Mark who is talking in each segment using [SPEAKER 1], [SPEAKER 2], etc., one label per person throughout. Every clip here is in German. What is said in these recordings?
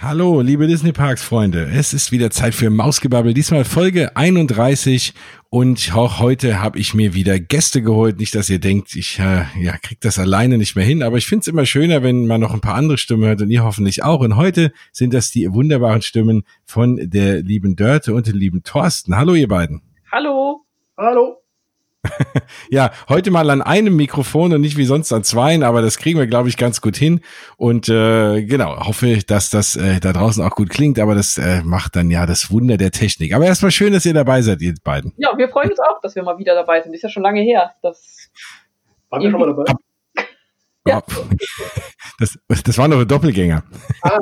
[SPEAKER 1] Hallo, liebe Disney Parks Freunde. Es ist wieder Zeit für Mausgebabbel. Diesmal Folge 31 und auch heute habe ich mir wieder Gäste geholt. Nicht, dass ihr denkt, ich äh, ja, krieg das alleine nicht mehr hin, aber ich finde es immer schöner, wenn man noch ein paar andere Stimmen hört und ihr hoffentlich auch. Und heute sind das die wunderbaren Stimmen von der lieben Dörte und dem lieben Thorsten. Hallo, ihr beiden.
[SPEAKER 2] Hallo.
[SPEAKER 3] Hallo.
[SPEAKER 1] ja, heute mal an einem Mikrofon und nicht wie sonst an zweien, aber das kriegen wir, glaube ich, ganz gut hin. Und äh, genau, hoffe, dass das äh, da draußen auch gut klingt, aber das äh, macht dann ja das Wunder der Technik. Aber erstmal schön, dass ihr dabei seid, ihr beiden.
[SPEAKER 2] Ja, wir freuen uns auch, dass wir mal wieder dabei sind. Ist ja schon lange her. Das
[SPEAKER 3] Waren wir schon mal dabei?
[SPEAKER 1] Ja. Das, das waren doch Doppelgänger.
[SPEAKER 2] Ah,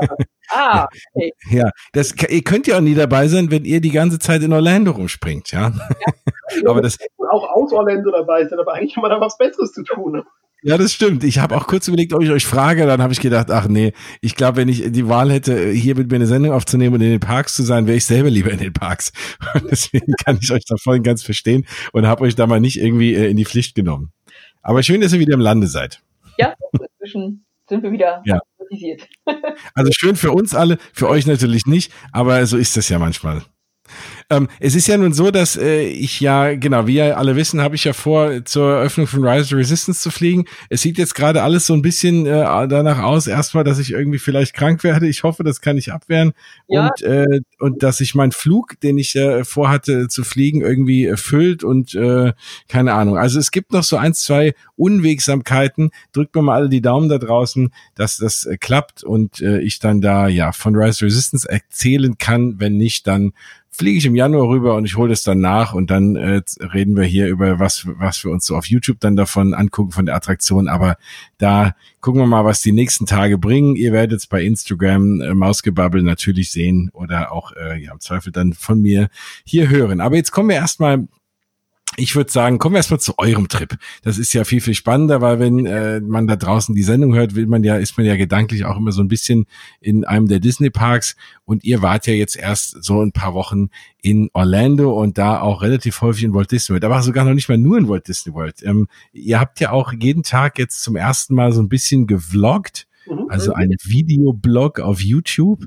[SPEAKER 2] ah okay.
[SPEAKER 1] Ja, das, ihr könnt ja auch nie dabei sein, wenn ihr die ganze Zeit in Orlando rumspringt, ja.
[SPEAKER 3] ja aber das auch aus Orlando dabei sind, aber eigentlich haben wir da was Besseres zu tun.
[SPEAKER 1] Ja, das stimmt. Ich habe auch kurz überlegt, ob ich euch frage. Dann habe ich gedacht, ach nee, ich glaube, wenn ich die Wahl hätte, hier mit mir eine Sendung aufzunehmen und in den Parks zu sein, wäre ich selber lieber in den Parks. Und deswegen kann ich euch da voll und ganz verstehen und habe euch da mal nicht irgendwie äh, in die Pflicht genommen. Aber schön, dass ihr wieder im Lande seid.
[SPEAKER 2] Ja, inzwischen sind wir wieder
[SPEAKER 1] ja. Also schön für uns alle, für euch natürlich nicht, aber so ist das ja manchmal. Ähm, es ist ja nun so, dass äh, ich ja, genau, wie ja alle wissen, habe ich ja vor, zur Eröffnung von Rise of Resistance zu fliegen. Es sieht jetzt gerade alles so ein bisschen äh, danach aus, erstmal, dass ich irgendwie vielleicht krank werde. Ich hoffe, das kann ich abwehren. Ja. Und, äh, und dass sich mein Flug, den ich äh, vorhatte zu fliegen, irgendwie erfüllt und äh, keine Ahnung. Also es gibt noch so ein, zwei Unwegsamkeiten. Drückt mir mal alle die Daumen da draußen, dass das äh, klappt und äh, ich dann da ja von Rise of Resistance erzählen kann. Wenn nicht, dann fliege ich im Januar rüber und ich hole das dann nach und dann äh, reden wir hier über was, was wir uns so auf YouTube dann davon angucken von der Attraktion. Aber da gucken wir mal, was die nächsten Tage bringen. Ihr werdet es bei Instagram äh, Mausgebabbel natürlich sehen oder auch äh, ja, im Zweifel dann von mir hier hören. Aber jetzt kommen wir erstmal ich würde sagen, kommen wir erstmal zu eurem Trip. Das ist ja viel, viel spannender, weil wenn äh, man da draußen die Sendung hört, will man ja, ist man ja gedanklich auch immer so ein bisschen in einem der Disney-Parks. Und ihr wart ja jetzt erst so ein paar Wochen in Orlando und da auch relativ häufig in Walt Disney World, aber sogar noch nicht mal nur in Walt Disney World. Ähm, ihr habt ja auch jeden Tag jetzt zum ersten Mal so ein bisschen gevloggt, mhm. also ein Videoblog auf YouTube.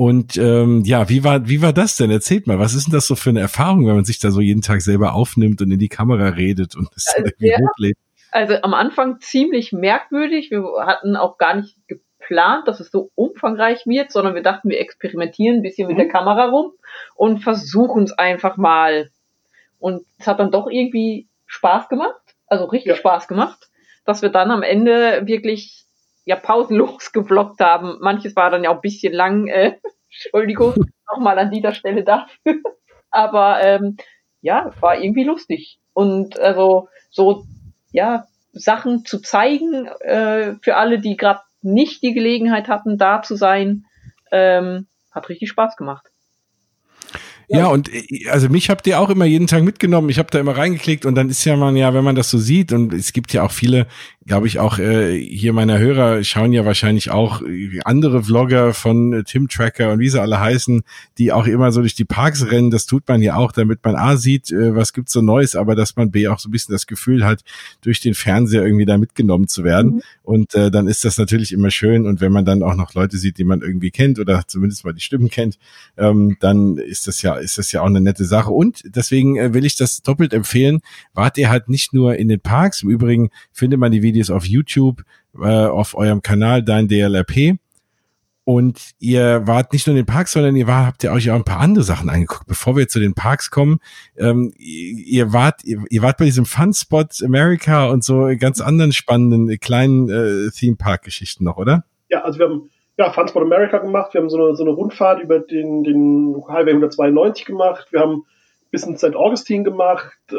[SPEAKER 1] Und ähm, ja, wie war, wie war das denn? Erzählt mal, was ist denn das so für eine Erfahrung, wenn man sich da so jeden Tag selber aufnimmt und in die Kamera redet und das also, irgendwie
[SPEAKER 2] ja, hochlädt? Also am Anfang ziemlich merkwürdig. Wir hatten auch gar nicht geplant, dass es so umfangreich wird, sondern wir dachten, wir experimentieren ein bisschen mit der mhm. Kamera rum und versuchen es einfach mal. Und es hat dann doch irgendwie Spaß gemacht, also richtig ja. Spaß gemacht, dass wir dann am Ende wirklich ja pausenlos gevloggt haben. Manches war dann ja auch ein bisschen lang. Äh, Entschuldigung, nochmal an dieser Stelle dafür. Aber ähm, ja, war irgendwie lustig. Und also so, ja, Sachen zu zeigen äh, für alle, die gerade nicht die Gelegenheit hatten, da zu sein, ähm, hat richtig Spaß gemacht.
[SPEAKER 1] Ja, und äh, also mich habt ihr auch immer jeden Tag mitgenommen. Ich habe da immer reingeklickt und dann ist ja man ja, wenn man das so sieht und es gibt ja auch viele, glaube ich auch äh, hier meiner Hörer schauen ja wahrscheinlich auch äh, andere Vlogger von äh, Tim Tracker und wie sie alle heißen, die auch immer so durch die Parks rennen. Das tut man ja auch, damit man A sieht, äh, was gibt's so Neues, aber dass man B auch so ein bisschen das Gefühl hat, durch den Fernseher irgendwie da mitgenommen zu werden. Mhm. Und äh, dann ist das natürlich immer schön. Und wenn man dann auch noch Leute sieht, die man irgendwie kennt oder zumindest mal die Stimmen kennt, ähm, dann ist das ja ist das ja auch eine nette Sache. Und deswegen äh, will ich das doppelt empfehlen. Wart ihr halt nicht nur in den Parks. Im Übrigen findet man die Videos auf YouTube, äh, auf eurem Kanal, dein DLRP. Und ihr wart nicht nur in den Parks, sondern ihr war, habt ja euch auch ein paar andere Sachen angeguckt. Bevor wir zu den Parks kommen, ähm, ihr wart, ihr, ihr, wart bei diesem Fun Spot America und so ganz anderen spannenden kleinen äh, Theme Park Geschichten noch, oder?
[SPEAKER 3] Ja, also wir haben ja, Fun Spot America gemacht. Wir haben so eine, so eine Rundfahrt über den, den Highway 192 gemacht. Wir haben bis in St. Augustine gemacht, äh,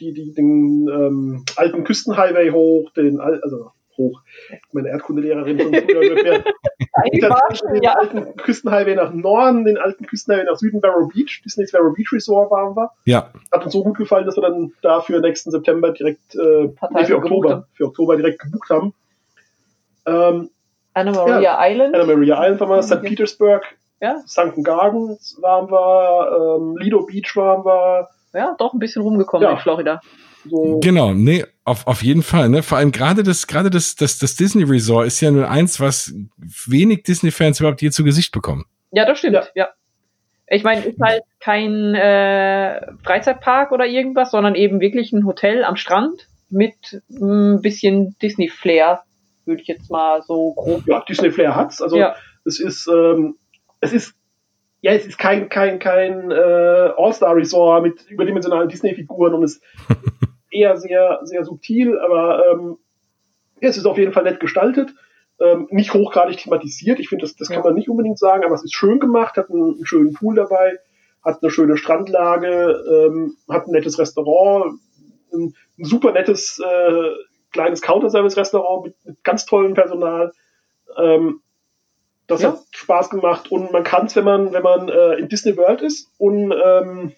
[SPEAKER 3] die, die, den ähm, alten Küstenhighway hoch, den, also hoch, meine Erdkundelehrerin von früher ungefähr. den ja. alten Küstenhighway nach Norden, den alten Küstenhighway nach Süden, Vero Beach, Disney's Vero Beach Resort waren wir.
[SPEAKER 1] Ja.
[SPEAKER 3] Hat uns so gut gefallen, dass wir dann da für nächsten September direkt, äh, nee, für Oktober, für Oktober direkt gebucht haben.
[SPEAKER 2] Ähm, Anna Maria ja, Island.
[SPEAKER 3] Anna Maria Island waren wir, St. Petersburg, ja. Sunken Gardens waren wir, ähm, Lido Beach waren wir.
[SPEAKER 2] Ja, doch ein bisschen rumgekommen ja. in Florida.
[SPEAKER 1] So. Genau, nee, auf, auf jeden Fall, ne? Vor allem gerade das, gerade das, das, das Disney Resort ist ja nur eins, was wenig Disney-Fans überhaupt je zu Gesicht bekommen.
[SPEAKER 2] Ja, das stimmt, ja. ja. Ich meine, ist halt kein äh, Freizeitpark oder irgendwas, sondern eben wirklich ein Hotel am Strand mit ein bisschen Disney-Flair, würde ich jetzt mal so grob.
[SPEAKER 3] Ja, Disney-Flair hat's. Also ja. es ist, ähm, es ist ja, es ist kein, kein, kein äh, All-Star-Resort mit überdimensionalen Disney-Figuren und es eher sehr, sehr subtil, aber ähm, es ist auf jeden Fall nett gestaltet. Ähm, nicht hochgradig thematisiert. Ich finde, das, das kann man nicht unbedingt sagen, aber es ist schön gemacht, hat einen, einen schönen Pool dabei, hat eine schöne Strandlage, ähm, hat ein nettes Restaurant, ein, ein super nettes äh, kleines Counter-Service-Restaurant mit, mit ganz tollem Personal. Ähm, das ja. hat Spaß gemacht und man kann es, wenn man, wenn man äh, in Disney World ist und ähm,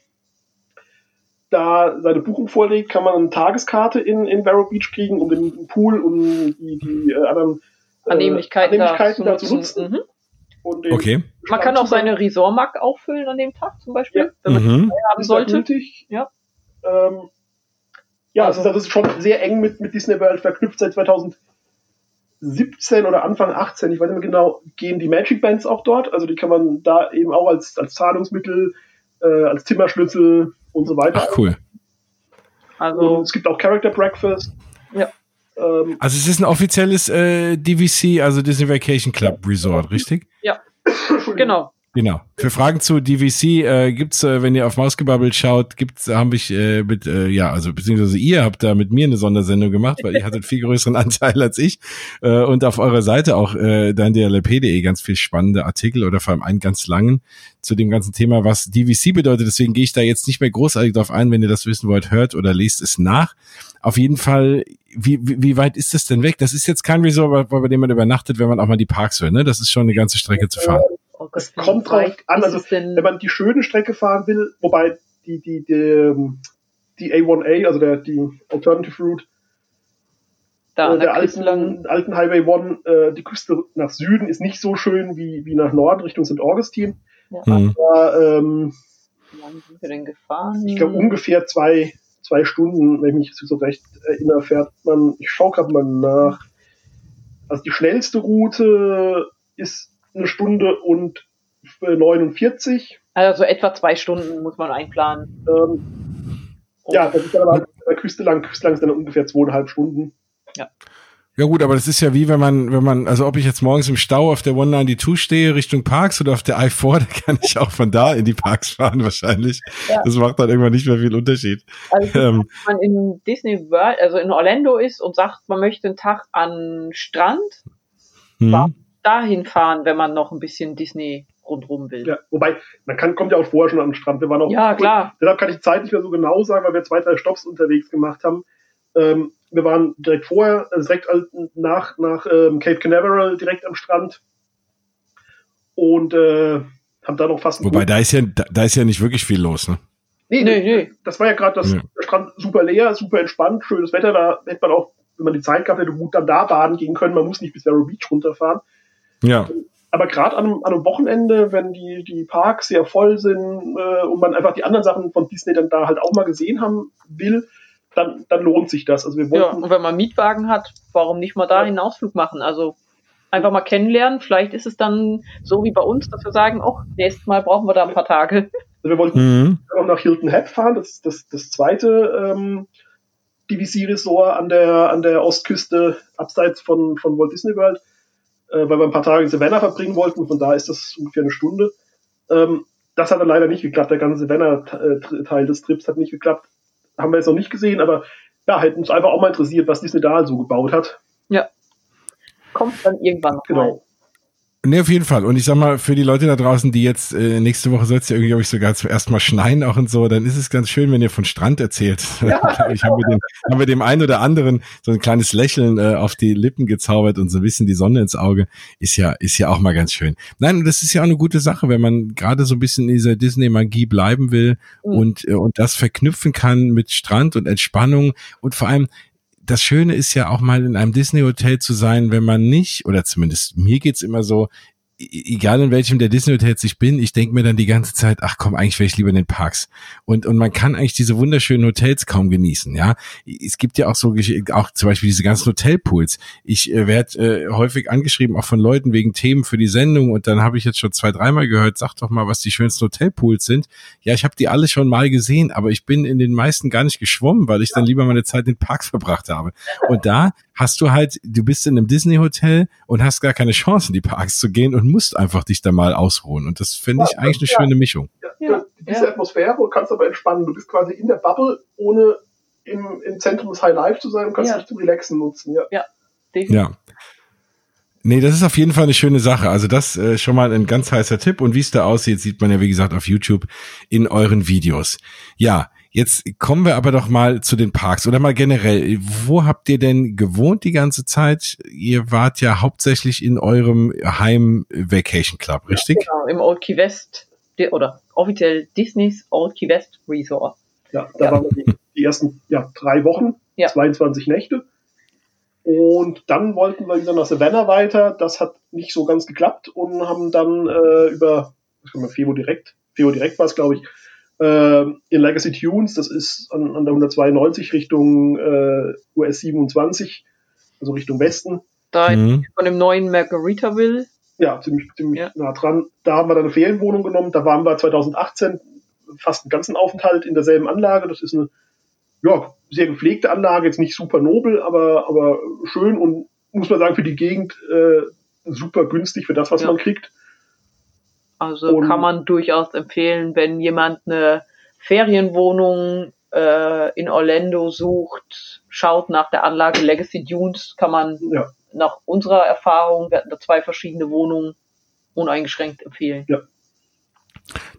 [SPEAKER 3] da seine Buchung vorlegt, kann man eine Tageskarte in, in Vero Beach kriegen, um den Pool und die, die äh, anderen
[SPEAKER 2] äh, Annehmlichkeiten,
[SPEAKER 3] Annehmlichkeiten da, zu nutzen. Mhm.
[SPEAKER 1] okay.
[SPEAKER 2] Man kann auch seine Resort-Mark auffüllen an dem Tag zum Beispiel, ja. wenn man
[SPEAKER 3] mhm. haben sollte. Ja. Ähm, ja, also, das ist schon sehr eng mit, mit Disney World verknüpft seit 2000. 17 oder Anfang 18, ich weiß nicht mehr genau, gehen die Magic Bands auch dort. Also die kann man da eben auch als, als Zahlungsmittel, äh, als Zimmerschlüssel und so weiter.
[SPEAKER 1] Ach cool.
[SPEAKER 3] Also und es gibt auch Character Breakfast.
[SPEAKER 2] Ja.
[SPEAKER 1] Ähm, also es ist ein offizielles äh, DVC, also Disney Vacation Club Resort, richtig?
[SPEAKER 2] Ja. genau.
[SPEAKER 1] Genau. Für Fragen zu DVC äh, gibt's, äh, wenn ihr auf Mausgebabbel schaut, gibt's, habe ich äh, mit, äh, ja, also beziehungsweise ihr habt da mit mir eine Sondersendung gemacht, weil ihr hattet viel größeren Anteil als ich. Äh, und auf eurer Seite auch äh, dann dlp.de ganz viel spannende Artikel oder vor allem einen ganz langen zu dem ganzen Thema, was DVC bedeutet. Deswegen gehe ich da jetzt nicht mehr großartig drauf ein. Wenn ihr das wissen wollt, hört oder lest es nach. Auf jeden Fall, wie, wie, wie weit ist das denn weg? Das ist jetzt kein Resort, bei dem man übernachtet, wenn man auch mal die Parks will. Ne? Das ist schon eine ganze Strecke zu fahren.
[SPEAKER 3] Oh Gott, es kommt drauf an, also wenn man die schöne Strecke fahren will, wobei die, die, die, die A1A, also der, die Alternative Route, da, äh, der alten, alten Highway One, äh, die Küste nach Süden ist nicht so schön wie, wie nach Norden Richtung St. Augustine. Ja. Mhm. Aber, ähm, wie lange sind wir denn gefahren? Ich glaube ungefähr zwei, zwei Stunden, wenn ich mich so recht erinnere, fährt man, ich schaue gerade mal nach. Also die schnellste Route ist eine Stunde und 49.
[SPEAKER 2] Also etwa zwei Stunden muss man einplanen.
[SPEAKER 3] Ähm, ja, das ist dann aber bei Küste lang, Küste lang ist dann ungefähr zweieinhalb Stunden.
[SPEAKER 1] Ja. Ja gut, aber das ist ja wie wenn man, wenn man, also ob ich jetzt morgens im Stau auf der 192 stehe Richtung Parks oder auf der I4, da kann ich auch von da in die Parks fahren wahrscheinlich. Ja. Das macht dann irgendwann nicht mehr viel Unterschied.
[SPEAKER 2] Also ähm, wenn man in Disney World, also in Orlando ist und sagt, man möchte einen Tag an Strand, mhm dahin fahren, wenn man noch ein bisschen Disney rundherum will.
[SPEAKER 3] Ja, wobei, man kann, kommt ja auch vorher schon den Strand. Wir waren auch,
[SPEAKER 2] ja, klar.
[SPEAKER 3] Deshalb kann ich die Zeit nicht mehr so genau sagen, weil wir zwei, drei Stops unterwegs gemacht haben. Ähm, wir waren direkt vorher, also direkt nach, nach ähm, Cape Canaveral direkt am Strand und äh, haben da noch fast.
[SPEAKER 1] Wobei, da ist ja, da, da, ist ja nicht wirklich viel los, ne?
[SPEAKER 3] Nee, nee, nee. Das war ja gerade das, nee. der Strand super leer, super entspannt, schönes Wetter, da hätte man auch, wenn man die Zeit gehabt hätte, gut dann da baden gehen können. Man muss nicht bis Vero Beach runterfahren.
[SPEAKER 1] Ja.
[SPEAKER 3] Aber gerade an, an, einem Wochenende, wenn die, die Parks sehr voll sind äh, und man einfach die anderen Sachen von Disney dann da halt auch mal gesehen haben will, dann, dann lohnt sich das. Also wir
[SPEAKER 2] wollten, ja, und wenn man Mietwagen hat, warum nicht mal da ja. einen Ausflug machen? Also einfach mal kennenlernen. Vielleicht ist es dann so wie bei uns, dass wir sagen, oh, nächstes Mal brauchen wir da ein paar Tage.
[SPEAKER 3] Also wir wollten mhm. auch nach Hilton Head fahren, das ist das, das zweite ähm, DVC-Ressort an der, an der Ostküste, abseits von, von Walt Disney World äh, weil wir ein paar Tage in Savannah verbringen wollten. Von da ist das ungefähr eine Stunde. Ähm, das hat dann leider nicht geklappt. Der ganze Savannah-Teil des Trips hat nicht geklappt. Haben wir jetzt noch nicht gesehen, aber ja, hätten uns einfach auch mal interessiert, was Disney da so gebaut hat.
[SPEAKER 2] Ja. Kommt dann irgendwann noch
[SPEAKER 3] genau. Mal.
[SPEAKER 1] Ne, auf jeden Fall. Und ich sag mal, für die Leute da draußen, die jetzt äh, nächste Woche soll es ja irgendwie, glaube ich, sogar zuerst mal schneien auch und so, dann ist es ganz schön, wenn ihr von Strand erzählt. Ja, ich habe dem, haben wir dem einen oder anderen so ein kleines Lächeln äh, auf die Lippen gezaubert und so ein bisschen die Sonne ins Auge. Ist ja, ist ja auch mal ganz schön. Nein, das ist ja auch eine gute Sache, wenn man gerade so ein bisschen in dieser Disney-Magie bleiben will mhm. und, äh, und das verknüpfen kann mit Strand und Entspannung und vor allem das Schöne ist ja auch mal in einem Disney-Hotel zu sein, wenn man nicht, oder zumindest mir geht's immer so, egal in welchem der Disney Hotels ich bin, ich denke mir dann die ganze Zeit, ach komm, eigentlich wäre ich lieber in den Parks. Und, und man kann eigentlich diese wunderschönen Hotels kaum genießen, ja. Es gibt ja auch so, auch zum Beispiel diese ganzen Hotelpools. Ich äh, werde äh, häufig angeschrieben, auch von Leuten wegen Themen für die Sendung und dann habe ich jetzt schon zwei, dreimal gehört, sag doch mal, was die schönsten Hotelpools sind. Ja, ich habe die alle schon mal gesehen, aber ich bin in den meisten gar nicht geschwommen, weil ich dann lieber meine Zeit in den Parks verbracht habe. Und da hast du halt, du bist in einem Disney-Hotel und hast gar keine Chance, in die Parks zu gehen und musst einfach dich da mal ausruhen. Und das finde ich eigentlich eine ja. schöne Mischung.
[SPEAKER 3] Ja, ja. Diese ja. Atmosphäre kannst du aber entspannen. Du bist quasi in der Bubble, ohne im, im Zentrum des High Life zu sein und kannst dich zum Relaxen nutzen. Ja,
[SPEAKER 2] ja.
[SPEAKER 1] ja. Nee, das ist auf jeden Fall eine schöne Sache. Also das äh, schon mal ein ganz heißer Tipp. Und wie es da aussieht, sieht man ja, wie gesagt, auf YouTube in euren Videos. Ja, Jetzt kommen wir aber doch mal zu den Parks oder mal generell. Wo habt ihr denn gewohnt die ganze Zeit? Ihr wart ja hauptsächlich in eurem Heim Vacation Club, richtig?
[SPEAKER 2] Ja, genau, im Old Key West oder offiziell Disneys Old Key West Resort.
[SPEAKER 3] Ja, da ja. waren wir die, die, ersten ja, drei Wochen, ja. 22 Nächte. Und dann wollten wir wieder nach Savannah weiter. Das hat nicht so ganz geklappt und haben dann äh, über was kann man, Febo direkt, Febo direkt war es, glaube ich, äh, in Legacy Tunes, das ist an, an der 192 Richtung äh, US 27, also Richtung Westen.
[SPEAKER 2] Da mhm. von dem neuen Margaritaville.
[SPEAKER 3] Ja, ziemlich, ziemlich ja. nah dran. Da haben wir dann eine Ferienwohnung genommen. Da waren wir 2018 fast einen ganzen Aufenthalt in derselben Anlage. Das ist eine ja, sehr gepflegte Anlage, jetzt nicht super nobel, aber, aber schön und muss man sagen, für die Gegend äh, super günstig für das, was ja. man kriegt.
[SPEAKER 2] Also und kann man durchaus empfehlen, wenn jemand eine Ferienwohnung äh, in Orlando sucht, schaut nach der Anlage Legacy Dunes, kann man ja. nach unserer Erfahrung, wir hatten da zwei verschiedene Wohnungen, uneingeschränkt empfehlen. Ja.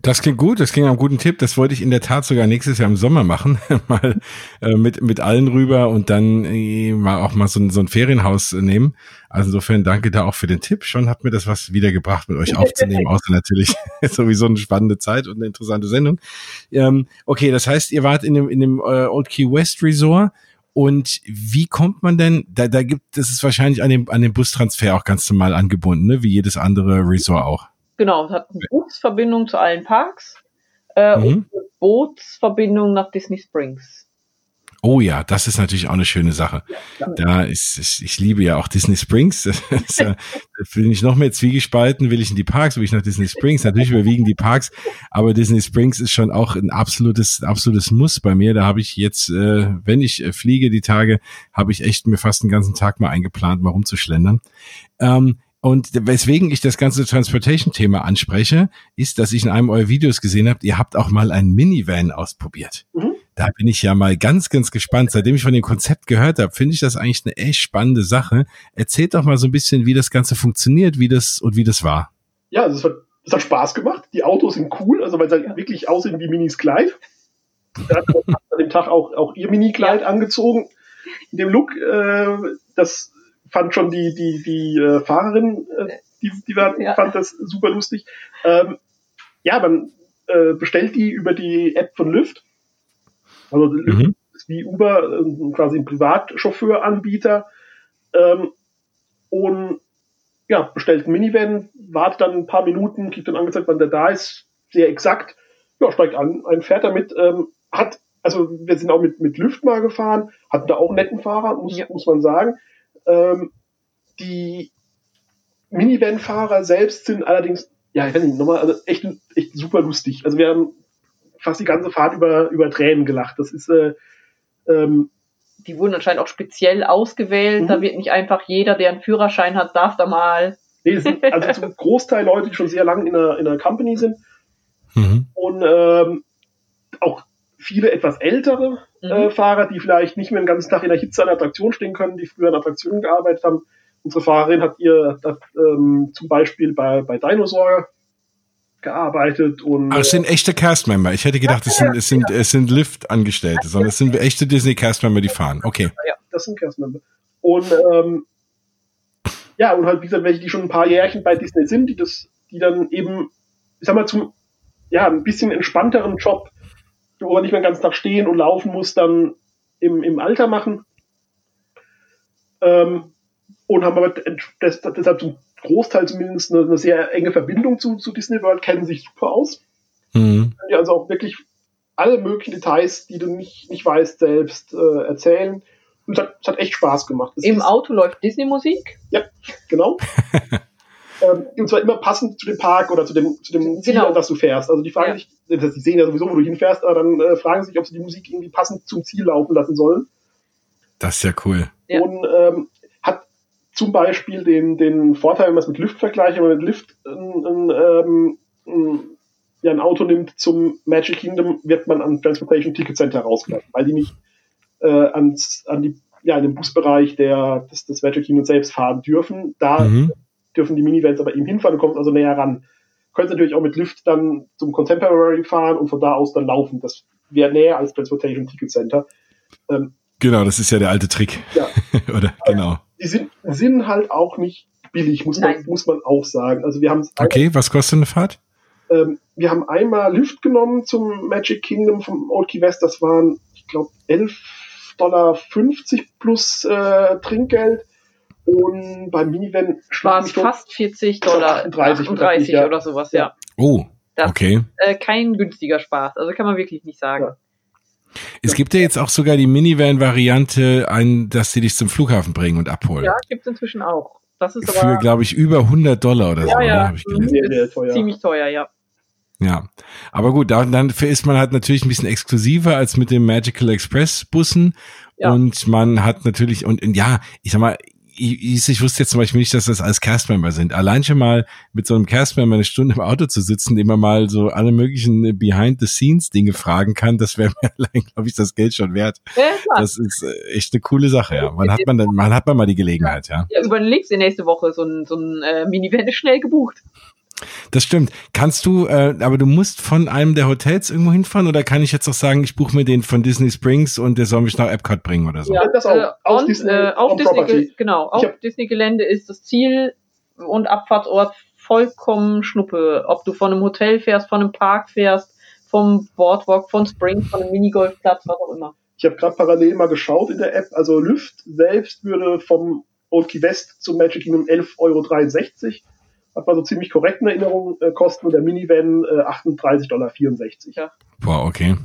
[SPEAKER 1] Das klingt gut, das klingt ein guter Tipp. Das wollte ich in der Tat sogar nächstes Jahr im Sommer machen. mal äh, mit, mit allen rüber und dann äh, mal auch mal so, ein so ein Ferienhaus äh, nehmen. Also insofern danke da auch für den Tipp. Schon hat mir das was wiedergebracht, mit euch aufzunehmen, außer natürlich sowieso eine spannende Zeit und eine interessante Sendung. Ähm, okay, das heißt, ihr wart in dem, in dem äh, Old Key West Resort. Und wie kommt man denn, da, da gibt, das ist wahrscheinlich an dem, an dem Bustransfer auch ganz normal angebunden, ne? wie jedes andere Resort auch.
[SPEAKER 2] Genau, es hat eine Busverbindung zu allen Parks äh, mhm. und eine Bootsverbindung nach Disney Springs.
[SPEAKER 1] Oh ja, das ist natürlich auch eine schöne Sache. Ja, da ist, ich, ich liebe ja auch Disney Springs. Das da bin ich noch mehr zwiegespalten. Will ich in die Parks, will ich nach Disney Springs? Natürlich überwiegen die Parks, aber Disney Springs ist schon auch ein absolutes, absolutes Muss bei mir. Da habe ich jetzt, äh, wenn ich äh, fliege die Tage, habe ich echt mir fast den ganzen Tag mal eingeplant, mal rumzuschlendern. Ähm, und weswegen ich das ganze Transportation-Thema anspreche, ist, dass ich in einem eurer Videos gesehen habt, ihr habt auch mal ein Minivan ausprobiert. Mhm. Da bin ich ja mal ganz, ganz gespannt. Seitdem ich von dem Konzept gehört habe, finde ich das eigentlich eine echt spannende Sache. Erzählt doch mal so ein bisschen, wie das Ganze funktioniert, wie das und wie das war.
[SPEAKER 3] Ja, also es hat, es hat Spaß gemacht. Die Autos sind cool, also weil sie halt wirklich aussehen wie Minis Kleid. Da hat an dem Tag auch, auch ihr Mini-Kleid angezogen. In dem Look, äh, das fand schon die, die, die äh, Fahrerin, äh, die, die war, ja. fand das super lustig. Ähm, ja, man äh, bestellt die über die App von Lyft. Also mhm. ist wie Uber, äh, quasi ein Privatchauffeuranbieter. Ähm, und ja, bestellt ein Minivan, wartet dann ein paar Minuten, kriegt dann angezeigt, wann der da ist, sehr exakt. Ja, steigt an, ein fährt damit, ähm, hat, also wir sind auch mit, mit Lyft mal gefahren, hatten da auch einen netten Fahrer, muss, ja. muss man sagen. Ähm, die Minivan-Fahrer selbst sind allerdings, ja, ich weiß nicht, nochmal, also echt, echt super lustig. Also wir haben fast die ganze Fahrt über, über Tränen gelacht. Das ist, äh, ähm,
[SPEAKER 2] die wurden anscheinend auch speziell ausgewählt. Mhm. Da wird nicht einfach jeder, der einen Führerschein hat, darf da mal.
[SPEAKER 3] Nee, es sind also zum Großteil Leute, die schon sehr lange in einer, in einer Company sind. Mhm. Und ähm, auch viele etwas ältere mhm. Fahrer, die vielleicht nicht mehr den ganzen Tag in der Hitze an der Attraktion stehen können, die früher an Attraktionen gearbeitet haben. Unsere Fahrerin hat ihr hat, ähm, zum Beispiel bei, bei Dinosaur gearbeitet und.
[SPEAKER 1] Ach, es sind echte Castmember. Ich hätte gedacht, ja, es sind, es sind, ja. es sind Lift-Angestellte, sondern es sind echte Disney Castmember, die fahren. Okay.
[SPEAKER 3] Ja, das sind Castmember. Und, ähm, ja, und halt, wie gesagt, welche, die schon ein paar Jährchen bei Disney sind, die das, die dann eben, ich sag mal, zum, ja, ein bisschen entspannteren Job wo man nicht mehr den ganzen Tag stehen und laufen muss, dann im, im Alter machen. Ähm, und haben aber deshalb zum, Großteil zumindest eine, eine, sehr enge Verbindung zu, zu Disney World, kennen sich super aus. Mhm. Die also auch wirklich alle möglichen Details, die du nicht, nicht weißt, selbst äh, erzählen. Und es hat, es hat echt Spaß gemacht.
[SPEAKER 2] Das Im Auto läuft Disney-Musik?
[SPEAKER 3] Ja, genau. ähm, und zwar immer passend zu dem Park oder zu dem, zu dem Ziel, genau. das du fährst. Also die fragen ja. sich, die sehen ja sowieso, wo du hinfährst, aber dann äh, fragen sich, ob sie die Musik irgendwie passend zum Ziel laufen lassen sollen.
[SPEAKER 1] Das ist ja cool.
[SPEAKER 3] Ja. Und ähm, hat zum Beispiel den, den Vorteil, wenn man es mit Lyft vergleicht, wenn man mit Lyft ein, ein, ein, ja, ein Auto nimmt zum Magic Kingdom, wird man an Transportation Ticket Center rausgelassen, weil die nicht äh, ans, an die, ja, in den Busbereich der, des, des Magic Kingdom selbst fahren dürfen. Da mhm. Dürfen die Minivans aber eben hinfahren, du kommst also näher ran. Könntest natürlich auch mit Lyft dann zum Contemporary fahren und von da aus dann laufen. Das wäre näher als Transportation Ticket Center.
[SPEAKER 1] Ähm, Genau, das ist ja der alte Trick. Ja. Oder genau.
[SPEAKER 3] Die sind, sind halt auch nicht billig, muss man, muss man auch sagen. Also wir haben
[SPEAKER 1] Okay, was kostet eine Fahrt?
[SPEAKER 3] Ähm, wir haben einmal Lift genommen zum Magic Kingdom vom Old Key West. Das waren, ich glaube, 11,50 Dollar plus äh, Trinkgeld. Und beim Minivan
[SPEAKER 2] waren es fast 40 Dollar, 38, 38 oder sowas, ja.
[SPEAKER 1] Oh, das okay. Ist,
[SPEAKER 2] äh, kein günstiger Spaß, also kann man wirklich nicht sagen. Ja.
[SPEAKER 1] Es gibt ja jetzt auch sogar die Minivan-Variante, dass sie dich zum Flughafen bringen und abholen.
[SPEAKER 2] Ja, gibt es inzwischen auch. Das ist
[SPEAKER 1] Für, glaube ich, über 100 Dollar oder
[SPEAKER 2] ja, so. Ja, ich gelesen. Teuer. ziemlich teuer, ja.
[SPEAKER 1] Ja, aber gut, dann, dann ist man halt natürlich ein bisschen exklusiver als mit den Magical Express Bussen ja. und man hat natürlich und, und ja, ich sag mal, ich, ich wusste jetzt zum Beispiel nicht, dass das als Castmember sind. Allein schon mal mit so einem Castmember eine Stunde im Auto zu sitzen, dem man mal so alle möglichen Behind-the-Scenes-Dinge fragen kann, das wäre mir allein, glaube ich, das Geld schon wert. Ja, das ist äh, echt eine coole Sache, ja. Man hat man dann, man hat man mal die Gelegenheit, ja.
[SPEAKER 2] Ja, überlegst dir nächste Woche so ein, so ein äh, Minivan ist schnell gebucht.
[SPEAKER 1] Das stimmt. Kannst du, äh, aber du musst von einem der Hotels irgendwo hinfahren oder kann ich jetzt auch sagen, ich buche mir den von Disney Springs und der soll mich nach Epcot bringen oder so?
[SPEAKER 2] Ja, das auch. Äh, auf, Disney, äh, auf Disney, genau, auf Disney Gelände ist das Ziel und Abfahrtsort vollkommen Schnuppe. Ob du von einem Hotel fährst, von einem Park fährst, vom Boardwalk, von Springs, von einem Minigolfplatz, was auch immer.
[SPEAKER 3] Ich habe gerade parallel mal geschaut in der App. Also Lüft selbst würde vom Old Key West zum Magic Kingdom 11,63 Euro hat man so ziemlich korrekt in Erinnerung, äh, kosten der Minivan äh, 38,64 Dollar. Ja.
[SPEAKER 1] Boah, okay.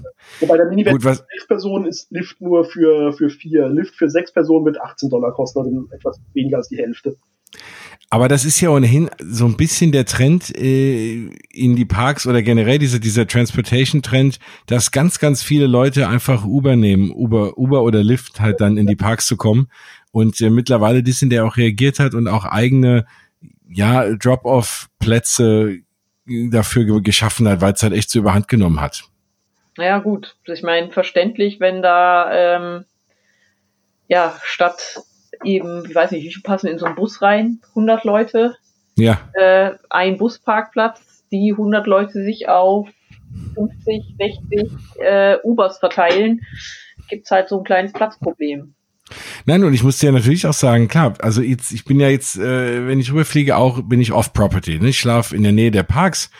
[SPEAKER 3] Wobei der Minivan Gut, was für sechs Personen ist Lift nur für, für vier. Lift für sechs Personen wird 18 Dollar kosten, also etwas weniger als die Hälfte.
[SPEAKER 1] Aber das ist ja ohnehin so ein bisschen der Trend äh, in die Parks oder generell dieser, dieser Transportation-Trend, dass ganz, ganz viele Leute einfach Uber nehmen, Uber, Uber oder Lyft halt dann in die Parks zu kommen. Und äh, mittlerweile Disney, der auch reagiert hat und auch eigene ja, Drop-off-Plätze dafür geschaffen hat, weil es halt echt so überhand genommen hat.
[SPEAKER 2] Naja, gut. Ich meine, verständlich, wenn da ähm, ja statt eben, ich weiß nicht, wie viele passen in so einen Bus rein? 100 Leute?
[SPEAKER 1] Ja.
[SPEAKER 2] Äh, ein Busparkplatz, die 100 Leute sich auf 50, 60 äh, Ubers verteilen, gibt's halt so ein kleines Platzproblem.
[SPEAKER 1] Nein, und ich muss dir natürlich auch sagen, klar, also jetzt, ich bin ja jetzt, äh, wenn ich rüberfliege, auch bin ich off-Property. Ne? Ich schlafe in der Nähe der Parks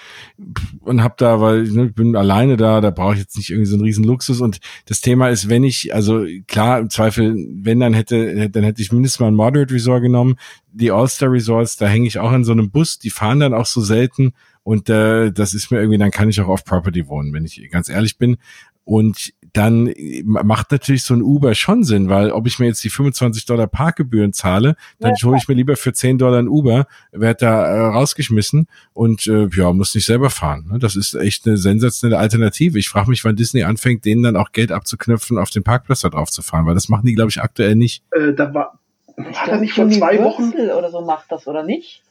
[SPEAKER 1] und hab da, weil ne, ich bin alleine da, da brauche ich jetzt nicht irgendwie so einen riesen Luxus. Und das Thema ist, wenn ich, also klar, im Zweifel, wenn dann hätte, dann hätte ich mindestens mal ein Moderate Resort genommen. Die All-Star Resorts, da hänge ich auch in so einem Bus, die fahren dann auch so selten. Und äh, das ist mir irgendwie, dann kann ich auch off-Property wohnen, wenn ich ganz ehrlich bin. Und dann macht natürlich so ein Uber schon Sinn, weil ob ich mir jetzt die 25 Dollar Parkgebühren zahle, dann ja. hole ich mir lieber für 10 Dollar ein Uber, werde da äh, rausgeschmissen und äh, ja, muss nicht selber fahren. Ne? Das ist echt eine sensationelle Alternative. Ich frage mich, wann Disney anfängt, denen dann auch Geld abzuknüpfen, auf den Parkplatz da drauf zu fahren, weil das machen die, glaube ich, aktuell nicht.
[SPEAKER 3] Äh, da war, hat er nicht vor zwei Wochen
[SPEAKER 2] oder so macht das, oder nicht?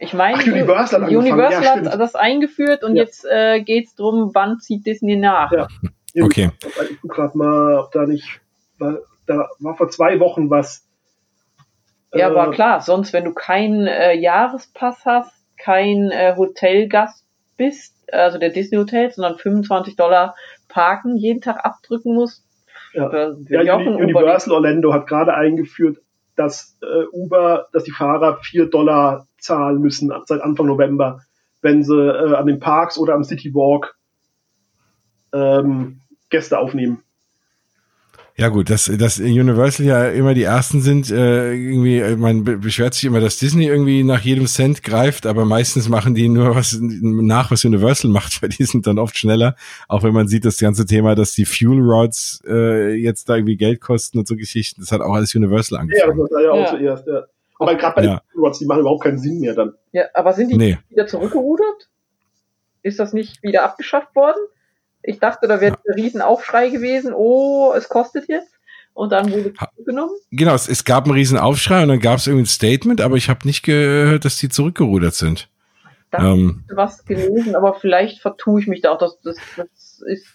[SPEAKER 2] Ich meine, Universal, Universal ja, hat das eingeführt und ja. jetzt äh, geht es darum, wann zieht Disney nach. Ja.
[SPEAKER 1] Okay.
[SPEAKER 3] Ich gucke gerade mal, ob da nicht, da war vor zwei Wochen was.
[SPEAKER 2] Ja, äh, aber klar, sonst, wenn du keinen äh, Jahrespass hast, kein äh, Hotelgast bist, also der Disney Hotel, sondern 25 Dollar parken jeden Tag abdrücken musst.
[SPEAKER 3] Ja, ja Universal Orlando hat gerade eingeführt, dass äh, Uber, dass die Fahrer 4 Dollar zahlen müssen seit Anfang November, wenn sie äh, an den Parks oder am City Walk ähm, Gäste aufnehmen.
[SPEAKER 1] Ja gut, dass, dass Universal ja immer die ersten sind, äh, irgendwie, äh, man beschwert sich immer, dass Disney irgendwie nach jedem Cent greift, aber meistens machen die nur was nach, was Universal macht, weil die sind dann oft schneller. Auch wenn man sieht, das ganze Thema, dass die Fuel Rods äh, jetzt da irgendwie Geld kosten und so Geschichten, das hat auch alles Universal angefangen.
[SPEAKER 3] Ja, das war ja auch ja. zuerst, ja. Aber gerade bei ja. den Fuel Rods, die machen überhaupt keinen Sinn mehr dann.
[SPEAKER 2] Ja, aber sind die nee. wieder zurückgerudert? Ist das nicht wieder abgeschafft worden? Ich dachte, da wäre ja. ein Riesenaufschrei gewesen. Oh, es kostet jetzt. Und dann wurde es zurückgenommen.
[SPEAKER 1] Genau, es, es gab einen Riesenaufschrei und dann gab es irgendwie ein Statement, aber ich habe nicht gehört, dass die zurückgerudert sind.
[SPEAKER 2] Da ähm, was gelesen, aber vielleicht vertue ich mich da auch. Das, das, das ist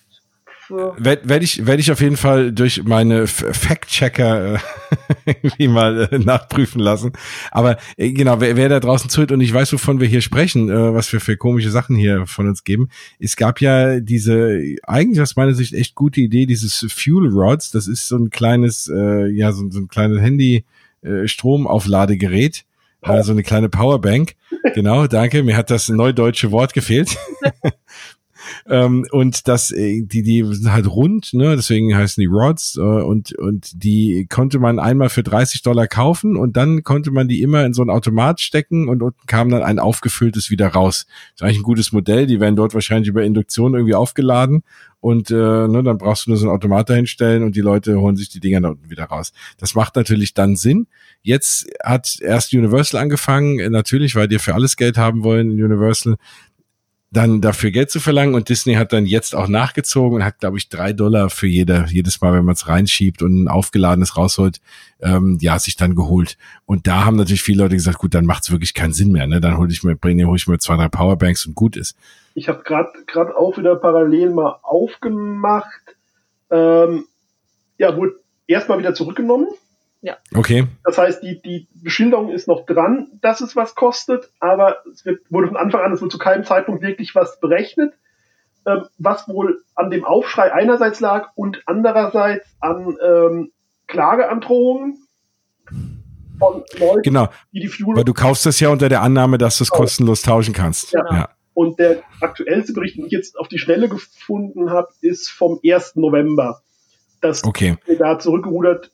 [SPEAKER 1] werde werd ich, werd ich auf jeden Fall durch meine Fact-Checker äh, irgendwie mal äh, nachprüfen lassen. Aber äh, genau, wer, wer da draußen zuhört und ich weiß, wovon wir hier sprechen, was wir für komische Sachen hier von uns geben, es gab ja diese, eigentlich aus meiner Sicht echt gute Idee, dieses Fuel Rods, das ist so ein kleines, ja, so, so ein kleines Handy, äh, Stromaufladegerät, äh, so eine kleine Powerbank. Genau, danke. Mir hat das neudeutsche Wort gefehlt. Ähm, und das, äh, die, die sind halt rund, ne? deswegen heißen die Rods. Äh, und, und die konnte man einmal für 30 Dollar kaufen und dann konnte man die immer in so ein Automat stecken und unten kam dann ein aufgefülltes wieder raus. Ist eigentlich ein gutes Modell. Die werden dort wahrscheinlich über Induktion irgendwie aufgeladen und äh, ne, dann brauchst du nur so einen Automat dahinstellen und die Leute holen sich die Dinger da unten wieder raus. Das macht natürlich dann Sinn. Jetzt hat erst Universal angefangen, natürlich, weil die für alles Geld haben wollen in Universal dann dafür Geld zu verlangen und Disney hat dann jetzt auch nachgezogen und hat, glaube ich, drei Dollar für jeder, jedes Mal, wenn man es reinschiebt und ein aufgeladenes rausholt, ähm, ja, sich dann geholt. Und da haben natürlich viele Leute gesagt, gut, dann macht es wirklich keinen Sinn mehr, ne? Dann hole ich mir, bringe, hole ich mir zwei, drei Powerbanks und gut ist.
[SPEAKER 3] Ich habe gerade gerade auch wieder parallel mal aufgemacht. Ähm, ja, wurde erstmal wieder zurückgenommen
[SPEAKER 2] ja.
[SPEAKER 1] Okay.
[SPEAKER 3] Das heißt, die, die Beschilderung ist noch dran, dass es was kostet, aber es wird, wurde von Anfang an, es wurde zu keinem Zeitpunkt wirklich was berechnet, ähm, was wohl an dem Aufschrei einerseits lag und andererseits an ähm, Klageandrohungen
[SPEAKER 1] von Leuten, genau. die die Fuel. Weil du kaufst das ja unter der Annahme, dass du es genau. kostenlos tauschen kannst.
[SPEAKER 3] Ja. ja. Und der aktuellste Bericht, den ich jetzt auf die Schnelle gefunden habe, ist vom 1. November. Dass
[SPEAKER 1] okay.
[SPEAKER 3] da zurückgerudert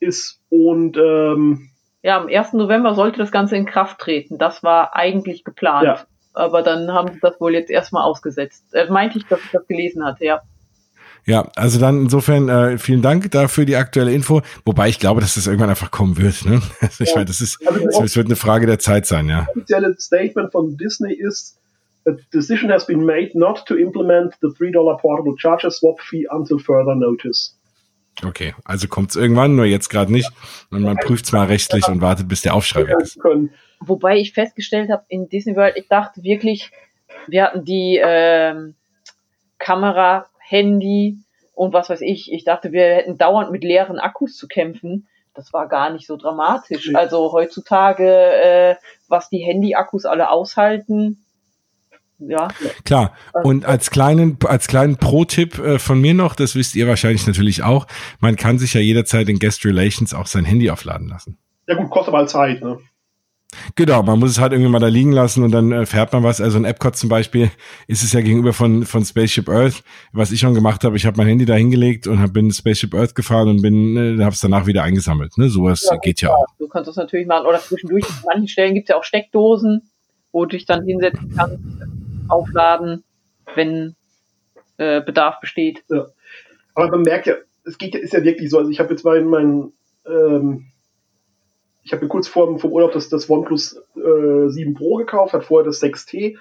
[SPEAKER 3] ist und ähm,
[SPEAKER 2] ja, am 1. November sollte das Ganze in Kraft treten. Das war eigentlich geplant. Ja. Aber dann haben sie das wohl jetzt erstmal ausgesetzt. Äh, meinte ich, dass ich das gelesen hatte, ja.
[SPEAKER 1] Ja, also dann insofern äh, vielen Dank dafür die aktuelle Info. Wobei ich glaube, dass das irgendwann einfach kommen wird. Ne? Also ich ja. meine, das ist, also es wird eine Frage der Zeit sein, ja.
[SPEAKER 3] Das offizielle Statement von Disney ist, a decision has been made not to implement the $3 portable charger swap fee until further notice.
[SPEAKER 1] Okay, also kommt es irgendwann, nur jetzt gerade nicht. Und man prüft es mal rechtlich und wartet, bis der Aufschrei weg ist.
[SPEAKER 2] Wobei ich festgestellt habe, in Disney World, ich dachte wirklich, wir hatten die ähm, Kamera, Handy und was weiß ich. Ich dachte, wir hätten dauernd mit leeren Akkus zu kämpfen. Das war gar nicht so dramatisch. Also heutzutage, äh, was die Handy-Akkus alle aushalten, ja.
[SPEAKER 1] Klar. Also und als kleinen, als kleinen Pro-Tipp äh, von mir noch, das wisst ihr wahrscheinlich natürlich auch, man kann sich ja jederzeit in Guest Relations auch sein Handy aufladen lassen.
[SPEAKER 3] Ja gut, kostet aber Zeit, ne?
[SPEAKER 1] Genau, man muss es halt irgendwie mal da liegen lassen und dann äh, fährt man was. Also in Epcot zum Beispiel ist es ja gegenüber von, von Spaceship Earth, was ich schon gemacht habe. Ich habe mein Handy da hingelegt und hab, bin Spaceship Earth gefahren und bin, äh, habe es danach wieder eingesammelt. Ne? Sowas ja, geht ja auch.
[SPEAKER 2] Du kannst das natürlich machen. Oder zwischendurch, an manchen Stellen gibt es ja auch Steckdosen, wo du dich dann hinsetzen kannst aufladen, wenn äh, Bedarf besteht.
[SPEAKER 3] Ja. Aber man merkt ja, es geht ist ja wirklich so. Also ich habe jetzt mal in meinen, ähm, ich habe mir kurz vor vom Urlaub das, das OnePlus äh, 7 Pro gekauft, hat vorher das 6T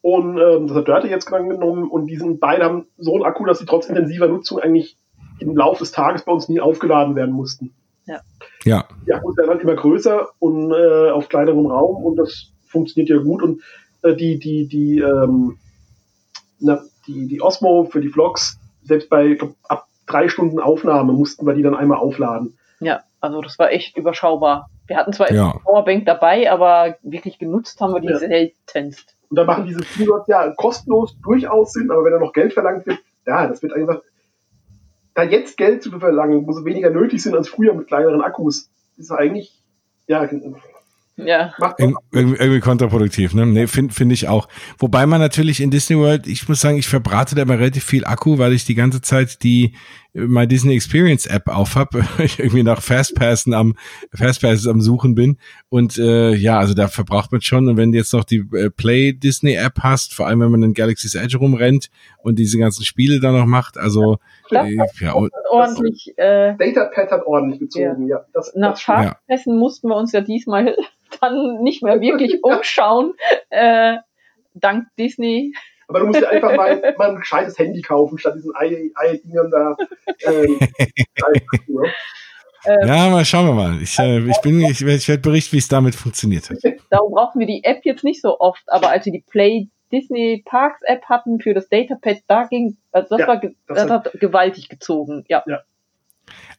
[SPEAKER 3] und ähm, das hat Dörte jetzt genommen und diesen beiden haben so einen Akku, dass sie trotz intensiver Nutzung eigentlich im Laufe des Tages bei uns nie aufgeladen werden mussten.
[SPEAKER 2] Ja.
[SPEAKER 1] Ja.
[SPEAKER 3] Die Akkus werden halt immer größer und äh, auf kleinerem Raum und das funktioniert ja gut und äh, die, die, die, ähm, na, die, die Osmo für die Vlogs, selbst bei glaub, ab drei Stunden Aufnahme mussten wir die dann einmal aufladen.
[SPEAKER 2] Ja, also das war echt überschaubar. Wir hatten zwar ja. eine Powerbank dabei, aber wirklich genutzt haben wir die ja. seltenst.
[SPEAKER 3] Und da machen diese Keywords ja kostenlos durchaus Sinn, aber wenn da noch Geld verlangt wird, ja, das wird einfach, da jetzt Geld zu verlangen, wo sie weniger nötig sind als früher mit kleineren Akkus, ist eigentlich, ja,
[SPEAKER 2] ja.
[SPEAKER 1] Ir irgendwie kontraproduktiv, ne? Nee, finde find ich auch. Wobei man natürlich in Disney World, ich muss sagen, ich verbrate da immer relativ viel Akku, weil ich die ganze Zeit die My Disney Experience App auf habe, ich irgendwie nach Fastpassen am Fastpasses am Suchen bin und äh, ja, also da verbraucht man schon und wenn du jetzt noch die äh, Play Disney App hast, vor allem wenn man in Galaxy's Edge rumrennt und diese ganzen Spiele da noch macht, also
[SPEAKER 2] ja, äh, ja ordentlich
[SPEAKER 3] äh, Datapad hat ordentlich gezogen, ja. ja
[SPEAKER 2] das, nach das Fastpassen ja. mussten wir uns ja diesmal dann nicht mehr wirklich umschauen, äh, dank Disney.
[SPEAKER 3] Aber du musst dir einfach mal, mal ein gescheites Handy kaufen, statt diesen Ei-Dingern da. Ähm,
[SPEAKER 1] ja, mal schauen wir mal. Ich, äh, ich, bin, ich, ich werde berichten, wie es damit funktioniert hat.
[SPEAKER 2] Darum brauchen wir die App jetzt nicht so oft, aber als wir die Play Disney Parks App hatten für das Datapad, da ging, also das ja, war, das, das hat gewaltig gezogen, ja. ja.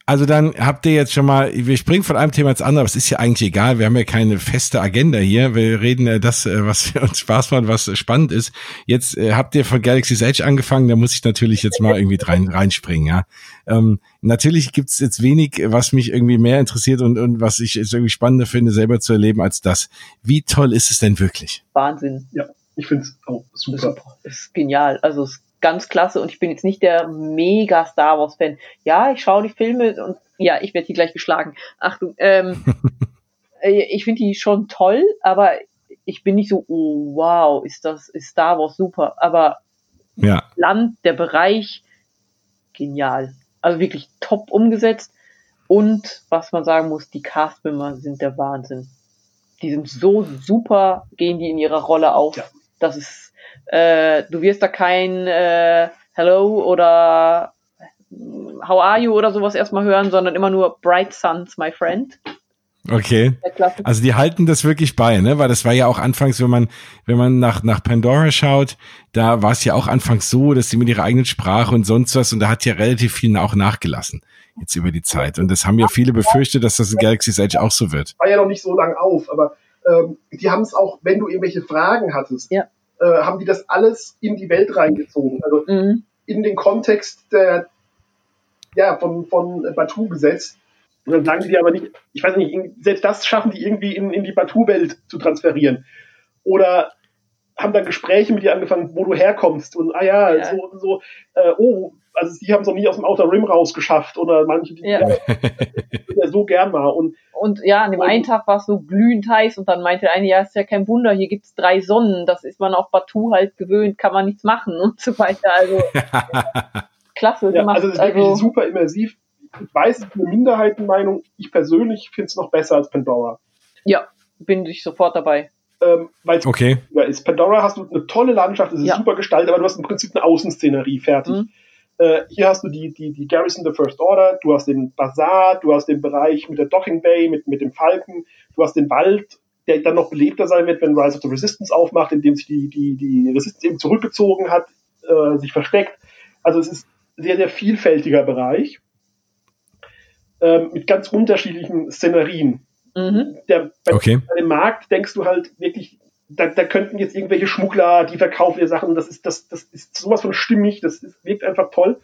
[SPEAKER 1] Also dann habt ihr jetzt schon mal, wir springen von einem Thema ins andere, aber es ist ja eigentlich egal, wir haben ja keine feste Agenda hier. Wir reden ja das, äh, was uns Spaß macht, was spannend ist. Jetzt äh, habt ihr von Galaxy's Edge angefangen, da muss ich natürlich jetzt mal irgendwie rein, reinspringen, ja. Ähm, natürlich gibt's jetzt wenig, was mich irgendwie mehr interessiert und, und was ich jetzt irgendwie spannender finde, selber zu erleben als das. Wie toll ist es denn wirklich?
[SPEAKER 2] Wahnsinn.
[SPEAKER 3] Ja, ich finde es auch super. super.
[SPEAKER 2] ist genial. Also es ganz klasse und ich bin jetzt nicht der mega Star Wars Fan. Ja, ich schaue die Filme und ja, ich werde hier gleich geschlagen. Achtung, ähm, äh, ich finde die schon toll, aber ich bin nicht so, oh wow, ist das, ist Star Wars super, aber
[SPEAKER 1] ja.
[SPEAKER 2] Land, der Bereich, genial. Also wirklich top umgesetzt. Und was man sagen muss, die Castmember sind der Wahnsinn. Die sind so super, gehen die in ihrer Rolle auf. Ja. Das ist äh, du wirst da kein äh, Hello oder How are you oder sowas erstmal hören, sondern immer nur Bright Suns, my friend.
[SPEAKER 1] Okay. Also die halten das wirklich bei, ne? Weil das war ja auch anfangs, wenn man, wenn man nach, nach Pandora schaut, da war es ja auch anfangs so, dass sie mit ihrer eigenen Sprache und sonst was, und da hat ja relativ viel auch nachgelassen, jetzt über die Zeit. Und das haben ja viele befürchtet, dass das in Galaxy's Edge auch so wird.
[SPEAKER 3] War ja noch nicht so lang auf, aber ähm, die haben es auch, wenn du irgendwelche Fragen hattest,
[SPEAKER 2] ja
[SPEAKER 3] äh, haben die das alles in die Welt reingezogen. Also mhm. in den Kontext der, ja, von, von Batu gesetzt. Und dann sagen die aber nicht, ich weiß nicht, selbst das schaffen die irgendwie in, in die Batu-Welt zu transferieren. Oder haben dann Gespräche mit dir angefangen, wo du herkommst und ah ja, ja. so, so äh, oh, also die haben es noch nie aus dem Outer Rim rausgeschafft oder manche, die ja. ja so gern mal. Und,
[SPEAKER 2] und ja, an dem einen Tag war es so glühend heiß und dann meinte der eine, ja, ist ja kein Wunder, hier gibt's drei Sonnen, das ist man auf Batu halt gewöhnt, kann man nichts machen und so weiter. Also klasse
[SPEAKER 3] ja, gemacht. Also es ist wirklich also, super immersiv. Ich weiß, es ist eine Minderheitenmeinung. Ich persönlich finde es noch besser als Pandora.
[SPEAKER 2] Ja, bin ich sofort dabei.
[SPEAKER 3] Ähm, weil es
[SPEAKER 1] okay.
[SPEAKER 3] ist. Pandora hast du eine tolle Landschaft, es ist ja. super gestaltet, aber du hast im Prinzip eine Außenszenerie fertig. Mhm. Äh, hier hast du die, die, die Garrison the First Order, du hast den Bazar, du hast den Bereich mit der Docking Bay, mit, mit dem Falken, du hast den Wald, der dann noch belebter sein wird, wenn Rise of the Resistance aufmacht, indem sich die, die, die Resistance eben zurückgezogen hat, äh, sich versteckt. Also es ist ein sehr, sehr vielfältiger Bereich äh, mit ganz unterschiedlichen Szenerien. Mhm. Der, bei,
[SPEAKER 1] okay.
[SPEAKER 3] bei dem Markt denkst du halt wirklich da, da könnten jetzt irgendwelche Schmuggler, die verkaufen ihr Sachen, das ist, das, das ist sowas von stimmig, das ist, wirkt einfach toll.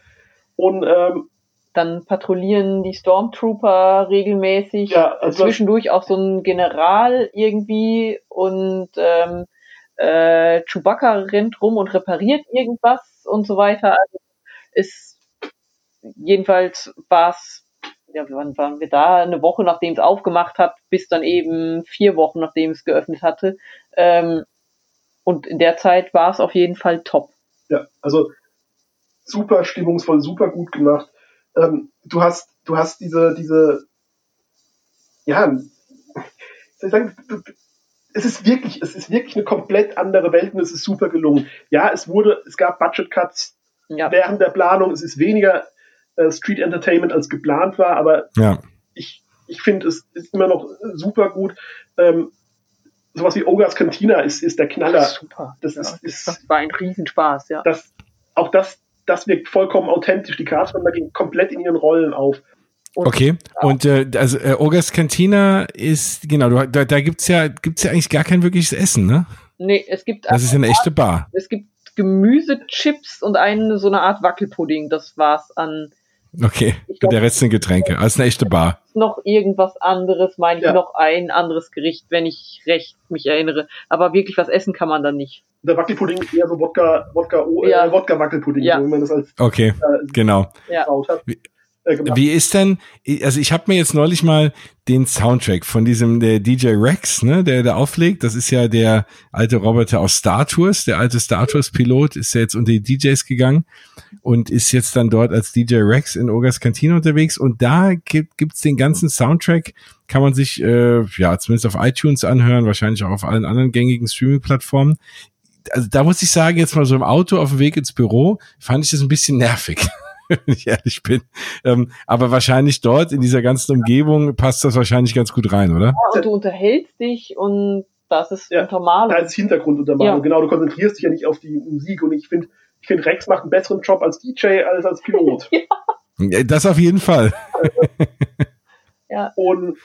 [SPEAKER 3] Und ähm,
[SPEAKER 2] dann patrouillieren die Stormtrooper regelmäßig, ja, also zwischendurch auch so ein General irgendwie und ähm, äh, Chewbacca rennt rum und repariert irgendwas und so weiter. Also ist jedenfalls war es ja, wann waren wir da? Eine Woche nachdem es aufgemacht hat, bis dann eben vier Wochen nachdem es geöffnet hatte. Ähm, und in der Zeit war es auf jeden Fall top.
[SPEAKER 3] Ja, also super stimmungsvoll, super gut gemacht. Ähm, du hast, du hast diese, diese, ja, soll ich sagen, es ist wirklich, es ist wirklich eine komplett andere Welt und es ist super gelungen. Ja, es wurde, es gab Budget Cuts ja. während der Planung, es ist weniger äh, Street Entertainment als geplant war, aber
[SPEAKER 1] ja.
[SPEAKER 3] ich, ich finde, es ist immer noch super gut. Ähm, sowas wie Ogres Cantina ist, ist der Knaller.
[SPEAKER 2] Super. Das, ja, ist, ist, das war ein Riesenspaß, ja.
[SPEAKER 3] Das, auch das, das wirkt vollkommen authentisch. Die Castmember gehen komplett in ihren Rollen auf.
[SPEAKER 1] Und okay, und äh, also äh, Ogres Cantina ist, genau, du, da, da gibt's ja, gibt's ja eigentlich gar kein wirkliches Essen, ne?
[SPEAKER 2] Nee, es gibt.
[SPEAKER 1] Das ist eine echte Bar.
[SPEAKER 2] Es gibt Gemüsechips und eine so eine Art Wackelpudding. Das war's an
[SPEAKER 1] Okay, glaub, der Rest sind Getränke. Also eine echte Bar.
[SPEAKER 2] Noch irgendwas anderes, meine ich, ja. noch ein anderes Gericht, wenn ich recht mich erinnere. Aber wirklich was essen kann man dann nicht.
[SPEAKER 3] der Wackelpudding ist eher so Wodka, Wodka, äh,
[SPEAKER 2] Ja.
[SPEAKER 3] Wodka Wackelpudding,
[SPEAKER 2] Ja.
[SPEAKER 3] so wie man das als
[SPEAKER 1] Okay,
[SPEAKER 3] äh,
[SPEAKER 1] genau.
[SPEAKER 2] Ja.
[SPEAKER 3] gebaut hat.
[SPEAKER 1] Wie-
[SPEAKER 3] Äh, gemacht.
[SPEAKER 1] Wie ist denn, also ich habe mir jetzt neulich mal den Soundtrack von diesem der DJ Rex, ne, der da auflegt. Das ist ja der alte Roboter aus Star Tours, der alte Star Tours Pilot, ist ja jetzt unter die DJs gegangen und ist jetzt dann dort als DJ Rex in Ogas Kantine unterwegs. Und da gibt gibt's den ganzen Soundtrack, kann man sich äh, ja zumindest auf iTunes anhören, wahrscheinlich auch auf allen anderen gängigen Streaming-Plattformen. Also da muss ich sagen, jetzt mal so im Auto auf dem Weg ins Büro, fand ich das ein bisschen nervig. wenn ich ehrlich bin. Ähm, aber wahrscheinlich dort in dieser ganzen Umgebung passt das wahrscheinlich ganz gut rein, oder?
[SPEAKER 2] Und du unterhältst dich und das ist
[SPEAKER 3] Ja.
[SPEAKER 2] Untermalung.
[SPEAKER 3] als Hintergrunduntermalung.
[SPEAKER 2] Ja.
[SPEAKER 3] Genau, du konzentrierst dich ja nicht auf die Musik und ich finde, ich finde Rex macht einen besseren Job als DJ als als Pilot.
[SPEAKER 1] Ja, Das auf jeden Fall.
[SPEAKER 3] Und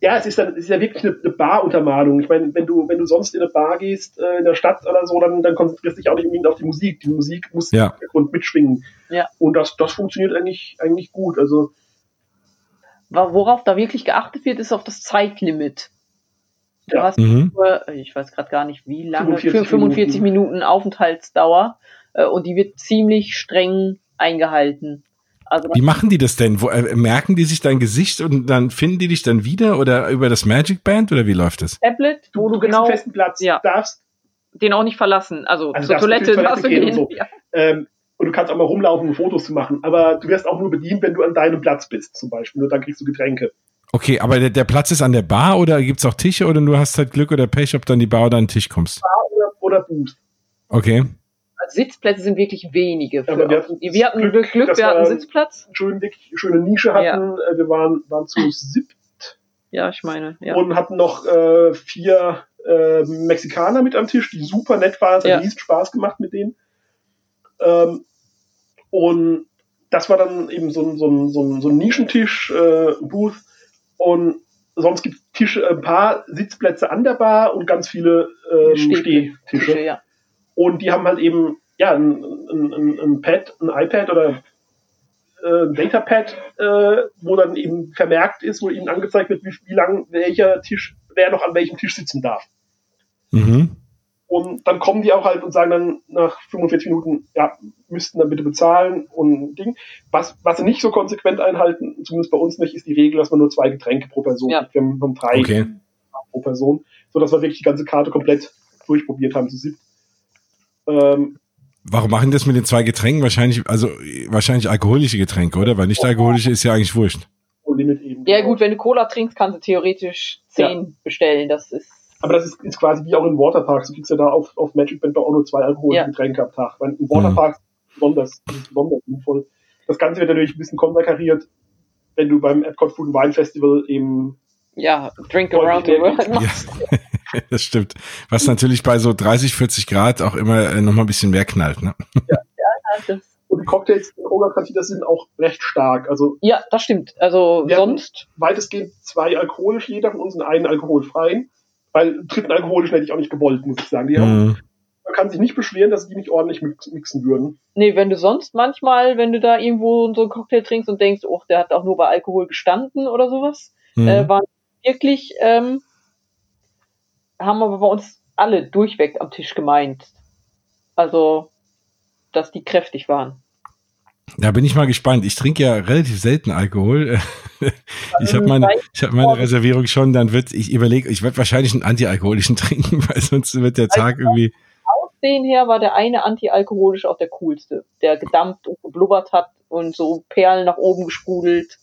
[SPEAKER 3] ja, es ist dann es ist ja wirklich eine, eine Baruntermalung. Ich meine, wenn du, wenn du sonst in eine Bar gehst, äh, in der Stadt oder so, dann, dann konzentrierst du dich auch nicht unbedingt auf die Musik. Die Musik muss
[SPEAKER 1] Ja.
[SPEAKER 3] im Hintergrund mitschwingen.
[SPEAKER 2] Ja.
[SPEAKER 3] Und das, das funktioniert eigentlich, eigentlich gut. Also,
[SPEAKER 2] Worauf da wirklich geachtet wird, ist auf das Zeitlimit. Du
[SPEAKER 3] Ja.
[SPEAKER 2] hast
[SPEAKER 1] Mhm.
[SPEAKER 2] nur, ich weiß gerade gar nicht wie lange,
[SPEAKER 3] 45
[SPEAKER 2] für 45 Minuten, Aufenthaltsdauer äh, und die wird ziemlich streng eingehalten. Also
[SPEAKER 1] Wie machen die das denn? Wo, äh, merken die sich dein Gesicht und dann finden die dich dann wieder oder über das Magic Band oder wie läuft das?
[SPEAKER 2] Tablet, wo du genau
[SPEAKER 3] einen festen Platz,
[SPEAKER 2] ja.
[SPEAKER 3] darfst,
[SPEAKER 2] den auch nicht verlassen. Also,
[SPEAKER 3] Also
[SPEAKER 2] zur Toilette
[SPEAKER 3] Toilette
[SPEAKER 2] darfst du
[SPEAKER 3] gehen
[SPEAKER 2] gehen.
[SPEAKER 3] und so.
[SPEAKER 2] Ja.
[SPEAKER 3] ähm, und du kannst auch mal rumlaufen, um Fotos zu machen. Aber du wirst auch nur bedient, wenn du an deinem Platz bist, zum Beispiel. Nur dann kriegst du Getränke.
[SPEAKER 1] Okay, aber der, der Platz ist an der Bar oder gibt's auch Tische oder du hast halt Glück oder Pech, ob dann die Bar oder an den Tisch kommst?
[SPEAKER 3] Oder, oder Boost.
[SPEAKER 1] Okay.
[SPEAKER 2] Also Sitzplätze sind wirklich wenige. Für
[SPEAKER 3] Aber wir hatten
[SPEAKER 2] wir hatten
[SPEAKER 3] Glück,
[SPEAKER 2] Glück, wir hatten Sitzplatz.
[SPEAKER 3] Schön dick, schöne Nische hatten. Äh, Wir waren, waren zu siebt
[SPEAKER 2] Ja, ich meine, ja.
[SPEAKER 3] und hatten noch äh, vier äh, Mexikaner mit am Tisch, die super nett waren. Es
[SPEAKER 2] Ja.
[SPEAKER 3] hat riesen Spaß gemacht mit denen. Ähm, und das war dann eben so ein, so ein, so ein, so ein Nischentisch, äh, Booth. Und sonst gibt es Tische, ein paar Sitzplätze an der Bar und ganz viele ähm,
[SPEAKER 2] Stehtische,
[SPEAKER 3] Stehtische.
[SPEAKER 2] ja.
[SPEAKER 3] Und die haben halt eben ja ein, ein, ein, ein Pad, ein iPad oder äh, ein Datapad, äh, wo dann eben vermerkt ist, wo ihnen angezeigt wird, wie, wie lang welcher Tisch, wer noch an welchem Tisch sitzen darf.
[SPEAKER 1] Mhm.
[SPEAKER 3] Und dann kommen die auch halt und sagen dann nach 45 Minuten, ja, müssten dann bitte bezahlen und Ding. Was, was sie nicht so konsequent einhalten, zumindest bei uns nicht, ist die Regel, dass man nur zwei Getränke pro Person
[SPEAKER 2] Ja.
[SPEAKER 3] kriegt. Wir haben, drei
[SPEAKER 1] Okay.
[SPEAKER 3] pro Person, so dass wir wirklich die ganze Karte komplett durchprobiert haben zu siebt. Ähm,
[SPEAKER 1] Warum machen die das mit den zwei Getränken? Wahrscheinlich, also wahrscheinlich alkoholische Getränke, oder? Weil nicht alkoholische ist ja eigentlich wurscht.
[SPEAKER 2] Ja gut, wenn du Cola trinkst, kannst du theoretisch 10 bestellen. Das ist
[SPEAKER 3] Aber das ist, ist quasi wie auch in Waterparks. Du kriegst ja da auf, auf Magic Band auch nur zwei alkoholische
[SPEAKER 2] Ja.
[SPEAKER 3] Getränke am Tag. Weil in Waterparks besonders, besonders sinnvoll. Das Ganze wird natürlich ein bisschen konterkariert, wenn du beim Epcot Food and Wine Festival eben
[SPEAKER 2] ja Drink around the world machst.
[SPEAKER 1] das stimmt. Was natürlich bei so 30, 40 Grad auch immer äh, noch mal ein bisschen mehr knallt, ne?
[SPEAKER 2] Das,
[SPEAKER 3] und die Cocktails in Cantina sind auch recht stark. Also
[SPEAKER 2] ja, das stimmt. Also sonst
[SPEAKER 3] weitestgehend zwei alkoholisch, jeder von uns und einen alkoholfreien. Weil einen dritten alkoholischen hätte ich auch nicht gewollt, muss ich sagen. Die haben,
[SPEAKER 1] Mhm.
[SPEAKER 3] man kann sich nicht beschweren, dass die nicht ordentlich mix, mixen würden.
[SPEAKER 2] Nee, wenn du sonst manchmal, wenn du da irgendwo so einen Cocktail trinkst und denkst, oh, der hat auch nur bei Alkohol gestanden oder sowas,
[SPEAKER 1] Mhm.
[SPEAKER 2] äh, waren wirklich, ähm, haben aber bei uns alle durchweg am Tisch gemeint. Also, dass die kräftig waren.
[SPEAKER 1] Da bin ich mal gespannt. Ich trinke ja relativ selten Alkohol. Ich habe meine, ich habe meine Reservierung schon. Dann wird ich überlege, ich werde wahrscheinlich einen antialkoholischen trinken, weil sonst wird der Tag irgendwie.
[SPEAKER 2] Aussehen her war der eine antialkoholisch auch der coolste, der gedampft und geblubbert hat und so Perlen nach oben gesprudelt.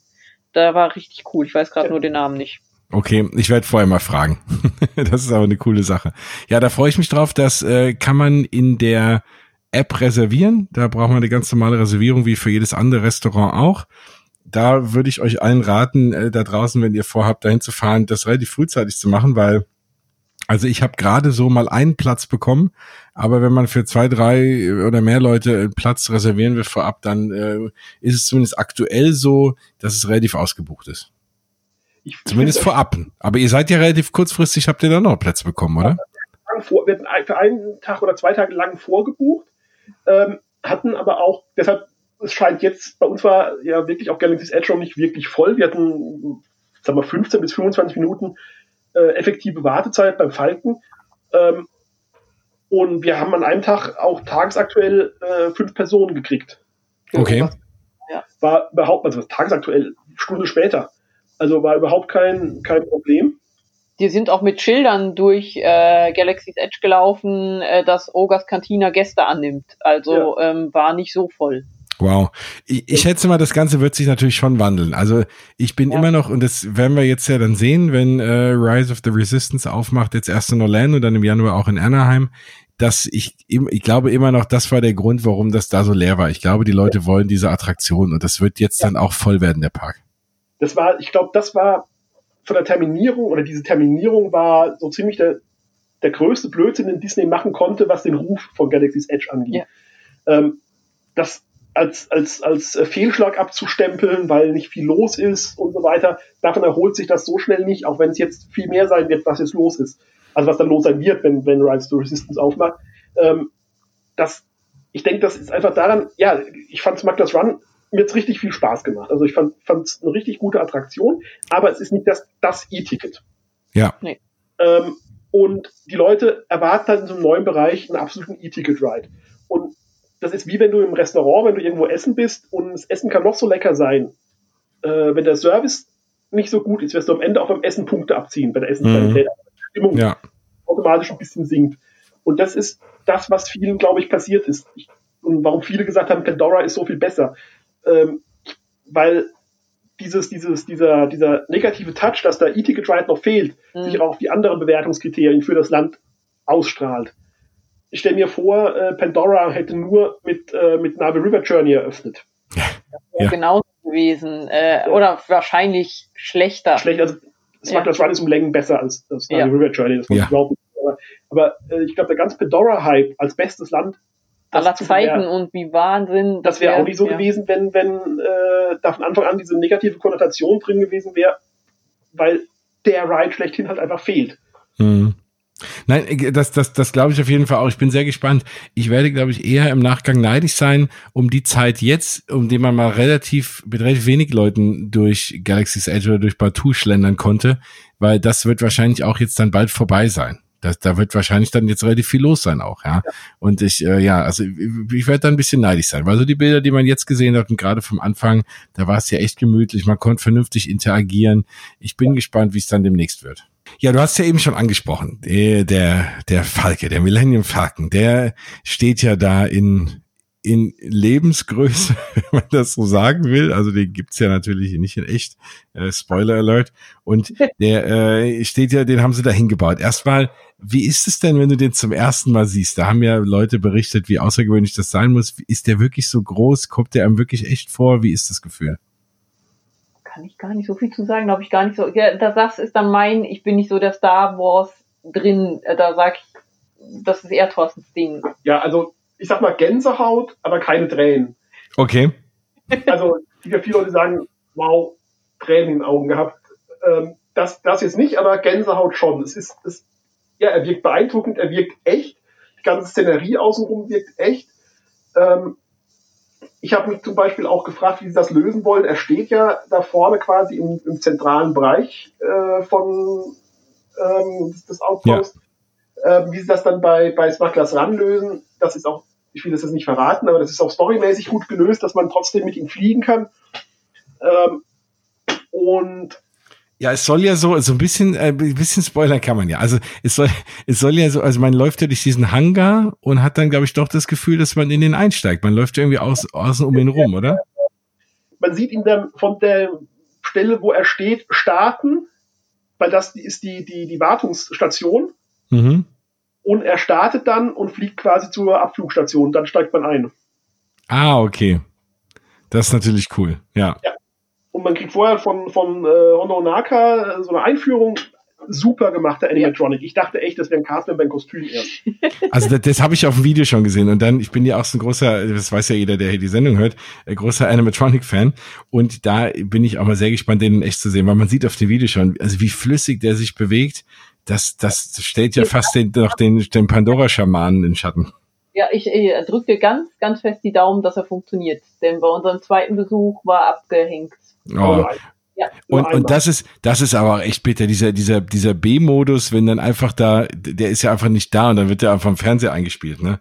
[SPEAKER 2] Da war richtig cool. Ich weiß gerade nur den Namen nicht.
[SPEAKER 1] Okay, ich werde vorher mal fragen. das ist aber eine coole Sache. Ja, da freue ich mich drauf. Das äh, kann man in der App reservieren. Da braucht man eine ganz normale Reservierung wie für jedes andere Restaurant auch. Da würde ich euch allen raten, äh, da draußen, wenn ihr vorhabt, dahin zu fahren, das relativ frühzeitig zu machen, weil also ich habe gerade so mal einen Platz bekommen, aber wenn man für zwei, drei oder mehr Leute einen Platz reservieren will vorab, dann äh, ist es zumindest aktuell so, dass es relativ ausgebucht ist.
[SPEAKER 3] Ich,
[SPEAKER 1] Zumindest
[SPEAKER 3] ich
[SPEAKER 1] vorab. Aber ihr seid ja relativ kurzfristig, habt ihr da noch Plätze bekommen, oder?
[SPEAKER 3] vor, wir hatten für einen Tag oder zwei Tage lang vorgebucht, ähm, hatten aber auch, deshalb, es scheint jetzt, bei uns war ja wirklich auch Galaxy's Edge schon nicht wirklich voll. Wir hatten, sagen wir, 15 bis 25 Minuten äh, effektive Wartezeit beim Falken. Ähm, Und wir haben an einem Tag auch tagesaktuell äh, fünf Personen gekriegt.
[SPEAKER 1] Okay.
[SPEAKER 3] Ja. War überhaupt, also tagesaktuell, Stunde später. Also war überhaupt kein, kein Problem.
[SPEAKER 2] Die sind auch mit Schildern durch äh, Galaxy's Edge gelaufen, äh, dass Ogas Cantina Gäste annimmt. Also ja. ähm, war nicht so voll.
[SPEAKER 1] Wow. Ich, ich schätze mal, das Ganze wird sich natürlich schon wandeln. Also ich bin ja. immer noch, und das werden wir jetzt ja dann sehen, wenn äh, Rise of the Resistance aufmacht, jetzt erst in Orlando und dann im Januar auch in Anaheim, dass ich, ich glaube immer noch, das war der Grund, warum das da so leer war. Ich glaube, die Leute wollen diese Attraktion und das wird jetzt ja. dann auch voll werden, der Park.
[SPEAKER 3] Das war, ich glaube, das war von der Terminierung oder diese Terminierung war so ziemlich der, der größte Blödsinn, den Disney machen konnte, was den Ruf von Galaxy's Edge angeht. Ja. Ähm, das als, als, als Fehlschlag abzustempeln, weil nicht viel los ist und so weiter, davon erholt sich das so schnell nicht, auch wenn es jetzt viel mehr sein wird, was jetzt los ist. Also was dann los sein wird, wenn, wenn Rise to Resistance aufmacht. Ähm, das, ich denke, das ist einfach daran, ja, ich fand Smuggler's Run mir jetzt richtig viel Spaß gemacht. Also ich fand es eine richtig gute Attraktion, aber es ist nicht das, das E-Ticket.
[SPEAKER 1] Ja.
[SPEAKER 3] Nee. Ähm, und die Leute erwarten dann in so einem neuen Bereich einen absoluten E-Ticket-Ride. Und das ist wie wenn du im Restaurant, wenn du irgendwo essen bist und das Essen kann noch so lecker sein. Äh, wenn der Service nicht so gut ist, wirst du am Ende auch beim Essen Punkte abziehen, bei der Essensqualität. Mhm. Die Stimmung ja. automatisch ein bisschen sinkt. Und das ist das, was vielen, glaube ich, passiert ist. Ich, und warum viele gesagt haben, Pandora ist so viel besser. Ähm, weil dieses, dieses, dieser, dieser negative Touch, dass da E-Ticket Ride noch fehlt, mhm. sich auch auf die anderen Bewertungskriterien für das Land ausstrahlt. Ich stelle mir vor, äh, Pandora hätte nur mit, äh, mit Navi River Journey eröffnet.
[SPEAKER 2] Ja. ja. Genauso gewesen. Äh, oder wahrscheinlich schlechter.
[SPEAKER 3] Schlecht, also Smuggler's ja. Run ist um Längen besser als, als Navi ja. River Journey, das muss ja. ich glauben. Aber, aber äh, ich glaube, der ganze Pandora-Hype als bestes Land
[SPEAKER 2] aller Zeiten und wie Wahnsinn.
[SPEAKER 3] Das wäre wär auch nicht so ja. gewesen, wenn, wenn äh, da von Anfang an diese negative Konnotation drin gewesen wäre, weil der Ride schlechthin halt einfach fehlt.
[SPEAKER 1] Mhm. Nein, das, das, das glaube ich auf jeden Fall auch. Ich bin sehr gespannt. Ich werde, glaube ich, eher im Nachgang neidisch sein, um die Zeit jetzt, um die man mal relativ, mit relativ wenig Leuten durch Galaxy's Edge oder durch Batu schlendern konnte, weil das wird wahrscheinlich auch jetzt dann bald vorbei sein. Das, da wird wahrscheinlich dann jetzt relativ viel los sein auch, ja. ja. Und ich, äh, ja, also ich, ich werde da ein bisschen neidisch sein, weil so die Bilder, die man jetzt gesehen hat und gerade vom Anfang, da war es ja echt gemütlich, man konnte vernünftig interagieren. Ich bin ja. gespannt, wie es dann demnächst wird. Ja, du hast ja eben schon angesprochen, der, der, der Falke, der Millennium Falcon, der steht ja da in, in Lebensgröße, wenn man das so sagen will. Also den gibt's ja natürlich nicht in echt. Äh, Spoiler Alert. Und der äh, steht ja, den haben sie da hingebaut. Erstmal, wie ist es denn, wenn du den zum ersten Mal siehst? Da haben ja Leute berichtet, wie außergewöhnlich das sein muss. Ist der wirklich so groß? Kommt der einem wirklich echt vor? Wie ist das Gefühl?
[SPEAKER 2] Kann ich gar nicht so viel zu sagen, glaube ich gar nicht so. Ja, das ist dann mein, ich bin nicht so der Star Wars drin. Äh, da sag ich, das ist eher Thorstens Ding.
[SPEAKER 3] Ja, also ich sag mal Gänsehaut, aber keine Tränen.
[SPEAKER 1] Okay.
[SPEAKER 3] Also, viele Leute sagen, wow, Tränen in den Augen gehabt. Ähm, das, das jetzt nicht, aber Gänsehaut schon. Es ist, es, ja, er wirkt beeindruckend, er wirkt echt. Die ganze Szenerie außenrum wirkt echt. Ähm, ich habe mich zum Beispiel auch gefragt, wie sie das lösen wollen. Er steht ja da vorne quasi im, im zentralen Bereich äh, von ähm, des Outposts. Ja. Äh, wie sie das dann bei, bei Smugglers ranlösen, das ist auch ich will das jetzt nicht verraten, aber das ist auch storymäßig gut gelöst, dass man trotzdem mit ihm fliegen kann. Ähm, und
[SPEAKER 1] ja, es soll ja so, so ein bisschen, äh, ein bisschen Spoiler kann man ja. Also es soll, es soll ja so, also man läuft ja durch diesen Hangar und hat dann, glaube ich, doch das Gefühl, dass man in den einsteigt. Man läuft ja irgendwie aus, außen um ihn rum, oder?
[SPEAKER 3] Man sieht ihn dann von der Stelle, wo er steht, starten, weil das ist die, die, die Wartungsstation. Mhm. Und er startet dann und fliegt quasi zur Abflugstation. Dann steigt man ein.
[SPEAKER 1] Ah, okay. Das ist natürlich cool, ja. ja.
[SPEAKER 3] Und man kriegt vorher von, von äh, Hondo Naka äh, so eine Einführung. Super gemachte Animatronic. Ich dachte echt, das wäre ein Cartman beim Kostüm erst.
[SPEAKER 1] Also das, das habe ich auf dem Video schon gesehen. Und dann, ich bin ja auch so ein großer, das weiß ja jeder, der hier die Sendung hört, ein großer Animatronic-Fan. Und da bin ich auch mal sehr gespannt, den in echt zu sehen, weil man sieht auf dem Video schon, also wie flüssig der sich bewegt das, das stellt ja fast den, noch den, den Pandora-Schamanen in Schatten.
[SPEAKER 2] Ja, ich, ich drücke dir ganz, ganz fest die Daumen, dass er funktioniert. Denn bei unserem zweiten Besuch war abgehängt.
[SPEAKER 1] Oh, Ja, und, und das ist, das ist aber auch echt bitter, dieser, dieser, dieser B-Modus, wenn dann einfach da, der ist ja einfach nicht da und dann wird der einfach vom Fernseher eingespielt, ne?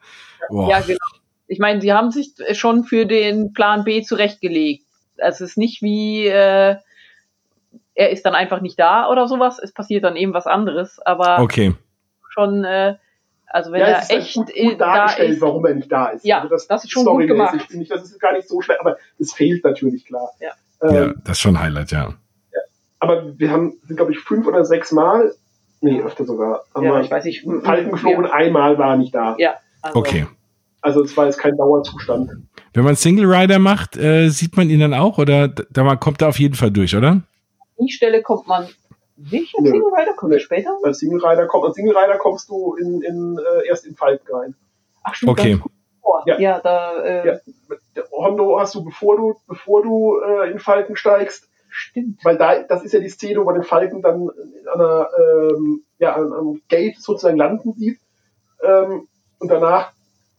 [SPEAKER 2] Boah. Ja, genau. Ich meine, sie haben sich schon für den Plan B zurechtgelegt. Also es ist nicht wie, äh, er ist dann einfach nicht da oder sowas. Es passiert dann eben was anderes. Aber
[SPEAKER 1] okay.
[SPEAKER 2] schon, äh, also wenn ja, er
[SPEAKER 3] halt
[SPEAKER 2] echt
[SPEAKER 3] gut, gut dargestellt, da ist, warum er nicht da ist.
[SPEAKER 2] Ja, also das, das, ist schon gut gemacht.
[SPEAKER 3] Finde ich, das ist gar nicht so schwer, aber es fehlt natürlich klar.
[SPEAKER 1] Ja, ähm, ja das ist schon ein Highlight, ja.
[SPEAKER 3] ja. Aber wir haben, sind glaube ich fünf oder sechs Mal, nee, öfter sogar,
[SPEAKER 2] haben ja, ich weiß nicht,
[SPEAKER 3] Falken geflogen, einmal war er nicht da.
[SPEAKER 2] Ja.
[SPEAKER 1] Also. Okay.
[SPEAKER 3] Also es war jetzt kein Dauerzustand.
[SPEAKER 1] Wenn man Single Rider macht, äh, sieht man ihn dann auch oder da man kommt er auf jeden Fall durch, oder?
[SPEAKER 2] Die Stelle kommt man nicht als Single Rider, kommt er später?
[SPEAKER 3] Als Single Rider kommt, als Single Rider kommst du in, in, äh, erst in Falken rein.
[SPEAKER 1] Ach stimmt, okay.
[SPEAKER 2] Ja. ja, da äh, ja.
[SPEAKER 3] Hondo hast du, bevor du, bevor du äh, in Falken steigst.
[SPEAKER 2] Stimmt.
[SPEAKER 3] Weil da, das ist ja die Szene, wo man den Falken dann an einer, ähm, ja, an einem Gate sozusagen landen sieht. Ähm, und danach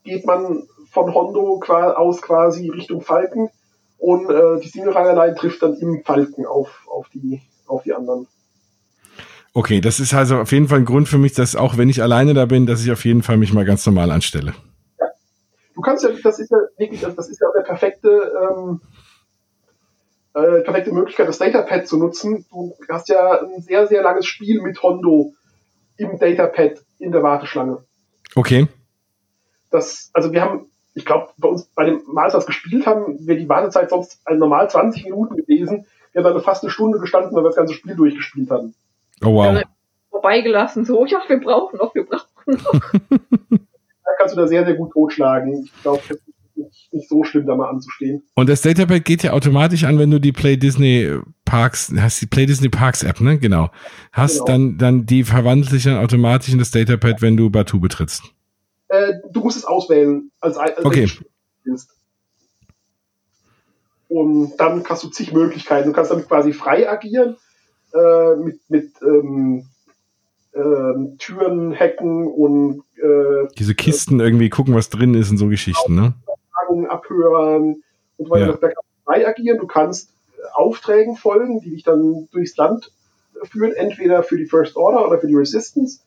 [SPEAKER 3] geht man von Hondo aus quasi Richtung Falken und äh, die Single-Line trifft dann im Falken auf, auf, die, auf die anderen.
[SPEAKER 1] Okay, das ist also auf jeden Fall ein Grund für mich, dass auch wenn ich alleine da bin, dass ich auf jeden Fall mich mal ganz normal anstelle.
[SPEAKER 3] Ja. Du kannst ja, das ist ja wirklich, das ist ja der perfekte, ähm, äh, perfekte Möglichkeit, das Datapad zu nutzen. Du hast ja ein sehr, sehr langes Spiel mit Hondo im Datapad in der Warteschlange.
[SPEAKER 1] Okay.
[SPEAKER 3] Das, also wir haben, ich glaube, bei uns bei dem Mal, als wir gespielt haben, wäre die Wartezeit sonst also normal 20 Minuten gewesen. Wir haben dann fast eine Stunde gestanden, weil wir das ganze Spiel durchgespielt hatten.
[SPEAKER 1] Oh wow.
[SPEAKER 2] vorbeigelassen, so, ja, wir brauchen noch, wir brauchen noch.
[SPEAKER 3] da kannst du da sehr, sehr gut totschlagen. Ich glaube, das ist nicht, nicht so schlimm, da mal anzustehen.
[SPEAKER 1] Und das Datapad geht ja automatisch an, wenn du die Play Disney Parks, hast die Play Disney Parks App, ne? Genau. Hast genau. dann, dann die verwandelt sich dann automatisch in das Datapad, wenn du Batu betrittst.
[SPEAKER 3] Äh, du musst es auswählen, als, als
[SPEAKER 1] okay.
[SPEAKER 3] Und dann hast du zig Möglichkeiten. Du kannst damit quasi frei agieren äh, mit, mit ähm, äh, Türen hacken und äh,
[SPEAKER 1] diese Kisten irgendwie gucken, was drin ist und so Geschichten, ne?
[SPEAKER 3] Abhören und so weiter. Ja. Da kannst du frei agieren. Du kannst Aufträgen folgen, die dich dann durchs Land führen, entweder für die First Order oder für die Resistance.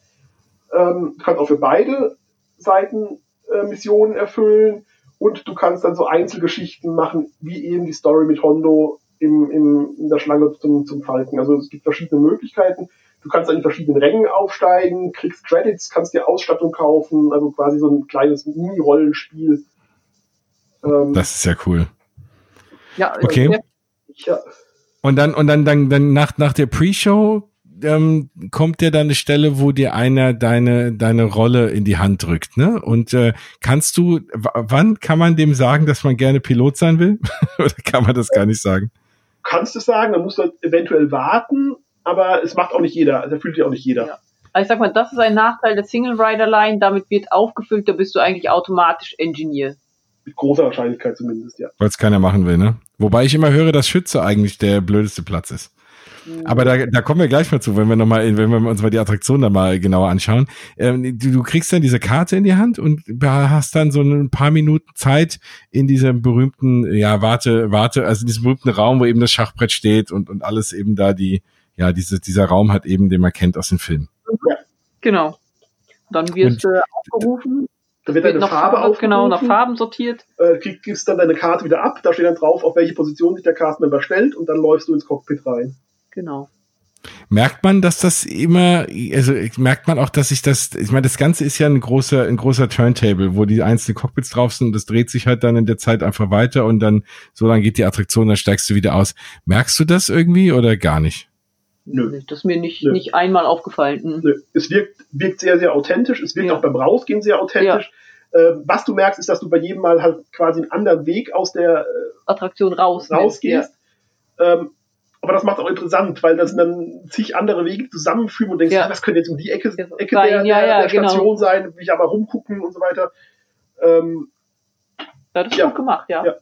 [SPEAKER 3] Ähm, du kannst auch für beide Seiten äh, Missionen erfüllen und du kannst dann so Einzelgeschichten machen, wie eben die Story mit Hondo im, im, in der Schlange zum, zum Falken. Also es gibt verschiedene Möglichkeiten. Du kannst dann in verschiedenen Rängen aufsteigen, kriegst Credits, kannst dir Ausstattung kaufen, also quasi so ein kleines Mini-Rollenspiel.
[SPEAKER 1] Ähm, das ist ja cool.
[SPEAKER 2] Ja,
[SPEAKER 1] okay.
[SPEAKER 3] Ja.
[SPEAKER 1] Und dann, und dann, dann, dann nach, nach der Pre-Show ähm, kommt ja dann eine Stelle, wo dir einer deine, deine Rolle in die Hand drückt, ne? Und äh, kannst du, wann kann man dem sagen, dass man gerne Pilot sein will? Oder kann man das gar nicht sagen?
[SPEAKER 3] kannst es sagen, dann musst du eventuell warten, aber es macht auch nicht jeder, also fühlt sich auch nicht jeder. Ja.
[SPEAKER 2] Also ich sag mal, das ist ein Nachteil der Single Rider Line, damit wird aufgefüllt, da bist du eigentlich automatisch Engineer.
[SPEAKER 3] Mit großer Wahrscheinlichkeit zumindest, ja.
[SPEAKER 1] Weil es keiner machen will, ne? Wobei ich immer höre, dass Schütze eigentlich der blödeste Platz ist. Aber da, da kommen wir gleich mal zu, wenn wir noch mal, wenn wir uns mal die Attraktion da mal genauer anschauen. Ähm, du, du kriegst dann diese Karte in die Hand und hast dann so ein paar Minuten Zeit in diesem berühmten, ja, warte, warte, also in diesem berühmten Raum, wo eben das Schachbrett steht und, und alles eben da die, ja, diese, dieser Raum hat eben, den man kennt aus den Filmen.
[SPEAKER 2] Ja. Genau. Dann wirst du aufgerufen.
[SPEAKER 3] Da wird deine Farbe
[SPEAKER 2] auf genau nach Farben sortiert.
[SPEAKER 3] Äh, gibst dann deine Karte wieder ab, da steht dann drauf, auf welche Position sich der Castmember stellt und dann läufst du ins Cockpit rein.
[SPEAKER 2] Genau.
[SPEAKER 1] Merkt man, dass das immer, also merkt man auch, dass sich das, ich meine, das Ganze ist ja ein großer, ein großer Turntable, wo die einzelnen Cockpits drauf sind und das dreht sich halt dann in der Zeit einfach weiter und dann so lange geht die Attraktion, dann steigst du wieder aus. Merkst du das irgendwie oder gar nicht?
[SPEAKER 2] Nö. Das ist mir nicht, Nö. nicht einmal aufgefallen. Hm.
[SPEAKER 3] Nö. Es wirkt, wirkt sehr, sehr authentisch. Es wirkt ja. auch beim Rausgehen sehr authentisch. Ja. Äh, was du merkst, ist, dass du bei jedem Mal halt quasi einen anderen Weg aus der äh,
[SPEAKER 2] Attraktion raus
[SPEAKER 3] rausgehst. Ja. Ähm, aber das macht auch interessant, weil das dann zig andere Wege zusammenführen und denkst, ja. das könnte jetzt um die Ecke, Ecke sein, der,
[SPEAKER 2] ja, ja,
[SPEAKER 3] der, Station genau. sein, will ich aber rumgucken und so weiter. Ähm,
[SPEAKER 2] das ist ja. gut gemacht, ja. ja.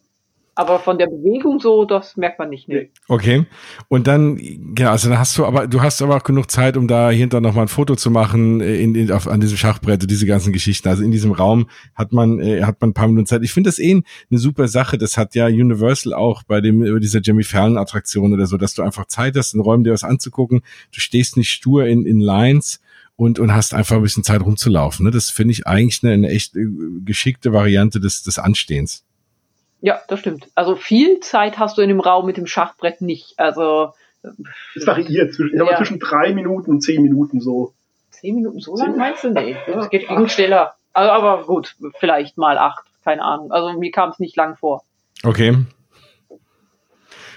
[SPEAKER 2] Aber von der Bewegung so, das merkt man nicht. Nee.
[SPEAKER 1] Okay. Und dann, ja, also dann hast du aber, du hast aber auch genug Zeit, um da hinter noch mal ein Foto zu machen äh, in, in, auf, an diesem Schachbrett, diese ganzen Geschichten. Also in diesem Raum hat man, äh, hat man ein paar Minuten Zeit. Ich finde das eh eine super Sache. Das hat ja Universal auch bei dem, über dieser Jimmy Fallon Attraktion oder so, dass du einfach Zeit hast, in Räumen dir was anzugucken. Du stehst nicht stur in, in Lines und, und hast einfach ein bisschen Zeit rumzulaufen. Ne? Das finde ich eigentlich eine, eine echt äh, geschickte Variante des, des Anstehens.
[SPEAKER 2] Ja, das stimmt. Also viel Zeit hast du in dem Raum mit dem Schachbrett nicht. Also
[SPEAKER 3] es variiert zwischen, ja. zwischen drei Minuten und zehn Minuten so.
[SPEAKER 2] Zehn Minuten so lang meinst du? Nee, das geht gegen schneller. Also, aber gut, vielleicht mal acht, keine Ahnung. Also mir kam es nicht lang vor.
[SPEAKER 1] Okay.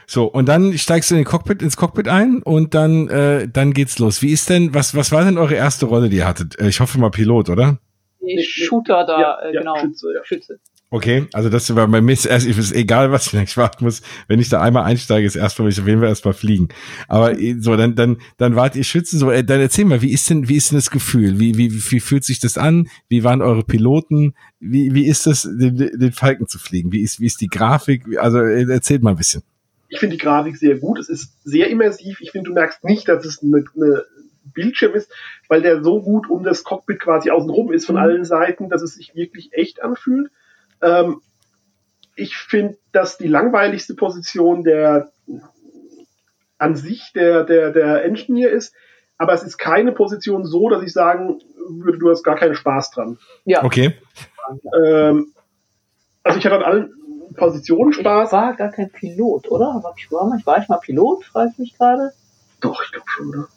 [SPEAKER 1] So, und dann steigst du in den Cockpit, ins Cockpit ein und dann, äh, dann geht's los. Wie ist denn, was, was war denn eure erste Rolle, die ihr hattet? Äh, ich hoffe mal Pilot, oder?
[SPEAKER 2] Die Shooter da, ja, äh, genau. Ja, Schütze, ja. Schütze.
[SPEAKER 1] Okay, also das war bei mir ist erst, ist egal, was ich eigentlich warten muss. Wenn ich da einmal einsteige, ist erstmal, ich auf jeden Fall erstmal fliegen. Aber so, dann, dann, dann wart ihr Schützen, so, äh, dann erzähl mal, wie ist denn, wie ist denn das Gefühl? Wie, wie, wie fühlt sich das an? Wie waren eure Piloten? Wie, wie ist das, den, den Falken zu fliegen? Wie ist, wie ist die Grafik? Also, äh, erzählt mal ein bisschen.
[SPEAKER 3] Ich finde die Grafik sehr gut. Es ist sehr immersiv. Ich finde, du merkst nicht, dass es eine, eine Bildschirm ist, weil der so gut um das Cockpit quasi außenrum ist von mhm. allen Seiten, dass es sich wirklich echt anfühlt. Ähm, ich finde, dass die langweiligste Position der an sich der, der, der Engineer ist, aber es ist keine Position so, dass ich sagen würde, du hast gar keinen Spaß dran.
[SPEAKER 1] Ja. Okay.
[SPEAKER 3] Ähm, also ich hatte an allen Positionen Spaß.
[SPEAKER 2] Ich war gar kein Pilot, oder? War ich, war, ich, war ich mal Pilot, frage ich mich gerade.
[SPEAKER 3] Doch, ich glaube schon, oder?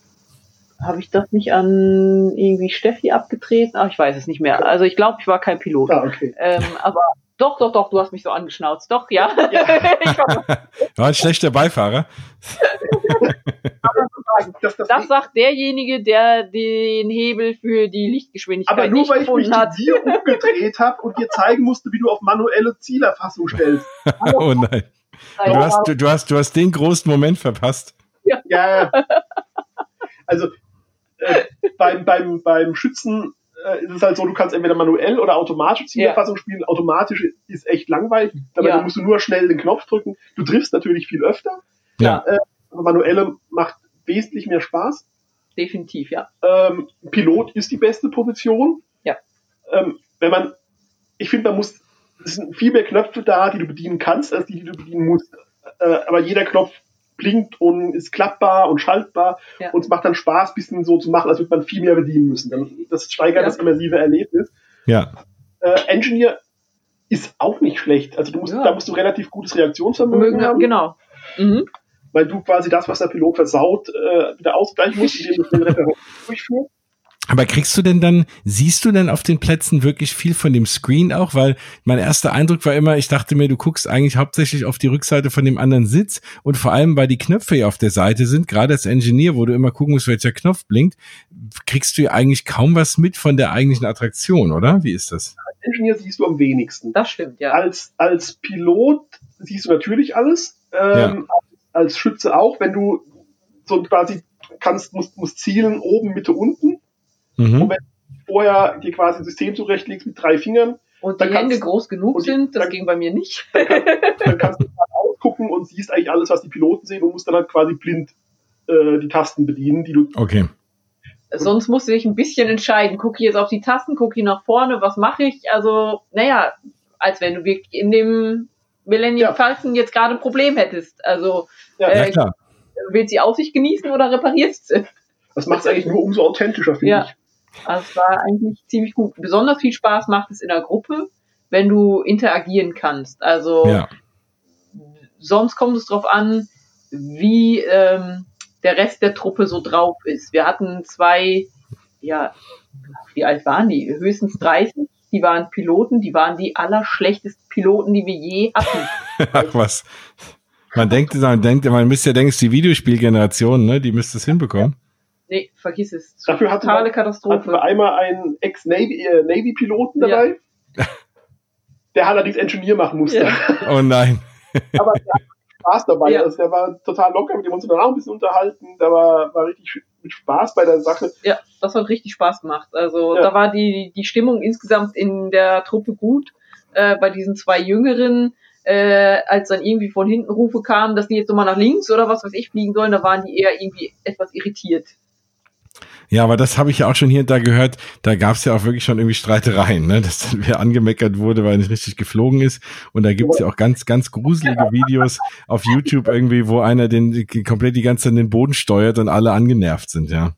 [SPEAKER 2] Habe ich das nicht an irgendwie Steffi abgetreten? Ach, ich weiß es nicht mehr. Also ich glaube, ich war kein Pilot.
[SPEAKER 3] Ah, okay.
[SPEAKER 2] Ähm, aber doch, doch, doch, du hast mich so angeschnauzt. Doch, ja. ja.
[SPEAKER 1] war ein schlechter Beifahrer.
[SPEAKER 2] das, das, das, sagt derjenige, der den Hebel für die Lichtgeschwindigkeit Aber nur weil ich mich
[SPEAKER 3] hat. zu dir umgedreht habe und dir zeigen musste, wie du auf manuelle Zielerfassung stellst.
[SPEAKER 1] oh nein. Du hast, du, du, hast, du hast den großen Moment verpasst.
[SPEAKER 3] Ja. ja. Also äh, beim, beim, beim Schützen äh, ist es halt so, du kannst entweder manuell oder automatisch Zielerfassung ja. spielen. Automatisch ist echt langweilig. Dabei ja. musst du nur schnell den Knopf drücken. Du triffst natürlich viel öfter.
[SPEAKER 1] Ja.
[SPEAKER 3] Äh, aber manuelle macht wesentlich mehr Spaß.
[SPEAKER 2] Definitiv, ja.
[SPEAKER 3] Ähm, Pilot ist die beste Position.
[SPEAKER 2] Ja.
[SPEAKER 3] Ähm, wenn man, ich finde, man muss, es sind viel mehr Knöpfe da, die du bedienen kannst, als die, die du bedienen musst. Äh, aber jeder Knopf blinkt und ist klappbar und schaltbar ja. und es macht dann Spaß, bisschen so zu machen, als würde man viel mehr bedienen müssen. Das steigert ja. das immersive Erlebnis.
[SPEAKER 1] Ja.
[SPEAKER 3] Äh, Engineer ist auch nicht schlecht. Also du musst, ja. da musst du relativ gutes Reaktionsvermögen haben.
[SPEAKER 2] Genau. Mhm.
[SPEAKER 3] Weil du quasi das, was der Pilot versaut, äh, wieder ausgleichen musst, indem du den Referent durchführst.
[SPEAKER 1] Aber kriegst du denn dann, siehst du denn auf den Plätzen wirklich viel von dem Screen auch? Weil mein erster Eindruck war immer, ich dachte mir, du guckst eigentlich hauptsächlich auf die Rückseite von dem anderen Sitz und vor allem, weil die Knöpfe ja auf der Seite sind, gerade als Engineer, wo du immer gucken musst, welcher Knopf blinkt, kriegst du ja eigentlich kaum was mit von der eigentlichen Attraktion, oder? Wie ist das?
[SPEAKER 3] Als Engineer siehst du am wenigsten.
[SPEAKER 2] Das stimmt, ja.
[SPEAKER 3] Als, als Pilot siehst du natürlich alles. Ähm, ja. Als Schütze auch, wenn du so quasi kannst, musst, musst zielen oben, Mitte, unten Mhm. Und wenn du vorher dir quasi ein System zurechtlegst mit drei Fingern.
[SPEAKER 2] Und die Hände groß genug sind, das dann, ging bei mir nicht.
[SPEAKER 3] Dann, kann, dann kannst du halt ausgucken und siehst eigentlich alles, was die Piloten sehen und musst dann halt quasi blind äh, die Tasten bedienen, die du.
[SPEAKER 1] Okay.
[SPEAKER 2] Sonst musst du dich ein bisschen entscheiden. Guck ich jetzt auf die Tasten, guck ich nach vorne, was mache ich? Also, naja, als wenn du wirklich in dem Millennium ja. Falcon jetzt gerade ein Problem hättest. Also,
[SPEAKER 1] ja, äh, ja klar.
[SPEAKER 2] willst du die Aussicht genießen oder reparierst du?
[SPEAKER 3] Das macht es eigentlich nur umso authentischer, finde ja. ich.
[SPEAKER 2] Also es war eigentlich ziemlich gut. Besonders viel Spaß macht es in der Gruppe, wenn du interagieren kannst. Also ja. sonst kommt es darauf an, wie ähm, der Rest der Truppe so drauf ist. Wir hatten zwei, ja, wie alt waren die? Höchstens 30. Die waren Piloten, die waren die allerschlechtesten Piloten, die wir je hatten.
[SPEAKER 1] Ach was. Man denkt, man denkt, man müsste ja denken, es ist die Videospielgeneration, ne? Die müsste es hinbekommen.
[SPEAKER 2] Nee, vergiss es.
[SPEAKER 3] Dafür hatten Totale wir, Katastrophe. Hatten wir einmal einen Ex-Navy-Piloten äh, dabei, ja. der allerdings Engineer machen musste. Ja.
[SPEAKER 1] Oh nein.
[SPEAKER 3] Aber der hat Spaß dabei. Ja. Also der war total locker, mit dem uns dann auch ein bisschen unterhalten. Da war, war richtig mit Spaß bei der Sache.
[SPEAKER 2] Ja, das hat richtig Spaß gemacht. Also ja. da war die, die Stimmung insgesamt in der Truppe gut. Äh, bei diesen zwei Jüngeren äh, als dann irgendwie von hinten Rufe kamen, dass die jetzt nochmal nach links oder was weiß ich fliegen sollen, da waren die eher irgendwie etwas irritiert.
[SPEAKER 1] Ja, aber das habe ich ja auch schon hier und da gehört. Da gab es ja auch wirklich schon irgendwie Streitereien, ne? dass dann wer angemeckert wurde, weil nicht richtig geflogen ist. Und da gibt's ja auch ganz, ganz gruselige Videos auf YouTube irgendwie, wo einer den komplett die ganze Zeit den Boden steuert und alle angenervt sind, ja.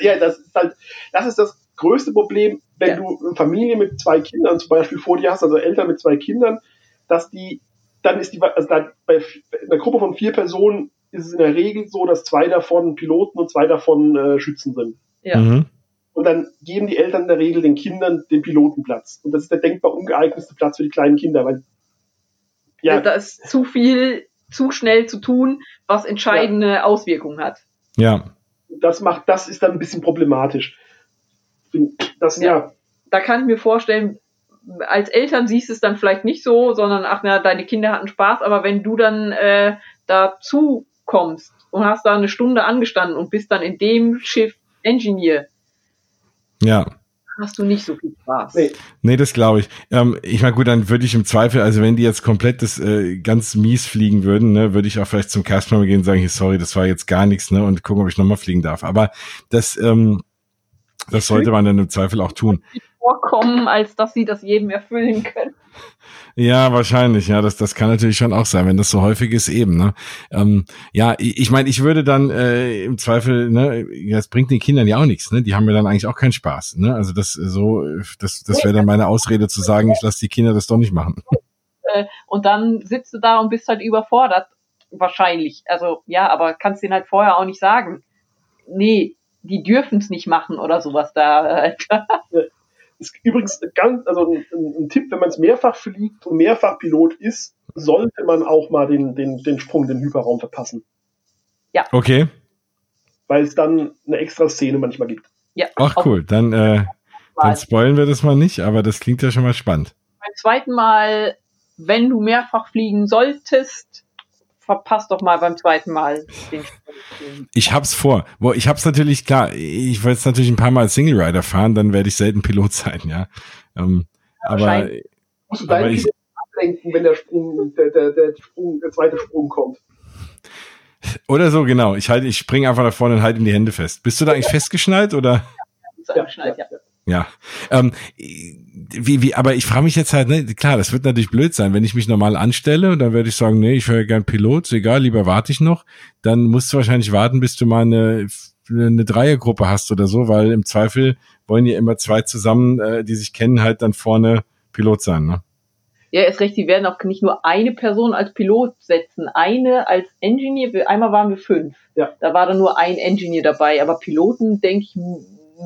[SPEAKER 3] Ja, das ist halt, das ist das größte Problem, wenn ja. du eine Familie mit zwei Kindern zum Beispiel vor dir hast, also Eltern mit zwei Kindern, dass die, dann ist die, also da, bei einer Gruppe von vier Personen ist es in der Regel so, dass zwei davon Piloten und zwei davon äh, Schützen sind. Ja. Mhm. Und dann geben die Eltern in der Regel den Kindern den Pilotenplatz. Und das ist der denkbar ungeeignetste Platz für die kleinen Kinder, weil
[SPEAKER 2] ja, da ist zu viel, zu schnell zu tun, was entscheidende ja. Auswirkungen hat.
[SPEAKER 1] Ja.
[SPEAKER 3] Das macht, das ist dann ein bisschen problematisch. Das, ja. ja.
[SPEAKER 2] Da kann ich mir vorstellen, als Eltern siehst du es dann vielleicht nicht so, sondern ach na, deine Kinder hatten Spaß, aber wenn du dann äh, dazu kommst und hast da eine Stunde angestanden und bist dann in dem Schiff Engineer.
[SPEAKER 1] Ja.
[SPEAKER 2] Hast du nicht so viel Spaß.
[SPEAKER 1] Nee, nee das glaube ich. Ähm, ich meine, gut, dann würde ich im Zweifel, also wenn die jetzt komplett das äh, ganz mies fliegen würden, ne, würde ich auch vielleicht zum Casper gehen und sagen, hey, sorry, das war jetzt gar nichts, ne, und gucken, ob ich nochmal fliegen darf. Aber das, ähm, das sollte man dann im Zweifel auch tun.
[SPEAKER 2] Vorkommen, als dass sie das jedem erfüllen können.
[SPEAKER 1] Ja, wahrscheinlich. Ja, das, das kann natürlich schon auch sein, wenn das so häufig ist eben. Ne? Ähm, ja, ich, ich meine, ich würde dann äh, im Zweifel, ne, das bringt den Kindern ja auch nichts. Ne? Die haben ja dann eigentlich auch keinen Spaß. Ne? Also das so, das, das wäre dann meine Ausrede zu sagen, ich lasse die Kinder das doch nicht machen.
[SPEAKER 2] Äh, und dann sitzt du da und bist halt überfordert, wahrscheinlich. Also ja, aber kannst denen halt vorher auch nicht sagen. Nee, die dürfen es nicht machen oder sowas da.
[SPEAKER 3] Ist übrigens ganz, also ein, ein Tipp, wenn man es mehrfach fliegt und mehrfach Pilot ist, sollte man auch mal den, den, den Sprung in den Hyperraum verpassen.
[SPEAKER 1] Ja. Okay.
[SPEAKER 3] Weil es dann eine extra Szene manchmal gibt.
[SPEAKER 1] Ja. Ach cool, dann, äh, dann spoilen wir das mal nicht, aber das klingt ja schon mal spannend.
[SPEAKER 2] Beim zweiten Mal, wenn du mehrfach fliegen solltest, verpasst doch mal beim zweiten Mal den Sprung.
[SPEAKER 1] Ich hab's vor. Ich hab's natürlich klar. Ich will jetzt natürlich ein paar Mal Single Rider fahren, dann werde ich selten Pilot sein, ja. Ähm, ja aber,
[SPEAKER 3] musst du aber ich, ablenken, wenn der Sprung, der, der, der Sprung, der zweite Sprung kommt.
[SPEAKER 1] Oder so, genau. Ich halte, ich springe einfach nach vorne und halte ihm die Hände fest. Bist du da eigentlich festgeschnallt oder? Ja, ja, ja. Ja. Ähm, wie, wie, aber ich frage mich jetzt halt, ne, klar, das wird natürlich blöd sein, wenn ich mich normal anstelle und dann werde ich sagen, nee, ich höre gern Pilot, ist egal, lieber warte ich noch. Dann musst du wahrscheinlich warten, bis du mal eine, eine Dreiergruppe hast oder so, weil im Zweifel wollen ja immer zwei zusammen, äh, die sich kennen, halt dann vorne Pilot sein, ne?
[SPEAKER 2] Ja, ist recht, die werden auch nicht nur eine Person als Pilot setzen, eine als Engineer, einmal waren wir fünf. Ja. Da war dann nur ein Engineer dabei, aber Piloten, denke ich,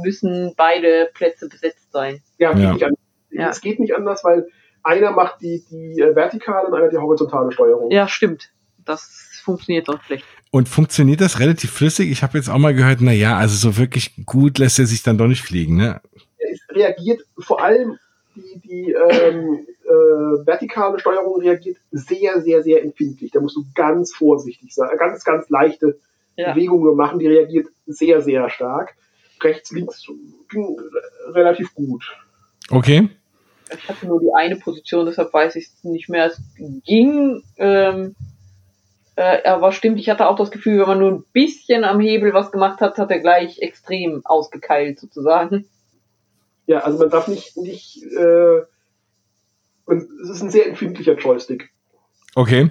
[SPEAKER 2] müssen beide Plätze besetzt sein.
[SPEAKER 3] Ja, ja. Geht ja. es geht nicht anders, weil einer macht die, die äh, vertikale und einer die horizontale Steuerung.
[SPEAKER 2] Ja, stimmt. Das funktioniert doch schlecht.
[SPEAKER 1] Und funktioniert das relativ flüssig? Ich habe jetzt auch mal gehört, na ja, also so wirklich gut lässt er sich dann doch nicht fliegen, ne?
[SPEAKER 3] Es reagiert vor allem die, die ähm, äh, vertikale Steuerung reagiert sehr, sehr, sehr empfindlich. Da musst du ganz vorsichtig sein, ganz, ganz leichte ja. Bewegungen machen. Die reagiert sehr, sehr stark rechts, links ging relativ gut.
[SPEAKER 1] Okay.
[SPEAKER 2] Ich hatte nur die eine Position, deshalb weiß ich es nicht mehr. Es ging, ähm, äh, aber stimmt, ich hatte auch das Gefühl, wenn man nur ein bisschen am Hebel was gemacht hat, hat er gleich extrem ausgekeilt sozusagen.
[SPEAKER 3] Ja, also man darf nicht, nicht äh, es ist ein sehr empfindlicher Joystick.
[SPEAKER 1] Okay.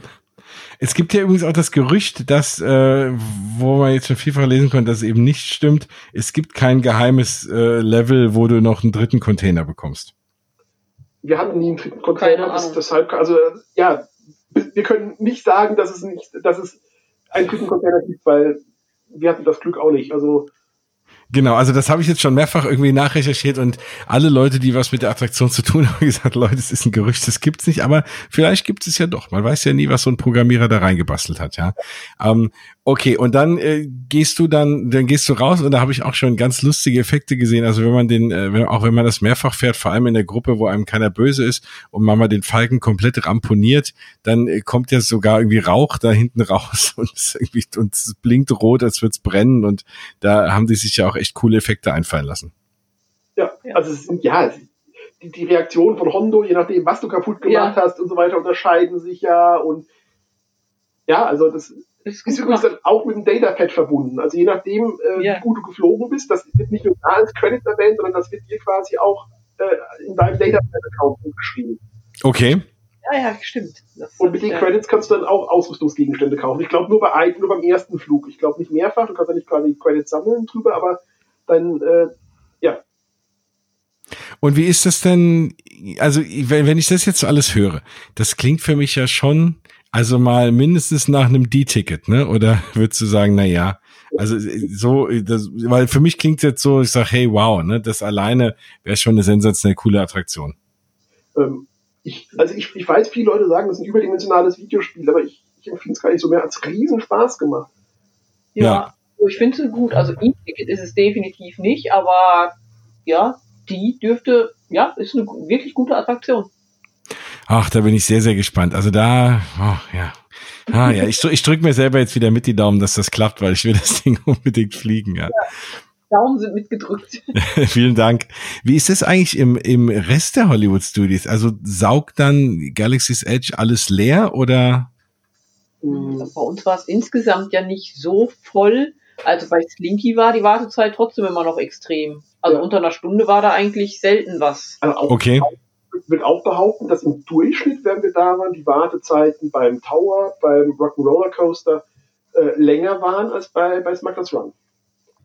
[SPEAKER 1] Es gibt ja übrigens auch das Gerücht, dass, äh, wo man jetzt schon vielfach lesen konnte, dass es eben nicht stimmt. Es gibt kein geheimes äh, Level, wo du noch einen dritten Container bekommst.
[SPEAKER 3] Wir haben nie einen dritten Container, das, deshalb, also ja, wir können nicht sagen, dass es nicht, dass es einen dritten Container gibt, weil wir hatten das Glück auch nicht. Also
[SPEAKER 1] Genau, also das habe ich jetzt schon mehrfach irgendwie nachrecherchiert und alle Leute, die was mit der Attraktion zu tun haben, gesagt, Leute, es ist ein Gerücht, das gibt's nicht, aber vielleicht gibt es ja doch. Man weiß ja nie, was so ein Programmierer da reingebastelt hat, ja. Ähm, Okay, und dann äh, gehst du dann, dann gehst du raus und da habe ich auch schon ganz lustige Effekte gesehen. Also wenn man den, äh, wenn, auch wenn man das mehrfach fährt, vor allem in der Gruppe, wo einem keiner böse ist und man mal den Falken komplett ramponiert, dann äh, kommt ja sogar irgendwie Rauch da hinten raus und es irgendwie und es blinkt rot, als wird's brennen und da haben die sich ja auch echt coole Effekte einfallen lassen.
[SPEAKER 3] Ja, also es sind ja die, die Reaktion von Hondo, je nachdem, was du kaputt gemacht ja. hast und so weiter, unterscheiden sich ja und ja, also das ist, ist übrigens dann auch mit dem Datapad verbunden. Also je nachdem, äh, ja. wie gut du geflogen bist, das wird nicht nur da als Credit erwähnt, sondern das wird dir quasi auch äh, in deinem Datapad-Account geschrieben.
[SPEAKER 1] Okay.
[SPEAKER 2] Ja, ja, stimmt.
[SPEAKER 3] Das und mit den Credits kannst du dann auch Ausrüstungsgegenstände kaufen. Ich glaube nur bei nur beim ersten Flug. Ich glaube nicht mehrfach, du kannst ja nicht quasi Credits sammeln drüber, aber dann, äh, ja.
[SPEAKER 1] Und wie ist das denn, also wenn, wenn ich das jetzt so alles höre, das klingt für mich ja schon, also mal mindestens nach einem D-Ticket, ne? Oder würdest du sagen, na ja, also so, das, weil für mich klingt jetzt so, ich sag, hey, wow, ne, das alleine wäre schon eine sensationell coole Attraktion.
[SPEAKER 3] Ähm, ich, also ich, ich weiß, viele Leute sagen, das ist ein überdimensionales Videospiel, aber ich, ich empfinde es gar nicht so mehr als Riesenspaß gemacht.
[SPEAKER 2] Ja, ja. Also ich finde es gut. Also E-Ticket ist es definitiv nicht, aber ja, die dürfte, ja, ist eine wirklich gute Attraktion.
[SPEAKER 1] Ach, da bin ich sehr, sehr gespannt. Also da, oh, ja. Ah, ja, ich, ich drücke mir selber jetzt wieder mit die Daumen, dass das klappt, weil ich will das Ding unbedingt fliegen, ja. ja.
[SPEAKER 2] Daumen sind mitgedrückt.
[SPEAKER 1] Vielen Dank. Wie ist es eigentlich im, im Rest der Hollywood Studios? Also saugt dann Galaxy's Edge alles leer oder?
[SPEAKER 2] Hm, bei uns war es insgesamt ja nicht so voll. Also bei Slinky war die Wartezeit trotzdem immer noch extrem. Also ja. unter einer Stunde war da eigentlich selten was.
[SPEAKER 1] Also okay.
[SPEAKER 3] Ich würde auch behaupten, dass im Durchschnitt, wenn wir da waren, die Wartezeiten beim Tower, beim Rock'n'Roller Coaster äh, länger waren als bei, bei Smuggler's Run.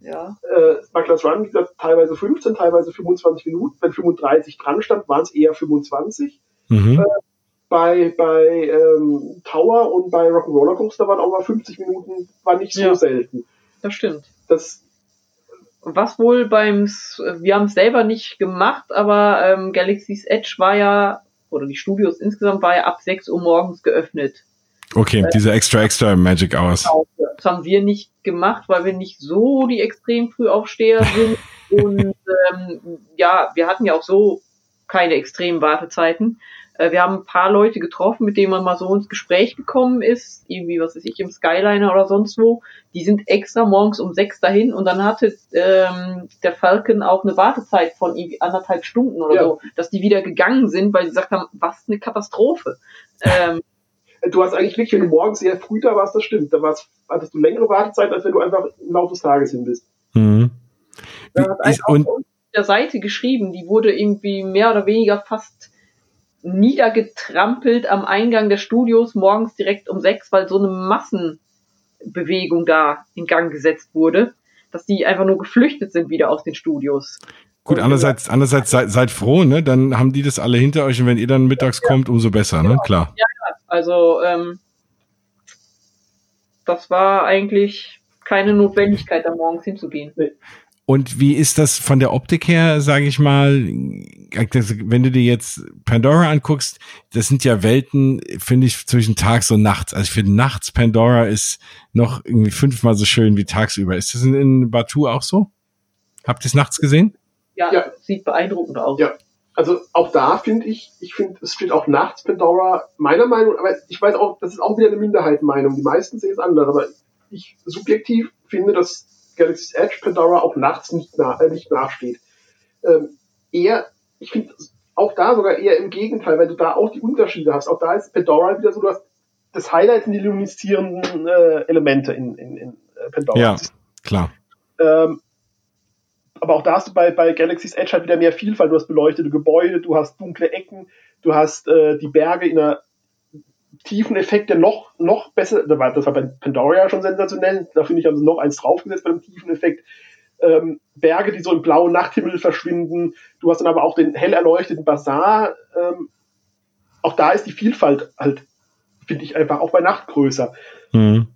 [SPEAKER 2] Ja.
[SPEAKER 3] Äh, Smugglers Run, wie gesagt, teilweise 15, teilweise 25 Minuten. Wenn 35 dran stand, waren es eher 25. Mhm. Äh, bei bei ähm, Tower und bei Rock'n'Roller Coaster waren auch mal 50 Minuten, war nicht so ja, selten.
[SPEAKER 2] Das stimmt.
[SPEAKER 3] Das
[SPEAKER 2] was wohl beim, wir haben es selber nicht gemacht, aber ähm, Galaxy's Edge war ja, oder die Studios insgesamt war ja ab 6 Uhr morgens geöffnet.
[SPEAKER 1] Okay, äh, diese extra, extra Magic Hours. Genau,
[SPEAKER 2] das haben wir nicht gemacht, weil wir nicht so die extrem früh aufsteher sind. Und ähm, ja, wir hatten ja auch so keine extremen Wartezeiten. Äh, wir haben ein paar Leute getroffen, mit denen man mal so ins Gespräch gekommen ist, irgendwie, was weiß ich, im Skyliner oder sonst wo. Die sind extra morgens um sechs dahin und dann hatte ähm, der Falcon auch eine Wartezeit von irgendwie anderthalb Stunden oder ja. so, dass die wieder gegangen sind, weil sie gesagt haben, was eine Katastrophe. Ähm,
[SPEAKER 3] du hast eigentlich wirklich, wenn du morgens sehr früh da warst, das stimmt. Da warst, hattest du längere Wartezeit, als wenn du einfach im Laufe des Tages hin bist. Mhm.
[SPEAKER 2] Da hat einer und auf der Seite geschrieben, die wurde irgendwie mehr oder weniger fast niedergetrampelt am Eingang der Studios morgens direkt um sechs, weil so eine Massenbewegung da in Gang gesetzt wurde, dass die einfach nur geflüchtet sind wieder aus den Studios.
[SPEAKER 1] Gut, andererseits, andererseits seid, seid froh, ne? Dann haben die das alle hinter euch und wenn ihr dann mittags ja. kommt, umso besser, ne? Klar.
[SPEAKER 2] Ja, also ähm, das war eigentlich keine Notwendigkeit, da morgens hinzugehen.
[SPEAKER 1] Und wie ist das von der Optik her, sage ich mal, wenn du dir jetzt Pandora anguckst, das sind ja Welten, finde ich, zwischen tags und nachts. Also ich finde nachts Pandora ist noch irgendwie fünfmal so schön wie tagsüber. Ist das in, in Batu auch so? Habt ihr es nachts gesehen?
[SPEAKER 2] Ja, ja, sieht beeindruckend aus.
[SPEAKER 3] Ja, also auch da finde ich, ich finde, es steht auch nachts Pandora, meiner Meinung, aber ich weiß auch, das ist auch wieder eine Minderheitenmeinung. Die meisten sehen es anders, aber ich subjektiv finde, dass Galaxy's Edge Pandora auch nachts nicht, nach, äh, nicht nachsteht. Ähm, eher, ich finde auch da sogar eher im Gegenteil, weil du da auch die Unterschiede hast. Auch da ist Pandora wieder so, du hast das Highlight sind die lumineszierenden äh, Elemente in, in, in äh, Pandora.
[SPEAKER 1] Ja, klar.
[SPEAKER 3] Ähm, aber auch da hast du bei, bei Galaxy's Edge halt wieder mehr Vielfalt. Du hast beleuchtete Gebäude, du hast dunkle Ecken, du hast äh, die Berge in einer tiefen Effekt, der noch, noch besser, das war, das war bei Pandora schon sensationell, da finde ich, haben sie noch eins draufgesetzt bei dem tiefen Effekt. Ähm, Berge, die so im blauen Nachthimmel verschwinden. Du hast dann aber auch den hell erleuchteten Bazar. Ähm, auch da ist die Vielfalt halt, finde ich, einfach auch bei Nacht größer. Mhm.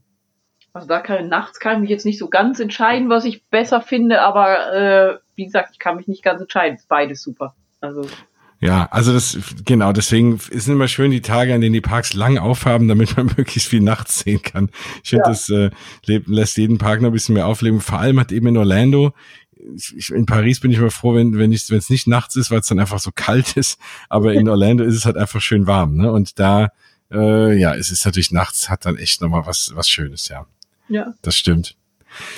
[SPEAKER 2] Also da kann nachts kann ich mich jetzt nicht so ganz entscheiden, was ich besser finde, aber äh, wie gesagt, ich kann mich nicht ganz entscheiden. Beides super. Also
[SPEAKER 1] ja, also das, genau, deswegen ist immer schön die Tage, an denen die Parks lang aufhaben, damit man möglichst viel nachts sehen kann. Ich finde, ja. das äh, lässt jeden Park noch ein bisschen mehr aufleben. Vor allem hat eben in Orlando, ich, in Paris bin ich immer froh, wenn wenn es nicht nachts ist, weil es dann einfach so kalt ist. Aber in Orlando ist es halt einfach schön warm, ne? Und da, äh, ja, es ist natürlich nachts, hat dann echt nochmal was was Schönes, ja.
[SPEAKER 2] Ja.
[SPEAKER 1] Das stimmt.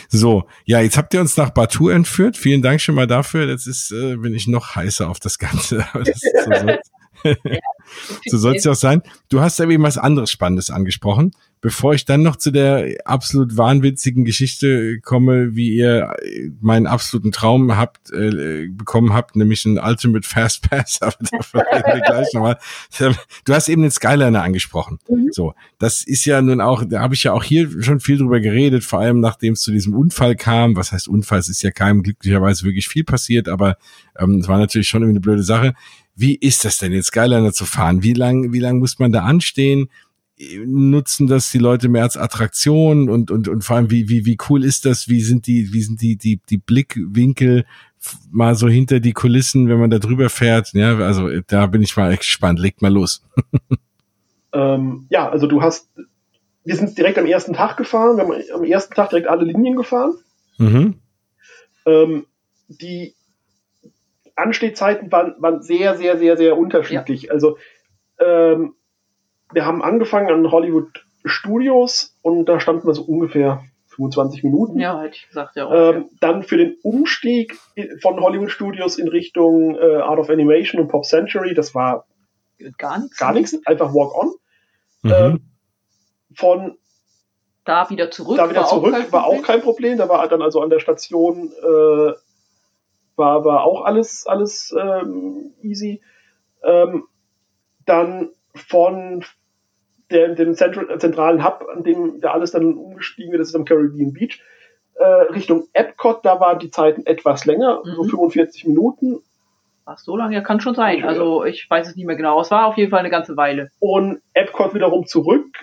[SPEAKER 1] So, ja, jetzt habt ihr uns nach Batu entführt. Vielen Dank schon mal dafür. Jetzt ist, äh, bin ich noch heißer auf das Ganze. Das so, so. so soll es ja auch sein. Du hast ja eben was anderes Spannendes angesprochen. Bevor ich dann noch zu der absolut wahnwitzigen Geschichte komme, wie ihr meinen absoluten Traum habt, äh, bekommen habt, nämlich ein Ultimate Fast Pass, aber dafür reden wir gleich nochmal. Du hast eben den Skyliner angesprochen. Mhm. So, das ist ja nun auch, da habe ich ja auch hier schon viel drüber geredet, vor allem nachdem es zu diesem Unfall kam. Was heißt Unfall? Es ist ja keinem glücklicherweise wirklich viel passiert, aber ähm, es war natürlich schon irgendwie eine blöde Sache. Wie ist das denn, den Skyliner zu fahren? Wie lang, wie lang muss man da anstehen? Nutzen das die Leute mehr als Attraktion und, und, und vor allem, wie, wie, wie cool ist das? Wie sind die, wie sind die, die, die Blickwinkel mal so hinter die Kulissen, wenn man da drüber fährt? Ja, also da bin ich mal echt gespannt. Legt mal los.
[SPEAKER 3] ähm, ja, also du hast, wir sind direkt am ersten Tag gefahren. Wir haben am ersten Tag direkt alle Linien gefahren. Mhm. Ähm, die Anstehzeiten waren, waren sehr, sehr, sehr, sehr unterschiedlich. Ja. Also ähm, wir haben angefangen an Hollywood Studios und da standen wir so ungefähr 25 Minuten.
[SPEAKER 2] Ja, hätte ich gesagt, ja.
[SPEAKER 3] Auch, ähm, Dann für den Umstieg von Hollywood Studios in Richtung äh, Art of Animation und Pop Century, das war
[SPEAKER 2] gar nichts.
[SPEAKER 3] Gar nichts, einfach Walk On. Mhm. Ähm, von
[SPEAKER 2] da wieder zurück.
[SPEAKER 3] Da wieder war zurück auch war auch kein Problem. Da war dann also an der Station äh, war, war auch alles, alles ähm, easy. Ähm, dann von der, dem Zentral, zentralen Hub, an dem da alles dann umgestiegen wird, das ist am Caribbean Beach, äh, Richtung Epcot, da waren die Zeiten etwas länger, mhm. so 45 Minuten.
[SPEAKER 2] Ach, so lange, ja, kann schon sein. Also ich weiß es nicht mehr genau. Es war auf jeden Fall eine ganze Weile.
[SPEAKER 3] Und Epcot wiederum zurück,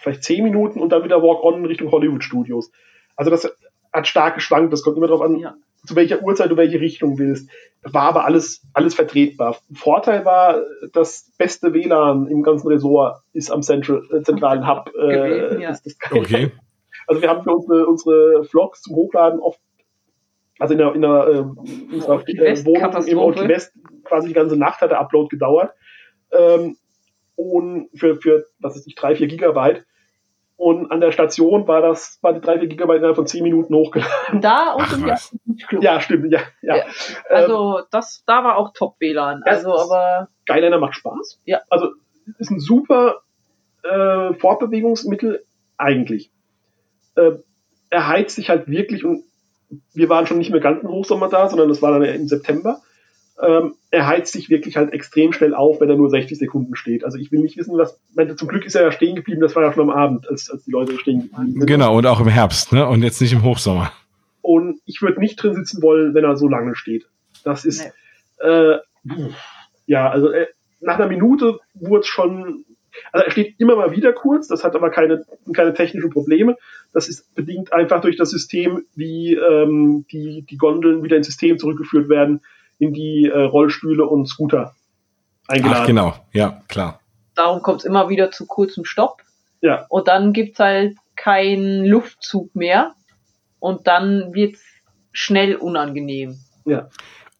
[SPEAKER 3] vielleicht 10 Minuten und dann wieder Walk-On Richtung Hollywood Studios. Also das hat stark geschwankt, das kommt immer darauf an, ja. Zu welcher Uhrzeit du welche Richtung willst. War aber alles, alles vertretbar. Vorteil war, das beste WLAN im ganzen Resort ist am Central, äh, zentralen Hub. Äh, Gewesen, ja. das, das
[SPEAKER 1] okay.
[SPEAKER 3] Also wir haben für unsere, unsere Vlogs zum Hochladen oft, also in der, in der, äh, in unserer äh, Wohnung im Old West quasi die ganze Nacht hat der Upload gedauert. Ähm, und für, für, was ist nicht, drei, vier Gigabyte. Und an der Station war das, war die 3, 4 Gigabyte innerhalb von 10 Minuten hochgeladen.
[SPEAKER 2] Da und im
[SPEAKER 3] Club. Ja, stimmt, ja, ja. ja.
[SPEAKER 2] Also, ähm, das, da war auch Top-WLAN. Also, aber.
[SPEAKER 3] Skyliner macht Spaß.
[SPEAKER 2] Ja.
[SPEAKER 3] Also, ist ein super, äh, Fortbewegungsmittel, eigentlich. Äh, er heizt sich halt wirklich und wir waren schon nicht mehr ganz im Hochsommer da, sondern das war dann im September ähm, er heizt sich wirklich halt extrem schnell auf, wenn er nur 60 Sekunden steht. Also ich will nicht wissen, was, meine, zum Glück ist er ja stehen geblieben, das war ja schon am Abend, als, als die Leute stehen geblieben
[SPEAKER 1] sind. Genau, und auch im Herbst, ne? Und jetzt nicht im Hochsommer.
[SPEAKER 3] Und ich würde nicht drin sitzen wollen, wenn er so lange steht. Das ist, nee. äh, ja, also äh, nach einer Minute wurde es schon, also er steht immer mal wieder kurz, das hat aber keine, keine technischen Probleme. Das ist bedingt einfach durch das System, wie ähm, die, die Gondeln wieder ins System zurückgeführt werden in die äh, Rollstühle und Scooter eingeladen. Ach,
[SPEAKER 1] genau, ja, klar.
[SPEAKER 2] Darum kommt es immer wieder zu kurzem Stopp.
[SPEAKER 3] Ja.
[SPEAKER 2] Und dann gibt es halt keinen Luftzug mehr. Und dann wird es schnell unangenehm.
[SPEAKER 3] Ja.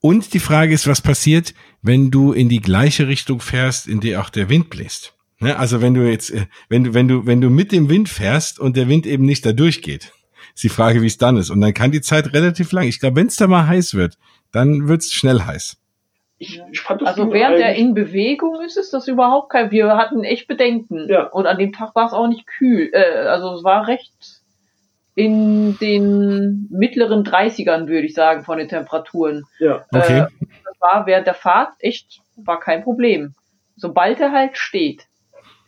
[SPEAKER 1] Und die Frage ist, was passiert, wenn du in die gleiche Richtung fährst, in die auch der Wind bläst? Ne? Also wenn du jetzt, äh, wenn du, wenn du, wenn du mit dem Wind fährst und der Wind eben nicht da durchgeht, ist die Frage, wie es dann ist. Und dann kann die Zeit relativ lang. Ich glaube, wenn es da mal heiß wird, dann wird's schnell heiß.
[SPEAKER 2] Ich, ich fand das also während er in Bewegung ist, ist das überhaupt kein. Wir hatten echt Bedenken.
[SPEAKER 3] Ja.
[SPEAKER 2] Und an dem Tag war es auch nicht kühl. Äh, also es war recht in den mittleren 30ern, würde ich sagen, von den Temperaturen.
[SPEAKER 3] Ja.
[SPEAKER 1] Okay. Äh,
[SPEAKER 2] das war während der Fahrt echt, war kein Problem. Sobald er halt steht,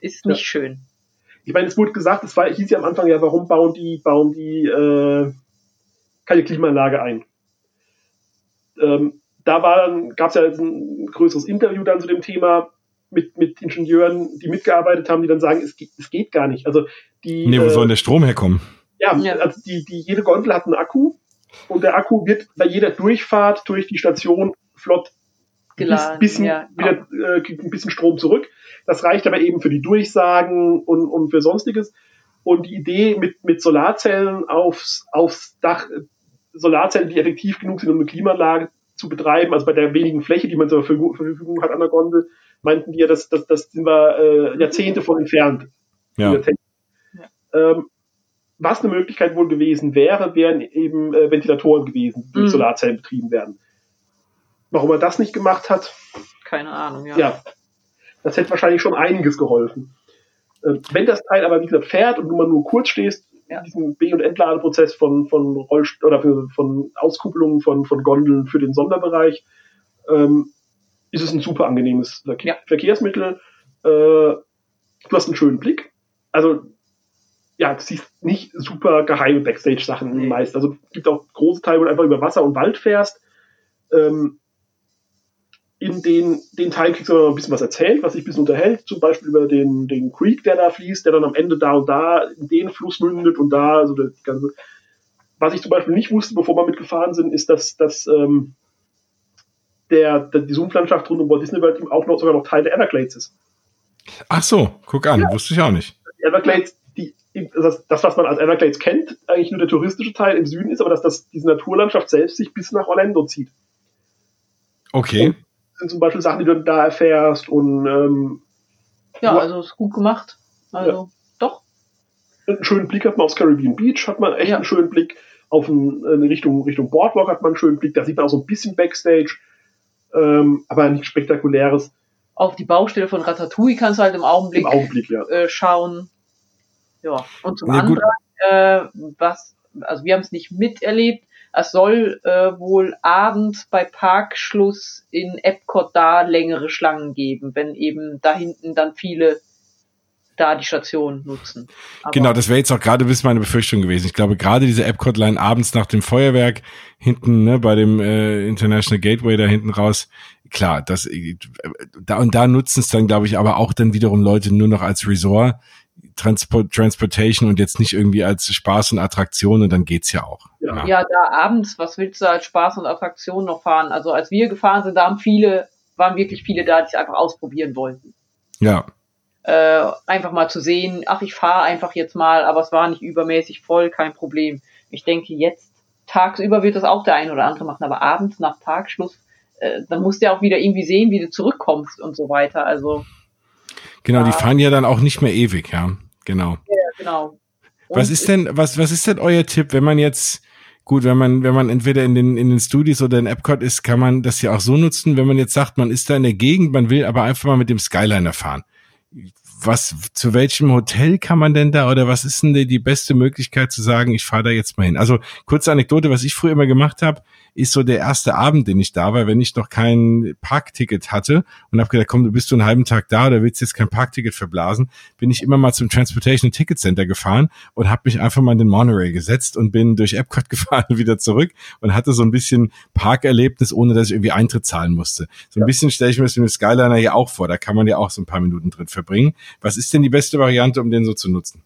[SPEAKER 2] ist nicht ja. schön.
[SPEAKER 3] Ich meine, es wurde gesagt, es war, hieß ja am Anfang ja, warum bauen die, bauen die äh, keine Klimaanlage ein? Ähm, da war dann, gab es ja ein größeres Interview dann zu dem Thema mit, mit Ingenieuren, die mitgearbeitet haben, die dann sagen, es, es geht gar nicht. Also die.
[SPEAKER 1] Nee, wo äh, soll der Strom herkommen?
[SPEAKER 3] Ja, ja, also die, die, jede Gondel hat einen Akku und der Akku wird bei jeder Durchfahrt durch die Station flott
[SPEAKER 2] geladen,
[SPEAKER 3] bisschen, ja. wieder äh, ein bisschen Strom zurück. Das reicht aber eben für die Durchsagen und, und für sonstiges. Und die Idee mit, mit Solarzellen aufs, aufs Dach Solarzellen, die effektiv genug sind, um eine Klimaanlage zu betreiben, also bei der wenigen Fläche, die man zur Verfügung hat an der Gondel, meinten die ja, das, das, das sind wir äh, Jahrzehnte von entfernt.
[SPEAKER 1] Ja.
[SPEAKER 3] Ähm, was eine Möglichkeit wohl gewesen wäre, wären eben äh, Ventilatoren gewesen, die durch
[SPEAKER 2] Mhm.
[SPEAKER 3] Solarzellen betrieben werden. Warum er das nicht gemacht hat,
[SPEAKER 2] Keine Ahnung, ja.
[SPEAKER 3] ja, das hätte wahrscheinlich schon einiges geholfen. Äh, wenn das Teil aber, wie gesagt, fährt und du mal nur kurz stehst,
[SPEAKER 2] Ja.
[SPEAKER 3] in diesem B- und Entladeprozess von, von Rollst oder für, von Auskupplungen von, von Gondeln für den Sonderbereich, ähm, ist es ein super angenehmes Verke
[SPEAKER 2] Ja.
[SPEAKER 3] Verkehrsmittel. Äh, du hast einen schönen Blick. Also, ja, du siehst nicht super geheime Backstage-Sachen
[SPEAKER 2] Nee.
[SPEAKER 3] meist. Also, es gibt auch große Teile, wo du einfach über Wasser und Wald fährst. Ähm, in den, den Teil kriegst du noch ein bisschen was erzählt, was sich ein bisschen unterhält, zum Beispiel über den, den Creek, der da fließt, der dann am Ende da und da in den Fluss mündet und da, also das ganze. Was ich zum Beispiel nicht wusste, bevor wir mitgefahren sind, ist, dass, dass ähm, der, der, die Sumpflandschaft rund um Walt Disney World auch noch sogar noch Teil der Everglades ist.
[SPEAKER 1] Ach so, guck an, wusste ich auch nicht.
[SPEAKER 3] Die Everglades, die, das, das, was man als Everglades kennt, eigentlich nur der touristische Teil im Süden ist, aber dass das, diese Naturlandschaft selbst sich bis nach Orlando zieht.
[SPEAKER 1] Okay.
[SPEAKER 3] Das sind zum Beispiel Sachen, die du da erfährst und ähm,
[SPEAKER 2] Ja,
[SPEAKER 3] Ja.
[SPEAKER 2] also ist gut gemacht. Also, doch.
[SPEAKER 3] einen schönen Blick hat man aufs Caribbean Beach, hat man echt
[SPEAKER 2] Ja.
[SPEAKER 3] einen schönen Blick. Auf ein, eine Richtung, Richtung Boardwalk hat man einen schönen Blick. Da sieht man auch so ein bisschen Backstage, ähm, aber nichts Spektakuläres
[SPEAKER 2] Auf die Baustelle von Ratatouille kannst du halt im Augenblick
[SPEAKER 3] im Augenblick, ja.
[SPEAKER 2] äh, schauen. Ja, und zum
[SPEAKER 1] Ja, gut.
[SPEAKER 2] anderen, äh, was, also wir haben es nicht miterlebt, es soll äh, wohl abends bei Parkschluss in Epcot da längere Schlangen geben, wenn eben da hinten dann viele da die Station nutzen. Aber
[SPEAKER 1] Genau, das wäre jetzt auch gerade bis meine Befürchtung gewesen. Ich glaube, gerade diese Epcot-Line abends nach dem Feuerwerk hinten, ne, bei dem äh, International Gateway da hinten raus, klar, das äh, da und da nutzen es dann, glaube ich, aber auch dann wiederum Leute nur noch als Resort, Transport, Transportation und jetzt nicht irgendwie als Spaß und Attraktion und dann geht's ja auch.
[SPEAKER 3] Ja.
[SPEAKER 2] Ja, da abends, was willst du als Spaß und Attraktion noch fahren? Also als wir gefahren sind, da haben viele, waren wirklich viele da, die es einfach ausprobieren wollten.
[SPEAKER 1] Ja,
[SPEAKER 2] Äh, einfach mal zu sehen, ach, ich fahre einfach jetzt mal, aber es war nicht übermäßig voll, kein Problem. Ich denke, jetzt tagsüber wird das auch der ein oder andere machen, aber abends nach Parkschluss, äh, dann musst du ja auch wieder irgendwie sehen, wie du zurückkommst und so weiter. Also,
[SPEAKER 1] genau, die
[SPEAKER 2] Ja.
[SPEAKER 1] fahren ja dann auch nicht mehr ewig, ja. Genau.
[SPEAKER 2] ja, genau.
[SPEAKER 1] Was ist denn, was, was ist denn euer Tipp, wenn man jetzt, gut, wenn man, wenn man entweder in den, in den Studios oder in Epcot ist, kann man das ja auch so nutzen, wenn man jetzt sagt, man ist da in der Gegend, man will aber einfach mal mit dem Skyliner fahren. Was, zu welchem Hotel kann man denn da oder was ist denn die, die beste Möglichkeit zu sagen, ich fahre da jetzt mal hin? Also kurze Anekdote, was ich früher immer gemacht habe, ist so der erste Abend, den ich da war, wenn ich noch kein Parkticket hatte und habe gedacht, komm, du bist so einen halben Tag da oder willst jetzt kein Parkticket verblasen, bin ich immer mal zum Transportation Ticket Center gefahren und habe mich einfach mal in den Monorail gesetzt und bin durch Epcot gefahren und wieder zurück und hatte so ein bisschen Parkerlebnis, ohne dass ich irgendwie Eintritt zahlen musste. So ein bisschen stelle ich mir das mit dem Skyliner hier auch vor, da kann man ja auch so ein paar Minuten drin verbringen. Was ist denn die beste Variante, um den so zu nutzen?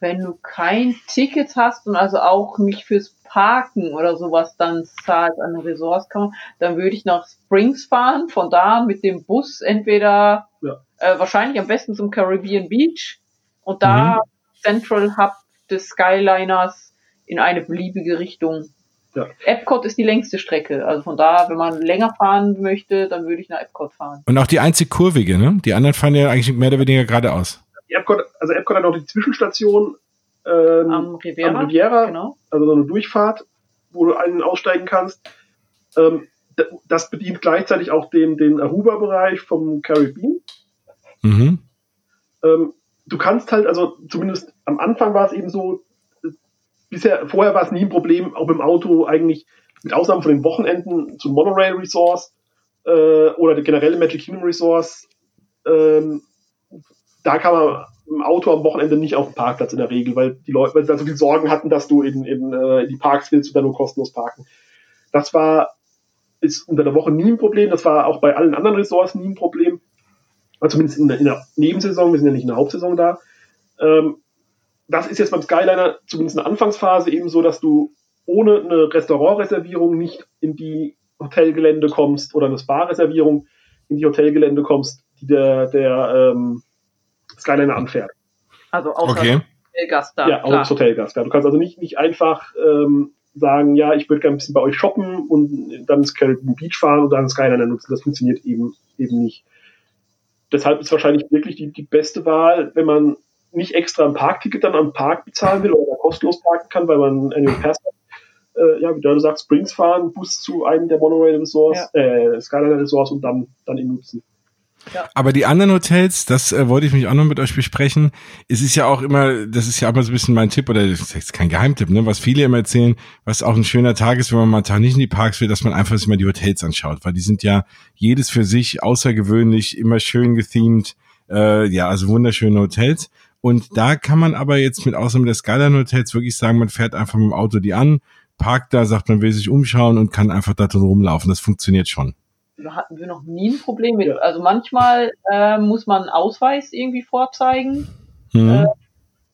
[SPEAKER 2] Wenn du kein Ticket hast und also auch nicht fürs Parken oder sowas dann zahlst an den Resorts, kann man, dann würde ich nach Springs fahren, von da mit dem Bus entweder
[SPEAKER 3] Ja.
[SPEAKER 2] äh, wahrscheinlich am besten zum Caribbean Beach und da Central Hub des Skyliners in eine beliebige Richtung.
[SPEAKER 3] Ja.
[SPEAKER 2] Epcot ist die längste Strecke, also von da, wenn man länger fahren möchte, dann würde ich nach Epcot fahren.
[SPEAKER 1] Und auch die einzig kurvige, ne? Die anderen fahren ja eigentlich mehr oder weniger geradeaus.
[SPEAKER 3] Epcot, also Epcot hat noch die Zwischenstation ähm,
[SPEAKER 2] Am Riviera,
[SPEAKER 3] am Riviera,
[SPEAKER 2] genau.
[SPEAKER 3] also so eine Durchfahrt, wo du einen aussteigen kannst. Ähm, das bedient gleichzeitig auch den, den Aruba-Bereich vom Caribbean.
[SPEAKER 1] Mhm.
[SPEAKER 3] Ähm, du kannst halt, also zumindest am Anfang war es eben so, äh, bisher, vorher war es nie ein Problem, auch mit dem Auto eigentlich, mit Ausnahme von den Wochenenden zu Monorail Resource äh, oder der generelle Magic Kingdom Resource, ähm, da kann man im Auto am Wochenende nicht auf den Parkplatz in der Regel, weil die Leute, weil sie dann so viel Sorgen hatten, dass du in, in, äh, in die Parks willst und dann nur kostenlos parken. Das war, ist unter der Woche nie ein Problem, das war auch bei allen anderen Resorts nie ein Problem. Also zumindest in der, in der Nebensaison, wir sind ja nicht in der Hauptsaison da. Ähm, das ist jetzt beim Skyliner zumindest in der Anfangsphase eben so, dass du ohne eine Restaurantreservierung nicht in die Hotelgelände kommst oder eine Spa-Reservierung in die Hotelgelände kommst, die der, der ähm, Skyliner anfährt.
[SPEAKER 2] Also außer
[SPEAKER 1] Okay.
[SPEAKER 2] Gast da,
[SPEAKER 3] ja, auch
[SPEAKER 2] klar.
[SPEAKER 3] als Hotelgast. Ja, du kannst also nicht, nicht einfach ähm, sagen, ja, ich würde gerne ein bisschen bei euch shoppen und dann ins Caribbean Beach fahren und dann Skyliner nutzen. Das funktioniert eben, eben nicht. Deshalb ist wahrscheinlich wirklich die, die beste Wahl, wenn man nicht extra ein Parkticket dann am Park bezahlen will oder kostenlos parken kann, weil man einen Pass hat, äh, ja, wie du sagst, Springs fahren, Bus zu einem der Monorail Resorts, ja. äh, Skyliner Resorts und dann, dann ihn nutzen.
[SPEAKER 1] Aber die anderen Hotels, das äh, wollte ich mich auch noch mit euch besprechen. Es ist ja auch immer, das ist ja auch mal so ein bisschen mein Tipp, oder das ist jetzt kein Geheimtipp, ne, was viele immer erzählen, was auch ein schöner Tag ist, wenn man mal einen Tag nicht in die Parks will, dass man einfach sich mal die Hotels anschaut, weil die sind ja jedes für sich außergewöhnlich, immer schön gethemed, äh, ja, also wunderschöne Hotels. Und da kann man aber jetzt mit Ausnahme des Skyline Hotels wirklich sagen, man fährt einfach mit dem Auto die an, parkt da, sagt man will sich umschauen und kann einfach da drin rumlaufen. Das funktioniert schon
[SPEAKER 2] hatten wir noch nie ein Problem mit. Also manchmal äh, muss man einen Ausweis irgendwie vorzeigen. Mhm. Äh,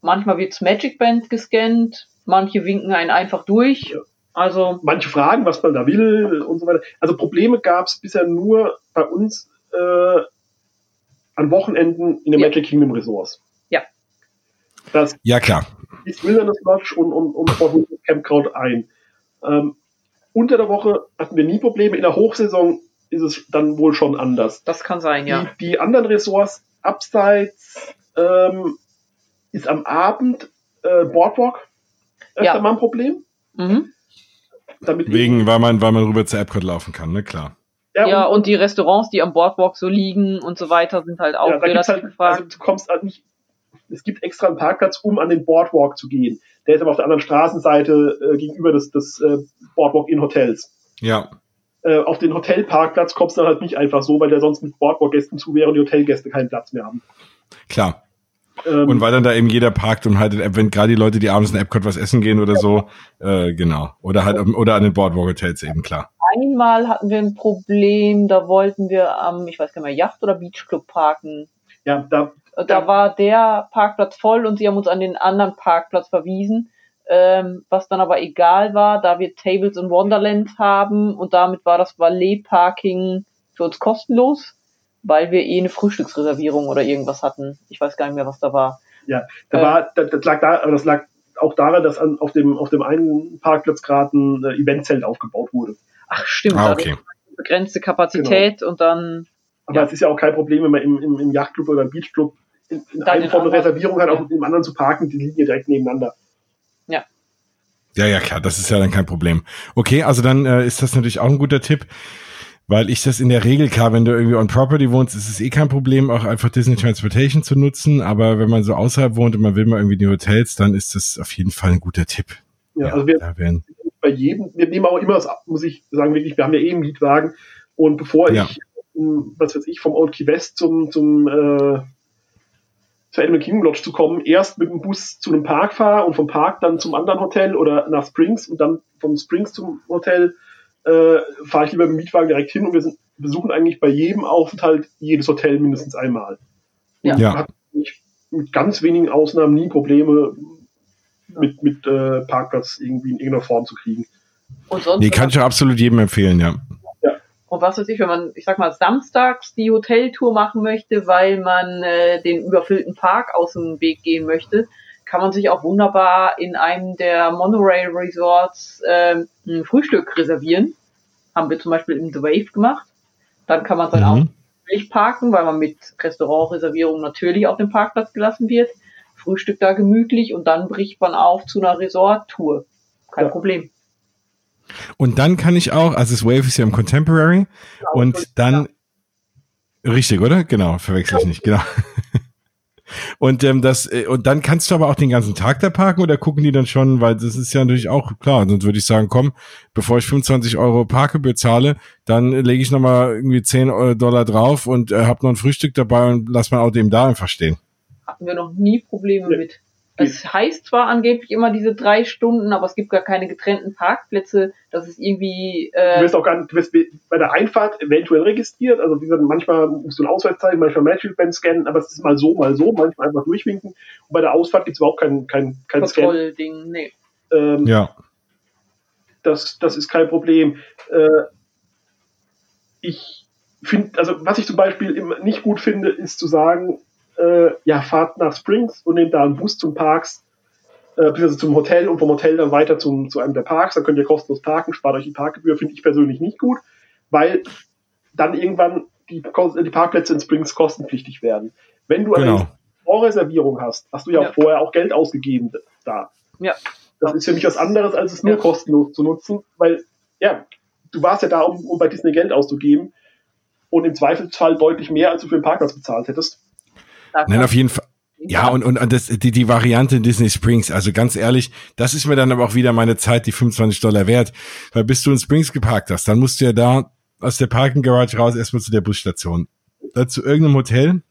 [SPEAKER 2] manchmal wird's Magic Band gescannt, manche winken einen einfach durch. Also
[SPEAKER 3] manche fragen, was man da will und so weiter. Also Probleme gab's bisher nur bei uns äh, an Wochenenden in den ja. Magic Kingdom Resorts.
[SPEAKER 2] Ja.
[SPEAKER 3] Das
[SPEAKER 1] ja klar.
[SPEAKER 3] Ist Wilderness Lodge und, und, und Campground ein. Ähm, unter der Woche hatten wir nie Probleme. In der Hochsaison ist es dann wohl schon anders.
[SPEAKER 2] Das kann sein, ja.
[SPEAKER 3] Die, die anderen Ressorts abseits ähm, ist am Abend äh, Boardwalk öfter ja. mal ein Problem. Mhm.
[SPEAKER 1] Damit Wegen, weil man, weil man rüber zur Epcot laufen kann, ne, klar.
[SPEAKER 2] Ja, ja und, und, die Restaurants, die am Boardwalk so liegen und so weiter, sind halt auch ja,
[SPEAKER 3] relativ halt, gefragt. Also du kommst halt nicht, es gibt extra einen Parkplatz, um an den Boardwalk zu gehen. Der ist aber auf der anderen Straßenseite äh, gegenüber des, des äh, Boardwalk in Hotels.
[SPEAKER 1] Ja
[SPEAKER 3] äh, auf den Hotelparkplatz kommst du dann halt nicht einfach so, weil der sonst mit Boardwalk-Gästen zu wäre und die Hotelgäste keinen Platz mehr haben.
[SPEAKER 1] Klar. Ähm, und weil dann da eben jeder parkt und halt, wenn gerade die Leute, die abends in Epcot was essen gehen oder ja. so, äh, genau. Oder halt, oder an den Boardwalk-Hotels eben, klar.
[SPEAKER 2] Einmal hatten wir ein Problem, da wollten wir am, ich weiß gar nicht mehr, Yacht- oder Beachclub parken.
[SPEAKER 3] Ja, da,
[SPEAKER 2] da, da war der Parkplatz voll und sie haben uns an den anderen Parkplatz verwiesen ähm, was dann aber egal war, da wir Tables in Wonderland haben und damit war das Valet-Parking für uns kostenlos, weil wir eh eine Frühstücksreservierung oder irgendwas hatten. Ich weiß gar nicht mehr, was da war.
[SPEAKER 3] Ja, da äh, war, das, das lag da, das lag auch daran, dass an, auf dem auf dem einen Parkplatz gerade ein äh, Eventzelt aufgebaut wurde.
[SPEAKER 2] Ach stimmt,
[SPEAKER 1] ah, okay.
[SPEAKER 2] begrenzte Kapazität genau. und dann.
[SPEAKER 3] Aber ja. es ist ja auch kein Problem, wenn man im, im, im Yachtclub oder im Beachclub in, in einem Form eine Reservierung hat, ja. auch im anderen zu parken, die liegen ja direkt nebeneinander.
[SPEAKER 2] Ja.
[SPEAKER 1] Ja, klar, das ist ja dann kein Problem. Okay, also dann äh, ist das natürlich auch ein guter Tipp, weil ich das in der Regel, klar, wenn du irgendwie on Property wohnst, ist es eh kein Problem, auch einfach Disney Transportation zu nutzen, aber wenn man so außerhalb wohnt und man will mal irgendwie die Hotels, dann ist das auf jeden Fall ein guter Tipp.
[SPEAKER 3] Ja, ja also wir, werden bei jedem, wir nehmen auch immer das, muss ich sagen, wirklich, wir haben ja eh einen Mietwagen und bevor ja. ich, was weiß ich, vom Old Key West zum, zum äh, zur Animal Kingdom Lodge zu kommen, erst mit dem Bus zu einem Park fahre und vom Park dann zum anderen Hotel oder nach Springs und dann vom Springs zum Hotel äh, fahre ich lieber mit dem Mietwagen direkt hin und wir sind, besuchen eigentlich bei jedem Aufenthalt jedes Hotel mindestens einmal.
[SPEAKER 1] Ja. ja. Hat
[SPEAKER 3] mit ganz wenigen Ausnahmen nie Probleme mit, mit äh, Parkplatz irgendwie in irgendeiner Form zu kriegen.
[SPEAKER 1] Und sonst nee, kann ich absolut jedem empfehlen, ja.
[SPEAKER 2] Und was weiß ich, wenn man, ich sag mal, samstags die Hoteltour machen möchte, weil man äh, den überfüllten Park aus dem Weg gehen möchte, kann man sich auch wunderbar in einem der Monorail Resorts äh, ein Frühstück reservieren. Haben wir zum Beispiel im The Wave gemacht. Dann kann man sein mhm. Auto nicht parken, weil man mit Restaurantreservierung natürlich auf dem Parkplatz gelassen wird. Frühstück da gemütlich und dann bricht man auf zu einer Resort-Tour. Kein ja. Problem.
[SPEAKER 1] Und dann kann ich auch, also das Wave ist ja im Contemporary genau, und dann ja. richtig, oder? Genau, verwechsel ich nicht, genau. Und ähm, das äh, und dann kannst du aber auch den ganzen Tag da parken oder gucken die dann schon, weil das ist ja natürlich auch klar. Sonst würde ich sagen, komm, bevor ich 25 Euro Parkgebühr zahle, dann lege ich nochmal irgendwie 10 Dollar drauf und äh, habe noch ein Frühstück dabei und lass mein Auto eben da einfach stehen.
[SPEAKER 2] Hatten wir noch nie Probleme mit. Es heißt zwar angeblich immer diese drei Stunden, aber es gibt gar keine getrennten Parkplätze. Das ist irgendwie.
[SPEAKER 3] Äh du wirst auch gar nicht, du wirst bei der Einfahrt eventuell registriert. Also wie gesagt, manchmal musst du ein Ausweis zeigen, manchmal Magic Band scannen, aber es ist mal so, mal so, manchmal einfach durchwinken. Und bei der Ausfahrt gibt es überhaupt kein, kein, kein Scan.
[SPEAKER 2] Ding, nee.
[SPEAKER 1] Ähm, ja.
[SPEAKER 3] Das, das ist kein Problem. Äh, ich finde, also was ich zum Beispiel nicht gut finde, ist zu sagen, äh, ja, fahrt nach Springs und nehmt da einen Bus zum Parks, äh, beziehungsweise zum Hotel und vom Hotel dann weiter zum, zu einem der Parks. Dann könnt ihr kostenlos parken, spart euch die Parkgebühr, finde ich persönlich nicht gut, weil dann irgendwann die, die Parkplätze in Springs kostenpflichtig werden. Wenn du
[SPEAKER 1] genau.
[SPEAKER 3] Vorreservierung hast, hast du ja, ja. vorher auch Geld ausgegeben da.
[SPEAKER 2] Ja.
[SPEAKER 3] Das ist für mich was anderes, als es nur ja. kostenlos zu nutzen, weil, ja, du warst ja da, um, um bei Disney Geld auszugeben und im Zweifelsfall deutlich mehr, als du für den Parkplatz bezahlt hättest.
[SPEAKER 1] Nein, auf jeden Fall. Ja, und, und, und das, die, die Variante in Disney Springs, also ganz ehrlich, das ist mir dann aber auch wieder meine Zeit, die 25 Dollar wert. Weil bis du in Springs geparkt hast, dann musst du ja da aus der Parking Garage raus erstmal zu der Busstation. Da zu irgendeinem Hotel.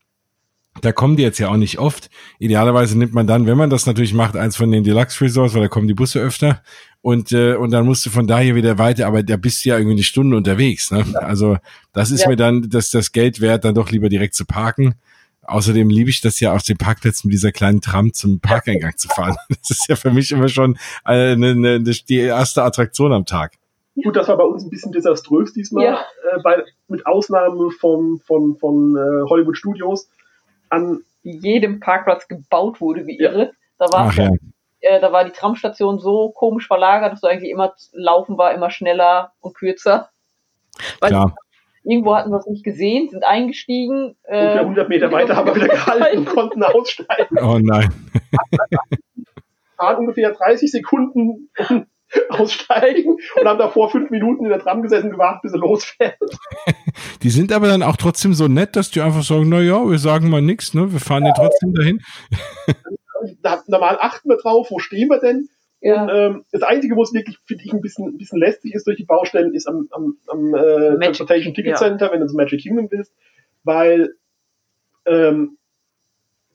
[SPEAKER 1] Da kommen die jetzt ja auch nicht oft. Idealerweise nimmt man dann, wenn man das natürlich macht, eins von den Deluxe Resorts, weil da kommen die Busse öfter. Und, äh, und dann musst du von daher wieder weiter, aber da bist du ja irgendwie eine Stunde unterwegs. Ne? Also das ist ja. mir dann das, das Geld wert, dann doch lieber direkt zu parken. Außerdem liebe ich das ja auf den Parkplätzen mit dieser kleinen Tram zum Parkeingang zu fahren. Das ist ja für mich immer schon eine, eine, eine, die erste Attraktion am Tag.
[SPEAKER 3] Gut, das war bei uns ein bisschen desaströs diesmal, ja. äh, bei, mit Ausnahme vom, von, von äh, Hollywood Studios.
[SPEAKER 2] An jedem Parkplatz gebaut wurde wie irre. Da war, Ach, ja. äh, da war die Tramstation so komisch verlagert, dass du eigentlich immer laufen war, immer schneller und kürzer. Weil Klar. Irgendwo hatten wir es nicht gesehen, sind eingestiegen.
[SPEAKER 3] Äh, 100 Meter weiter haben wir wieder gehalten und konnten aussteigen.
[SPEAKER 1] Oh nein.
[SPEAKER 3] Fahren ungefähr 30 Sekunden aussteigen und haben davor fünf Minuten in der Tram gesessen, gewartet, bis er losfährt.
[SPEAKER 1] Die sind aber dann auch trotzdem so nett, dass die einfach sagen, na ja, wir sagen mal nichts, ne? Wir fahren ja trotzdem dahin.
[SPEAKER 3] Normal achten wir drauf, wo stehen wir denn? Ja. Und, ähm, das Einzige, wo es wirklich, finde ich, ein bisschen, ein bisschen lästig ist durch die Baustellen, ist am, am, am äh, Transportation Ticket Center, ja. wenn du zum Magic Kingdom willst, weil ähm,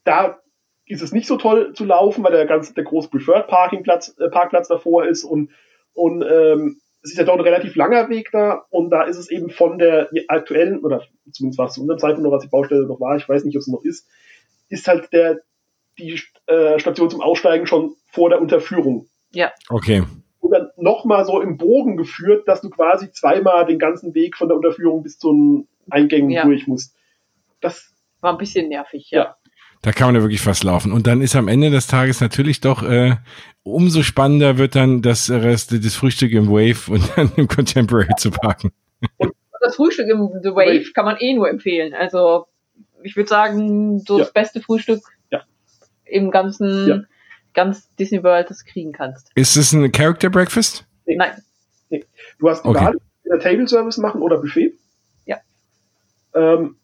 [SPEAKER 3] da ist es nicht so toll zu laufen, weil der ganze der große Preferred Parkingplatz äh, Parkplatz davor ist und und ähm, es ist ja doch ein relativ langer Weg da und da ist es eben von der aktuellen oder zumindest war es zu unserem Zeitpunkt noch, was die Baustelle noch war, ich weiß nicht, ob es noch ist, ist halt der die äh, Station zum Aussteigen schon vor der Unterführung.
[SPEAKER 2] Ja.
[SPEAKER 1] Okay.
[SPEAKER 3] Und dann nochmal so im Bogen geführt, dass du quasi zweimal den ganzen Weg von der Unterführung bis zu den Eingängen ja. durch musst. Das
[SPEAKER 2] war ein bisschen nervig, ja. ja.
[SPEAKER 1] Da kann man ja wirklich fast laufen. Und dann ist am Ende des Tages natürlich doch äh, umso spannender wird dann das Rest des Frühstück im Wave und dann im Contemporary zu parken.
[SPEAKER 2] Und das Frühstück im The Wave kann man eh nur empfehlen. Also ich würde sagen, so ja. das beste Frühstück
[SPEAKER 3] ja.
[SPEAKER 2] im ganzen ja ganz Disney World das kriegen kannst.
[SPEAKER 1] Ist es ein Character Breakfast?
[SPEAKER 3] Nee. Nein. Nee. Du hast die okay. Wahl, entweder Table Service machen oder Buffet.
[SPEAKER 2] Ja.
[SPEAKER 3] Ähm,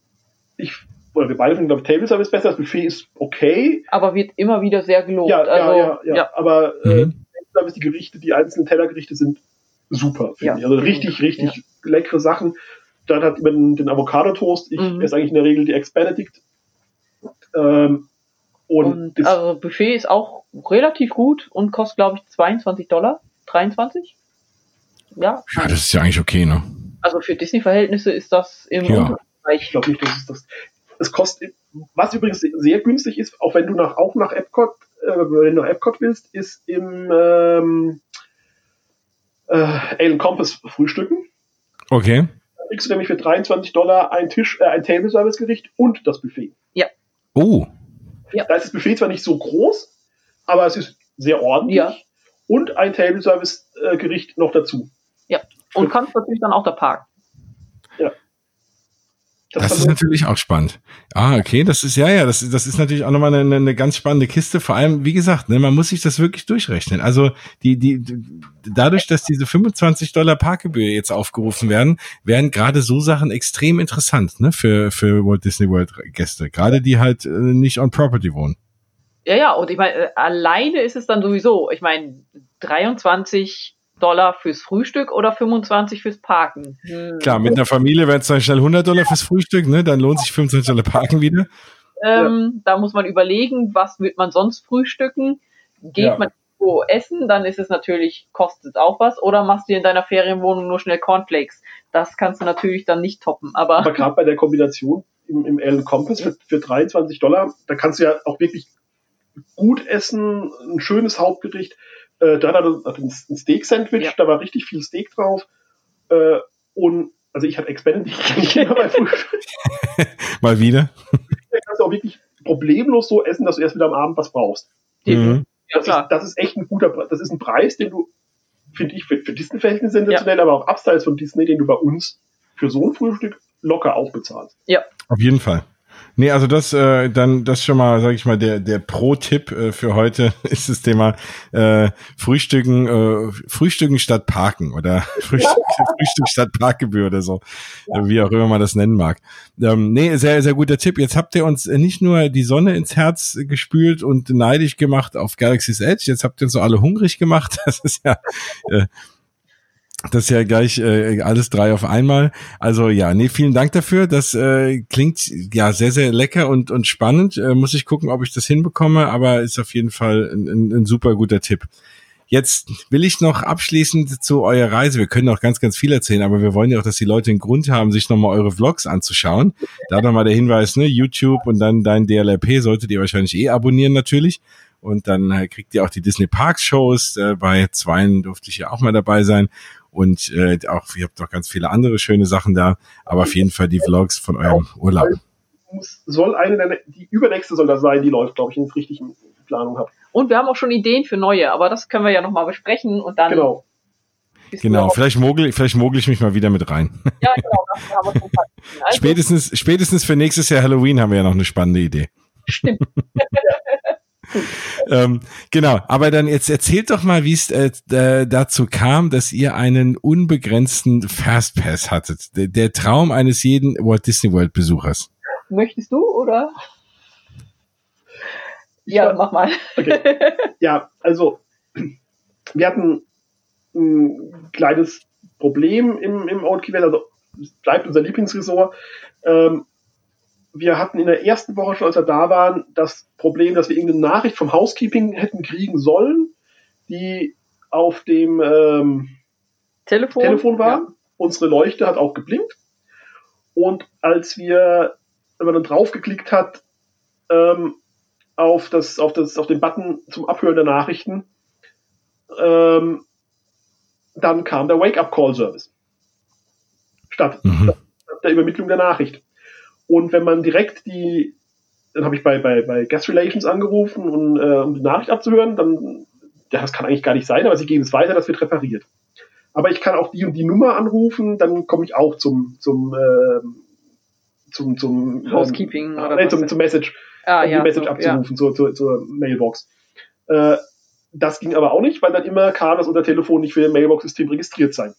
[SPEAKER 3] ich, oder wir beide finden, glaube ich, Table Service besser. Das Buffet ist okay.
[SPEAKER 2] Aber wird immer wieder sehr gelobt.
[SPEAKER 3] Ja, also, ja, ja, ja, Aber äh, mhm. Service, die Gerichte, die einzelnen Tellergerichte sind super, finde ja. ich. Also richtig, richtig ja. leckere Sachen. Dann hat man den Avocado-Toast. Ich mhm. esse eigentlich in der Regel die Ex-Benedict. Ähm,
[SPEAKER 2] und, und also Buffet ist auch relativ gut und kostet, glaube ich, 22 Dollar. 23?
[SPEAKER 1] Ja. Ja, das ist ja eigentlich okay, ne?
[SPEAKER 2] Also für Disney-Verhältnisse ist das im
[SPEAKER 3] ja. Bereich. Ich glaube nicht, dass es das. Es kostet, was übrigens sehr günstig ist, auch wenn du nach, auch nach Epcot, äh, wenn du nach Epcot willst, ist im ähm, äh, Alien Compass frühstücken.
[SPEAKER 1] Okay.
[SPEAKER 3] Da kriegst du nämlich für 23 Dollar ein Tisch, äh, ein Table Service Gericht und das Buffet.
[SPEAKER 2] Ja.
[SPEAKER 1] Oh.
[SPEAKER 3] Ja. Da ist das Buffet zwar nicht so groß, aber es ist sehr ordentlich. Ja. Und ein Table Service äh, Gericht noch dazu.
[SPEAKER 2] Ja. Und kannst natürlich dann auch da parken.
[SPEAKER 1] Das, das ist natürlich auch spannend. Ah, okay, das ist ja, ja, das, das ist natürlich auch nochmal eine, eine ganz spannende Kiste. Vor allem, wie gesagt, ne, man muss sich das wirklich durchrechnen. Also die, die, dadurch, dass diese 25 Dollar Parkgebühr jetzt aufgerufen werden, werden gerade so Sachen extrem interessant, ne, für, für Walt Disney World Gäste. Gerade die halt äh, nicht on Property wohnen.
[SPEAKER 2] Ja, ja, und ich meine, äh, alleine ist es dann sowieso, ich meine, 23 Dollar fürs Frühstück oder 25 fürs Parken.
[SPEAKER 1] Hm. Klar, mit einer Familie wären es dann schnell 100 Dollar fürs Frühstück, ne? Dann lohnt sich 25 Dollar Parken wieder.
[SPEAKER 2] Ähm, ja. Da muss man überlegen, was wird man sonst frühstücken? Geht ja. man wo essen, dann ist es natürlich, kostet auch was. Oder machst du in deiner Ferienwohnung nur schnell Cornflakes. Das kannst du natürlich dann nicht toppen. Aber,
[SPEAKER 3] aber gerade bei der Kombination im, im Allen Compass für, für 23 Dollar, da kannst du ja auch wirklich gut essen, ein schönes Hauptgericht. Äh, dann hat er ein Steak-Sandwich, ja. da war richtig viel Steak drauf. Äh, und also ich hatte Expanded nicht immer bei Frühstück.
[SPEAKER 1] Mal wieder.
[SPEAKER 3] Da kannst du auch wirklich problemlos so essen, dass du erst wieder am Abend was brauchst. Mhm. Das, ist, das ist echt ein guter Preis. Das ist ein Preis, den du, finde ich, für, für Disney-Verhältnisse sensationell, ja. aber auch abseits von Disney, den du bei uns für so ein Frühstück locker auch bezahlst.
[SPEAKER 2] Ja.
[SPEAKER 1] Auf jeden Fall. Nee, also das äh, dann das schon mal, sage ich mal, der der Pro-Tipp äh, für heute ist das Thema äh, Frühstücken, äh, Frühstücken statt Parken oder Frühstück, Frühstück statt Parkgebühr oder so, ja. wie auch immer man das nennen mag. Ähm, nee, sehr sehr guter Tipp. Jetzt habt ihr uns nicht nur die Sonne ins Herz gespült und neidisch gemacht auf Galaxy's Edge, jetzt habt ihr uns so alle hungrig gemacht. Das ist ja äh, das ist ja gleich äh, alles drei auf einmal. Also ja, nee, vielen Dank dafür. Das äh, klingt ja sehr, sehr lecker und, und spannend. Äh, muss ich gucken, ob ich das hinbekomme, aber ist auf jeden Fall ein, ein, ein super guter Tipp. Jetzt will ich noch abschließend zu eurer Reise. Wir können auch ganz, ganz viel erzählen, aber wir wollen ja auch, dass die Leute einen Grund haben, sich nochmal eure Vlogs anzuschauen. Da nochmal der Hinweis, ne, YouTube und dann dein DLRP solltet ihr wahrscheinlich eh abonnieren natürlich. Und dann äh, kriegt ihr auch die Disney Parks Shows. Äh, bei zweien durfte ich ja auch mal dabei sein. Und äh, auch, ihr habt noch ganz viele andere schöne Sachen da, aber auf jeden Fall die Vlogs von eurem Urlaub.
[SPEAKER 3] Soll eine der, die übernächste soll das sein, die läuft, glaube ich, in richtig Planung habe.
[SPEAKER 2] Und wir haben auch schon Ideen für neue, aber das können wir ja nochmal besprechen und dann.
[SPEAKER 3] Genau.
[SPEAKER 1] Genau, vielleicht mogel, vielleicht mogel ich mich mal wieder mit rein. Ja, genau. Das haben wir schon also, spätestens, spätestens für nächstes Jahr Halloween haben wir ja noch eine spannende Idee.
[SPEAKER 2] Stimmt.
[SPEAKER 1] ähm, genau, aber dann jetzt erzählt doch mal, wie es äh, dazu kam, dass ihr einen unbegrenzten Fastpass hattet. Der, der Traum eines jeden Walt Disney World Besuchers.
[SPEAKER 2] Möchtest du oder? Ja, mach mal.
[SPEAKER 3] Okay. Ja, also wir hatten ein kleines Problem im, im Old Key also es bleibt unser Lieblingsresort. Ähm, wir hatten in der ersten Woche schon, als wir da waren, das Problem, dass wir irgendeine Nachricht vom Housekeeping hätten kriegen sollen, die auf dem ähm,
[SPEAKER 2] Telefon,
[SPEAKER 3] Telefon war. Ja. Unsere Leuchte hat auch geblinkt. Und als wir, wenn man dann draufgeklickt hat, ähm, auf, das, auf, das, auf den Button zum Abhören der Nachrichten, ähm, dann kam der Wake-up-Call-Service. Statt, mhm. statt der Übermittlung der Nachricht. Und wenn man direkt die, dann habe ich bei, bei, bei Guest Relations angerufen, und, äh, um die Nachricht abzuhören, dann, ja, das kann eigentlich gar nicht sein, aber sie geben es weiter, das wird repariert. Aber ich kann auch die und die Nummer anrufen, dann komme ich auch zum, zum, äh, zum, zum
[SPEAKER 2] ähm, Housekeeping
[SPEAKER 3] ähm, oder nee, zum, zum Message,
[SPEAKER 2] ah,
[SPEAKER 3] um
[SPEAKER 2] ja,
[SPEAKER 3] die Message
[SPEAKER 2] so,
[SPEAKER 3] abzurufen ja. zur, zur, zur Mailbox. Äh, das ging aber auch nicht, weil dann immer kam, dass unser Telefon nicht für das Mailbox-System registriert sei.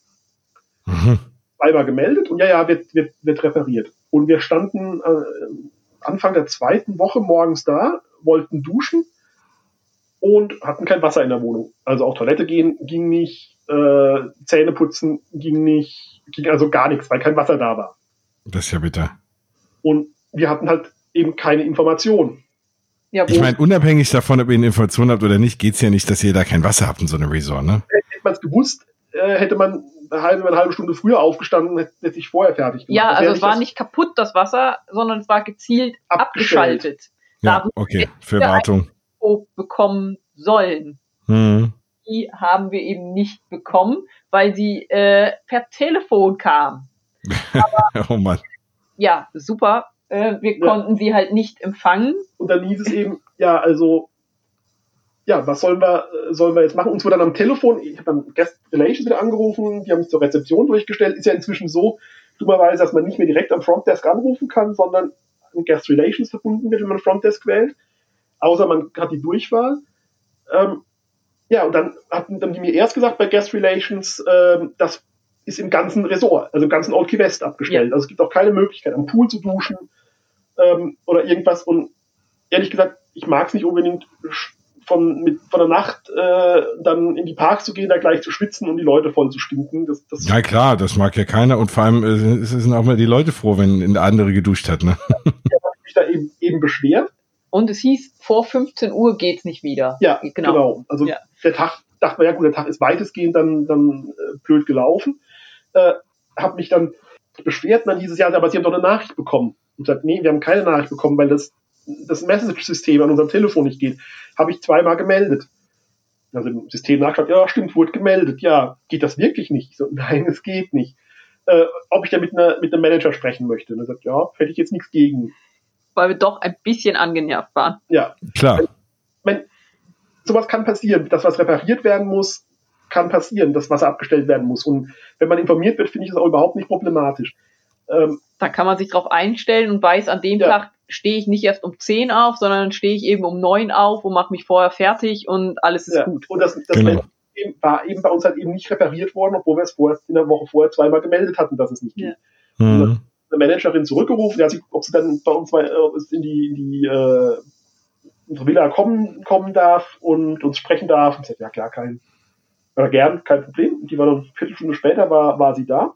[SPEAKER 3] Mhm. Zweimal gemeldet und ja, ja, wird, wird, wird repariert. Und wir standen äh, Anfang der zweiten Woche morgens da, wollten duschen und hatten kein Wasser in der Wohnung. Also auch Toilette gehen ging nicht, äh, Zähne putzen ging nicht, ging also gar nichts, weil kein Wasser da war.
[SPEAKER 1] Das ist ja bitter.
[SPEAKER 3] Und wir hatten halt eben keine Informationen.
[SPEAKER 1] Ja, ich meine, unabhängig davon, ob ihr eine Information habt oder nicht, geht es ja nicht, dass ihr da kein Wasser habt in so einem Resort, ne?
[SPEAKER 3] Hätte man es gewusst, äh, hätte man eine halbe, eine halbe Stunde früher aufgestanden, hätte, hätte ich vorher fertig
[SPEAKER 2] gemacht. Ja, also es war nicht kaputt, das Wasser, sondern es war gezielt abgeschaltet.
[SPEAKER 1] Ja, okay, für Wartung.
[SPEAKER 2] bekommen sollen. Mhm. Die haben wir eben nicht bekommen, weil sie äh, per Telefon kam.
[SPEAKER 1] Aber, oh Mann.
[SPEAKER 2] Ja, super. Äh, wir ja. konnten sie halt nicht empfangen.
[SPEAKER 3] Und dann hieß es eben, ja, also ja, was sollen wir, äh, sollen wir jetzt machen? Uns wurde dann am Telefon, ich habe dann Guest Relations wieder angerufen, die haben mich zur Rezeption durchgestellt. Ist ja inzwischen so, dummerweise, dass man nicht mehr direkt am Frontdesk anrufen kann, sondern an Guest Relations verbunden wird, wenn man Frontdesk wählt. Außer man hat die Durchwahl. Ähm, ja, und dann hatten dann die mir erst gesagt bei Guest Relations, ähm, das ist im ganzen Resort, also im ganzen Old Key West abgestellt. Ja. Also es gibt auch keine Möglichkeit, am Pool zu duschen ähm, oder irgendwas. Und ehrlich gesagt, ich mag es nicht unbedingt von, mit, von der Nacht äh, dann in die Parks zu gehen, da gleich zu schwitzen und die Leute voll zu stinken. Das, das
[SPEAKER 1] ja klar, das mag ja keiner und vor allem äh, sind auch mal die Leute froh, wenn eine andere geduscht hat. Ne?
[SPEAKER 3] ja, hat mich da eben, eben beschwert.
[SPEAKER 2] Und es hieß, vor 15 Uhr geht's nicht wieder.
[SPEAKER 3] Ja, genau. genau. Also ja. der Tag, dachte man, ja gut, der Tag ist weitestgehend dann, dann äh, blöd gelaufen. Äh, hab mich dann beschwert und dann hieß es, ja, aber Sie haben doch eine Nachricht bekommen. Und gesagt, nee, wir haben keine Nachricht bekommen, weil das das Message-System an unserem Telefon nicht geht, habe ich zweimal gemeldet. Also im System nachgeschaut, ja, stimmt, wurde gemeldet. Ja, geht das wirklich nicht? so, nein, es geht nicht. Äh, ob ich da mit, einer, mit einem Manager sprechen möchte. Und er sagt, ja, hätte ich jetzt nichts gegen.
[SPEAKER 2] Weil wir doch ein bisschen angenervt waren.
[SPEAKER 3] Ja.
[SPEAKER 1] Klar.
[SPEAKER 3] Wenn, wenn, sowas kann passieren. Das, was repariert werden muss, kann passieren, dass Wasser abgestellt werden muss. Und wenn man informiert wird, finde ich das auch überhaupt nicht problematisch.
[SPEAKER 2] Ähm, da kann man sich drauf einstellen und weiß, an dem ja. Tag stehe ich nicht erst um 10 auf, sondern stehe ich eben um 9 auf und mache mich vorher fertig und alles ist
[SPEAKER 3] Ja,
[SPEAKER 2] gut.
[SPEAKER 3] Und das, das
[SPEAKER 1] Genau.
[SPEAKER 3] war eben bei uns halt eben nicht repariert worden, obwohl wir es vorher in der Woche vorher zweimal gemeldet hatten, dass es nicht geht.
[SPEAKER 2] Ja.
[SPEAKER 1] Mhm.
[SPEAKER 3] Eine Managerin zurückgerufen, ja, sie, ob sie dann bei uns mal äh, in die, in die äh, unsere Villa kommen, kommen darf und uns sprechen darf. Und ich sagte, ja klar, kein, oder gern, kein Problem. Und die war dann eine Viertelstunde später war, war sie da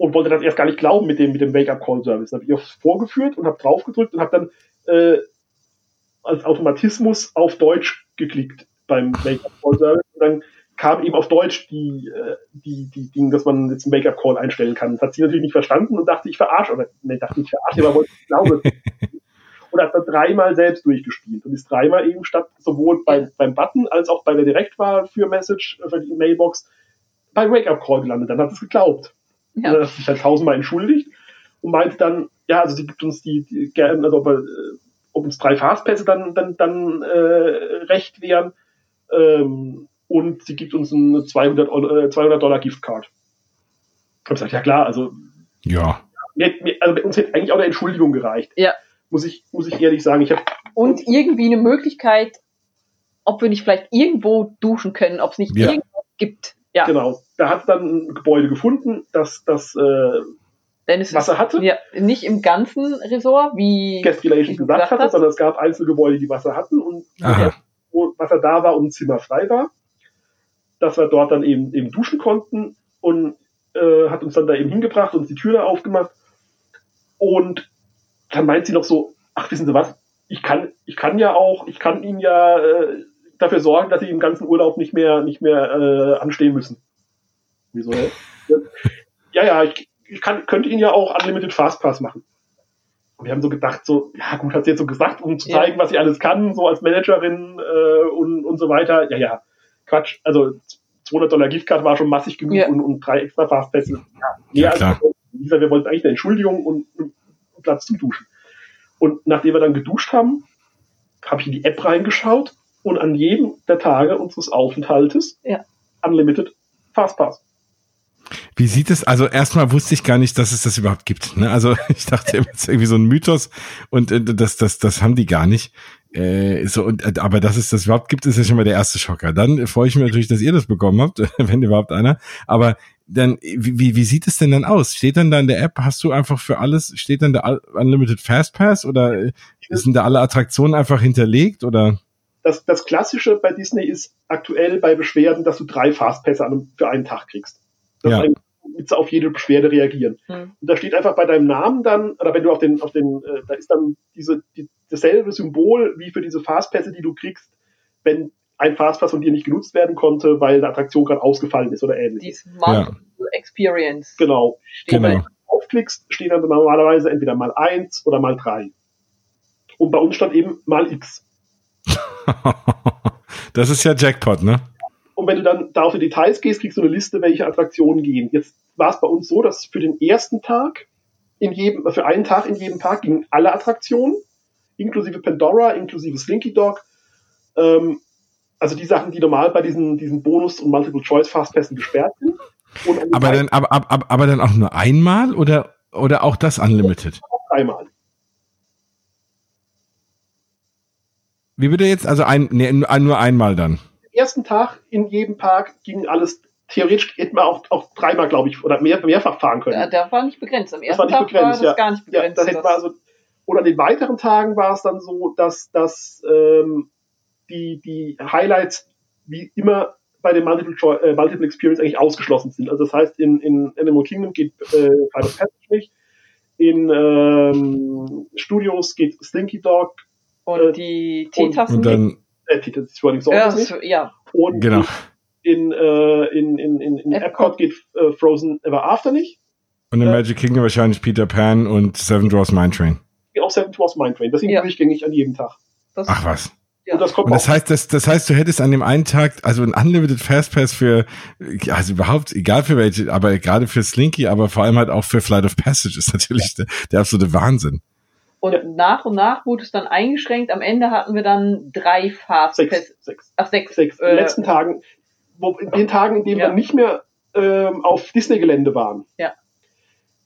[SPEAKER 3] und wollte das erst gar nicht glauben mit dem, mit dem Wake-up-Call-Service. Dann habe ich ihr vorgeführt und habe draufgedrückt und habe dann äh, als Automatismus auf Deutsch geklickt beim Wake-up-Call-Service. Und dann kam eben auf Deutsch die, äh, die, die Dinge, dass man jetzt einen Wake-up-Call einstellen kann. Das hat sie natürlich nicht verstanden und dachte, ich verarsche. Oder, nee, ich dachte nicht verarsche, aber wollte nicht glauben. und hat dann dreimal selbst durchgespielt und ist dreimal eben statt sowohl bei, beim Button als auch bei der Direktwahl für Message, äh, für die Mailbox, bei Wake-up-Call gelandet. Dann hat es geglaubt. Und
[SPEAKER 2] Ja.
[SPEAKER 3] hat sich halt tausendmal entschuldigt und meinte dann, ja, also sie gibt uns die, die gerne, also ob, er, äh, ob uns drei Fastpässe dann, dann, dann äh, recht wären. Ähm, und sie gibt uns eine 200, Euro- äh, 200 Dollar Giftcard. Ich habe gesagt, ja klar, also,
[SPEAKER 1] Ja.
[SPEAKER 3] also uns hätte eigentlich auch eine Entschuldigung gereicht.
[SPEAKER 2] Ja.
[SPEAKER 3] Muss ich, muss ich ehrlich sagen. Ich habe
[SPEAKER 2] Und irgendwie eine Möglichkeit, ob wir nicht vielleicht irgendwo duschen können, ob es nicht
[SPEAKER 1] Ja.
[SPEAKER 2] irgendwo gibt. Ja,
[SPEAKER 3] genau, da hat dann ein Gebäude gefunden, das das äh,
[SPEAKER 2] denn es
[SPEAKER 3] Wasser
[SPEAKER 2] ist
[SPEAKER 3] hatte.
[SPEAKER 2] ja, nicht im ganzen Resort, wie
[SPEAKER 3] Guest Relations
[SPEAKER 2] du
[SPEAKER 3] gesagt hatte,
[SPEAKER 2] hast.
[SPEAKER 3] sondern es gab einzelne Gebäude, die Wasser hatten und
[SPEAKER 1] Aha.
[SPEAKER 3] wo Wasser da war und ein Zimmer frei war, dass wir dort dann eben, eben duschen konnten und äh, hat uns dann da eben hingebracht und die Tür da aufgemacht. Und dann meint sie noch so, ach, wissen Sie was, ich kann, ich kann ja auch, ich kann Ihnen ja äh, dafür sorgen, dass Sie im ganzen Urlaub nicht mehr, nicht mehr äh, anstehen müssen. Wieso? Ja, ja, ich, ich kann, könnte Ihnen ja auch Unlimited Fastpass machen. Und wir haben so gedacht, so, ja gut, hat sie jetzt so gesagt, um zu
[SPEAKER 2] Ja.
[SPEAKER 3] zeigen, was sie alles kann, so als Managerin äh, und, und so weiter. Ja, ja, Quatsch. Also 200 Dollar Giftcard war schon massig genug
[SPEAKER 2] Ja.
[SPEAKER 3] und, und drei extra Fastpässe. Ja,
[SPEAKER 1] Ja,
[SPEAKER 3] mehr
[SPEAKER 1] klar.
[SPEAKER 3] als dieser, wir wollten eigentlich eine Entschuldigung und einen Platz zum Duschen. Und nachdem wir dann geduscht haben, habe ich in die App reingeschaut und an jedem der Tage unseres Aufenthaltes
[SPEAKER 2] Ja.
[SPEAKER 3] Unlimited Fastpass.
[SPEAKER 1] Wie sieht es, also erstmal wusste ich gar nicht, dass es das überhaupt gibt. Ne? Also ich dachte, immer, es ist irgendwie so ein Mythos und äh, das, das, das haben die gar nicht. Äh, so, und, äh, aber dass es das überhaupt gibt, ist ja schon mal der erste Schocker. Dann freue ich mich natürlich, dass ihr das bekommen habt, wenn überhaupt einer. Aber dann, wie, wie, sieht es denn dann aus? Steht dann da in der App, hast du einfach für alles, steht dann der Unlimited Fastpass oder äh, sind da alle Attraktionen einfach hinterlegt oder?
[SPEAKER 3] Das, das Klassische bei Disney ist aktuell bei Beschwerden, dass du drei Fastpässe für einen Tag kriegst. Das
[SPEAKER 1] Ja.
[SPEAKER 3] ist eigentlich, damit sie auf jede Beschwerde reagieren.
[SPEAKER 2] Hm.
[SPEAKER 3] Und da steht einfach bei deinem Namen dann, oder wenn du auf den, auf den, äh, da ist dann diese, die, dasselbe Symbol wie für diese Fastpässe, die du kriegst, wenn ein Fastpass von dir nicht genutzt werden konnte, weil eine Attraktion gerade ausgefallen ist oder ähnliches.
[SPEAKER 2] die Multiple Experience
[SPEAKER 3] Genau.
[SPEAKER 2] steht
[SPEAKER 1] Genau.
[SPEAKER 3] Wenn du aufklickst, steht dann normalerweise entweder mal eins oder mal drei. Und bei uns stand eben mal X.
[SPEAKER 1] das ist ja Jackpot, ne?
[SPEAKER 3] Und wenn du dann da auf die Details gehst, kriegst du eine Liste, welche Attraktionen gehen. Jetzt war es bei uns so, dass für den ersten Tag in jedem, für einen Tag in jedem Park gingen alle Attraktionen, inklusive Pandora, inklusive Slinky Dog. Ähm, also die Sachen, die normal bei diesen, diesen Bonus- und Multiple-Choice-Fastpässen gesperrt sind.
[SPEAKER 1] Aber dann, aber, aber, aber dann auch nur einmal oder, oder auch das Unlimited?
[SPEAKER 3] dreimal.
[SPEAKER 1] Wie bitte jetzt? Also ein, nee, nur einmal dann.
[SPEAKER 3] ersten Tag in jedem Park ging alles, theoretisch hätten wir auch, auch dreimal, glaube ich, oder mehr, mehrfach fahren können.
[SPEAKER 2] Ja, der war nicht begrenzt. Am
[SPEAKER 3] Das
[SPEAKER 2] ersten
[SPEAKER 3] war nicht
[SPEAKER 2] Tag
[SPEAKER 3] begrenzt,
[SPEAKER 2] war das
[SPEAKER 3] ja.
[SPEAKER 2] gar nicht
[SPEAKER 3] Ja,
[SPEAKER 2] begrenzt.
[SPEAKER 3] das hätten wir also, und an den weiteren Tagen war es dann so, dass, dass ähm, die, die Highlights wie immer bei den Multiple, äh, Multiple Experience eigentlich ausgeschlossen sind. Also das heißt, in, in Animal Kingdom geht äh, of Passage nicht, in ähm, Studios geht Slinky Dog,
[SPEAKER 2] und
[SPEAKER 3] äh,
[SPEAKER 2] die Teetassen.
[SPEAKER 1] Und dann,
[SPEAKER 3] äh, die- das Running
[SPEAKER 2] ja,
[SPEAKER 3] Sauce nicht,
[SPEAKER 2] so- ja,
[SPEAKER 3] und
[SPEAKER 1] genau.
[SPEAKER 3] in, äh, in, in, in, in
[SPEAKER 2] Epcot.
[SPEAKER 3] Epcot geht äh, Frozen Ever After nicht.
[SPEAKER 1] Und in
[SPEAKER 3] Äh,
[SPEAKER 1] Magic Kingdom wahrscheinlich Peter Pan und Seven Dwarfs Mine Train.
[SPEAKER 3] Auch Seven Dwarfs Mine Train. Das sind
[SPEAKER 2] Ja.
[SPEAKER 3] durchgängig an jedem Tag.
[SPEAKER 2] das,
[SPEAKER 1] Ach was.
[SPEAKER 2] ja.
[SPEAKER 3] Und das kommt
[SPEAKER 1] Und das heißt, das, das heißt, du hättest an dem einen Tag, also ein Unlimited Fastpass für, also überhaupt, egal für welche, aber gerade für Slinky, aber vor allem halt auch für Flight of Passage ist natürlich der, der absolute Wahnsinn.
[SPEAKER 2] Und
[SPEAKER 3] Ja.
[SPEAKER 2] nach und nach wurde es dann eingeschränkt. Am Ende hatten wir dann drei Fastpässe.
[SPEAKER 3] Sechs, sechs,
[SPEAKER 2] Ach, sechs.
[SPEAKER 3] sechs. In
[SPEAKER 2] Äh,
[SPEAKER 3] den letzten Tagen, wo, in den Tagen, in denen
[SPEAKER 2] Ja.
[SPEAKER 3] wir nicht mehr ähm, auf Disney-Gelände waren.
[SPEAKER 2] Ja.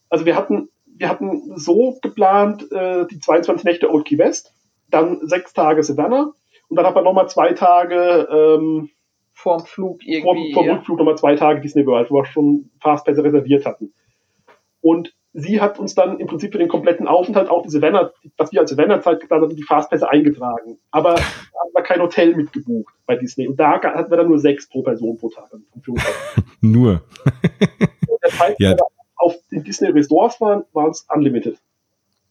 [SPEAKER 3] Also wir hatten wir hatten so geplant, äh, die 22 Nächte Old Key West, dann sechs Tage Savannah und dann hat man nochmal zwei Tage ähm,
[SPEAKER 2] vorm Flug irgendwie.
[SPEAKER 3] Vorm, vorm Rückflug nochmal zwei Tage Disney World, wo wir schon Fastpässe reserviert hatten. Und sie hat uns dann im Prinzip für den kompletten Aufenthalt auch diese Savannah, was wir als Savannah-Zeit geplant hatten, die Fastpässe eingetragen. Aber da haben wir kein Hotel mitgebucht bei Disney. Und da hatten wir dann nur sechs pro Person pro Tag.
[SPEAKER 1] nur.
[SPEAKER 3] das heißt, ja. auf den Disney Resorts waren, waren es unlimited.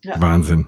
[SPEAKER 1] Ja. Wahnsinn.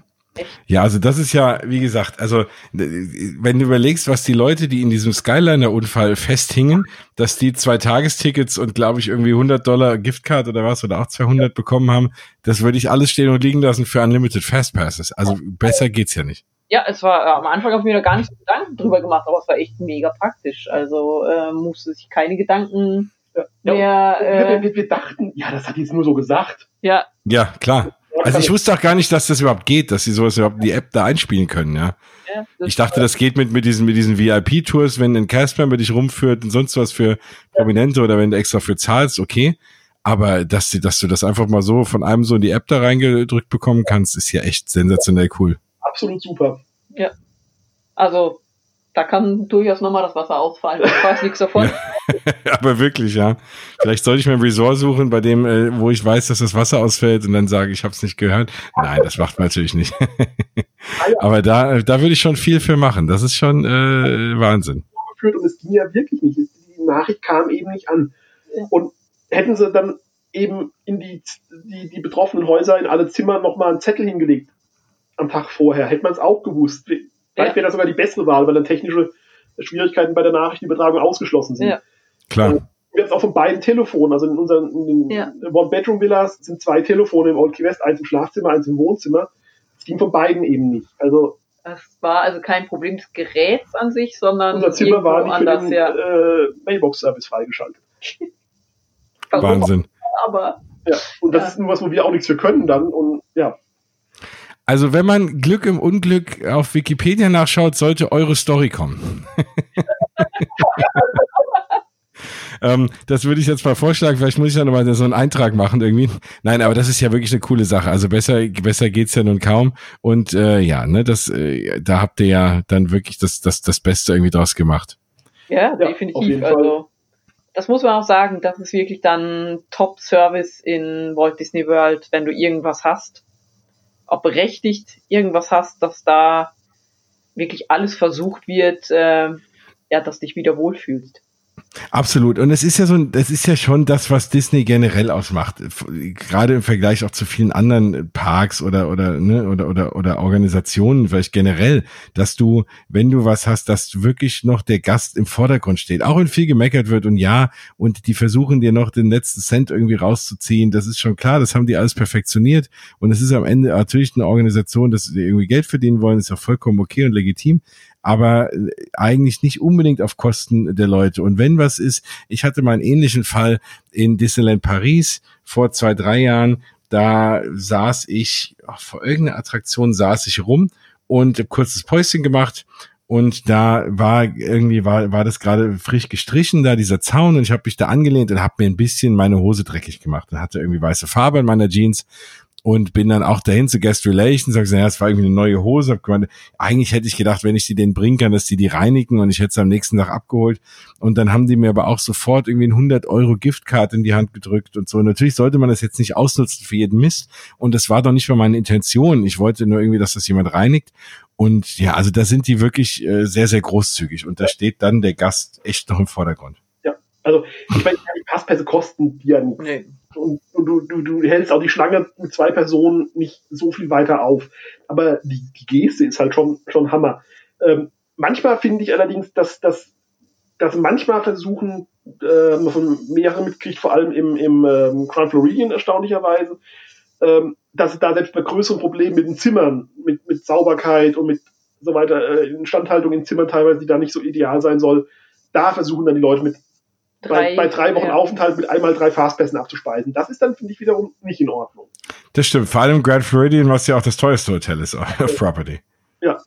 [SPEAKER 1] Ja, also das ist ja, wie gesagt, also wenn du überlegst, was die Leute, die in diesem Skyliner-Unfall festhingen, dass die zwei Tagestickets und glaube ich irgendwie 100 Dollar Giftcard oder was oder auch 200 bekommen haben, das würde ich alles stehen und liegen lassen für Unlimited Fastpasses. Also besser geht's ja nicht.
[SPEAKER 2] Ja, es war äh, am Anfang habe ich mir da gar nicht so Gedanken drüber gemacht, aber es war echt mega praktisch. Also äh, musste sich keine Gedanken ja, mehr. Ja,
[SPEAKER 3] äh, wir, wir, dachten, ja, das hat jetzt nur so gesagt.
[SPEAKER 2] Ja.
[SPEAKER 1] Ja, klar. Also ich wusste auch gar nicht, dass das überhaupt geht, dass sie sowas überhaupt in die App da einspielen können, ja. ja ich dachte, das geht mit, mit diesen, mit diesen VIP-Tours, wenn ein Casper mit dich rumführt und sonst was für Prominente oder wenn du extra für zahlst, okay. Aber dass, dass du das einfach mal so von einem so in die App da reingedrückt bekommen kannst, ist ja echt sensationell cool.
[SPEAKER 3] Absolut super.
[SPEAKER 2] Ja. Also da kann durchaus nochmal das Wasser ausfallen. Ich weiß nichts davon.
[SPEAKER 1] Aber wirklich, ja. Vielleicht sollte ich mir ein Resort suchen, bei dem, äh, wo ich weiß, dass das Wasser ausfällt und dann sage, ich habe es nicht gehört. Nein, das macht man natürlich nicht. Aber da, da würde ich schon viel für machen. Das ist schon äh, Wahnsinn.
[SPEAKER 3] Und es ging ja wirklich nicht. Die Nachricht kam eben nicht an. Und hätten sie dann eben in die, die, die betroffenen Häuser in alle Zimmer nochmal einen Zettel hingelegt am Tag vorher, hätte man es auch gewusst Vielleicht wäre das sogar die bessere Wahl, weil dann technische Schwierigkeiten bei der Nachrichtenübertragung ausgeschlossen sind. Ja.
[SPEAKER 1] Klar.
[SPEAKER 3] Und wir haben es auch von beiden Telefonen. Also in unseren in ja. One-Bedroom-Villas sind zwei Telefone im Old Key West, eins im Schlafzimmer, eins im Wohnzimmer. Es ging von beiden eben nicht. Also
[SPEAKER 2] das war also kein Problem des Geräts an sich, sondern
[SPEAKER 3] unser Zimmer war nicht anders, für den ja. äh, Mailbox-Service freigeschaltet.
[SPEAKER 1] Wahnsinn.
[SPEAKER 2] Aber
[SPEAKER 3] ja, und das ja. ist nur was, wo wir auch nichts für können dann und ja.
[SPEAKER 1] Also wenn man Glück im Unglück auf Wikipedia nachschaut, sollte eure Story kommen. ähm, das würde ich jetzt mal vorschlagen. Vielleicht muss ich da nochmal so einen Eintrag machen irgendwie. Nein, aber das ist ja wirklich eine coole Sache. Also besser, besser geht's ja nun kaum. Und äh, ja, ne, das, äh, da habt ihr ja dann wirklich das, das, das Beste irgendwie draus gemacht.
[SPEAKER 2] Ja, definitiv. Ja, also das muss man auch sagen, das ist wirklich dann Top-Service in Walt Disney World, wenn du irgendwas hast ob berechtigt irgendwas hast, dass da wirklich alles versucht wird, äh, ja, dass dich wieder wohlfühlst.
[SPEAKER 1] Absolut. Und es ist ja so, das ist ja schon das, was Disney generell ausmacht. Gerade im Vergleich auch zu vielen anderen Parks oder, oder, ne, oder, oder, oder Organisationen, vielleicht generell, dass du, wenn du was hast, dass wirklich noch der Gast im Vordergrund steht. Auch wenn viel gemeckert wird und ja, und die versuchen dir noch den letzten Cent irgendwie rauszuziehen. Das ist schon klar. Das haben die alles perfektioniert. Und es ist am Ende natürlich eine Organisation, dass sie irgendwie Geld verdienen wollen, ist auch vollkommen okay und legitim aber äh, eigentlich nicht unbedingt auf Kosten der Leute. Und wenn was ist, ich hatte mal einen ähnlichen Fall in Disneyland Paris vor zwei, drei Jahren. Da saß ich, vor irgendeiner Attraktion saß ich rum und hab kurzes Päuschen gemacht und da war irgendwie war war das gerade frisch gestrichen da dieser Zaun und ich habe mich da angelehnt und habe mir ein bisschen meine Hose dreckig gemacht und hatte irgendwie weiße Farbe in meiner Jeans und bin dann auch dahin zu Guest Relations, sag gesagt, ja, es war irgendwie eine neue Hose, hab gemeint, eigentlich hätte ich gedacht, wenn ich die denen bringen kann, dass die die reinigen und ich hätte es am nächsten Tag abgeholt und dann haben die mir aber auch sofort irgendwie ein 100 Euro Giftcard in die Hand gedrückt und so. Natürlich sollte man das jetzt nicht ausnutzen für jeden Mist und das war doch nicht mal meine Intention. Ich wollte nur irgendwie, dass das jemand reinigt und ja, also da sind die wirklich äh, sehr, sehr großzügig und da steht dann der Gast echt noch im Vordergrund.
[SPEAKER 3] Ja, also ich meine, die Passpässe kosten die ja nichts. Nee und, du, du, du hältst auch die Schlange mit zwei Personen nicht so viel weiter auf. Aber die, die Geste ist halt schon, schon Hammer. Ähm, manchmal finde ich allerdings, dass, dass, dass manchmal versuchen, äh, man von mehreren mitkriegt, vor allem im, im ähm, Crown Floridian erstaunlicherweise, ähm, dass da selbst bei größeren Problemen mit den Zimmern, mit, mit Sauberkeit und mit so weiter, äh, Instandhaltung in Zimmern teilweise, die da nicht so ideal sein soll, da versuchen dann die Leute mit drei, bei, bei drei Wochen ja. Aufenthalt mit einmal drei Fastpässen abzuspeisen. Das ist dann, finde ich, wiederum nicht in Ordnung.
[SPEAKER 1] Das stimmt. Vor allem Grand Floridian, was ja auch das teuerste Hotel ist auf Property.
[SPEAKER 3] Ja.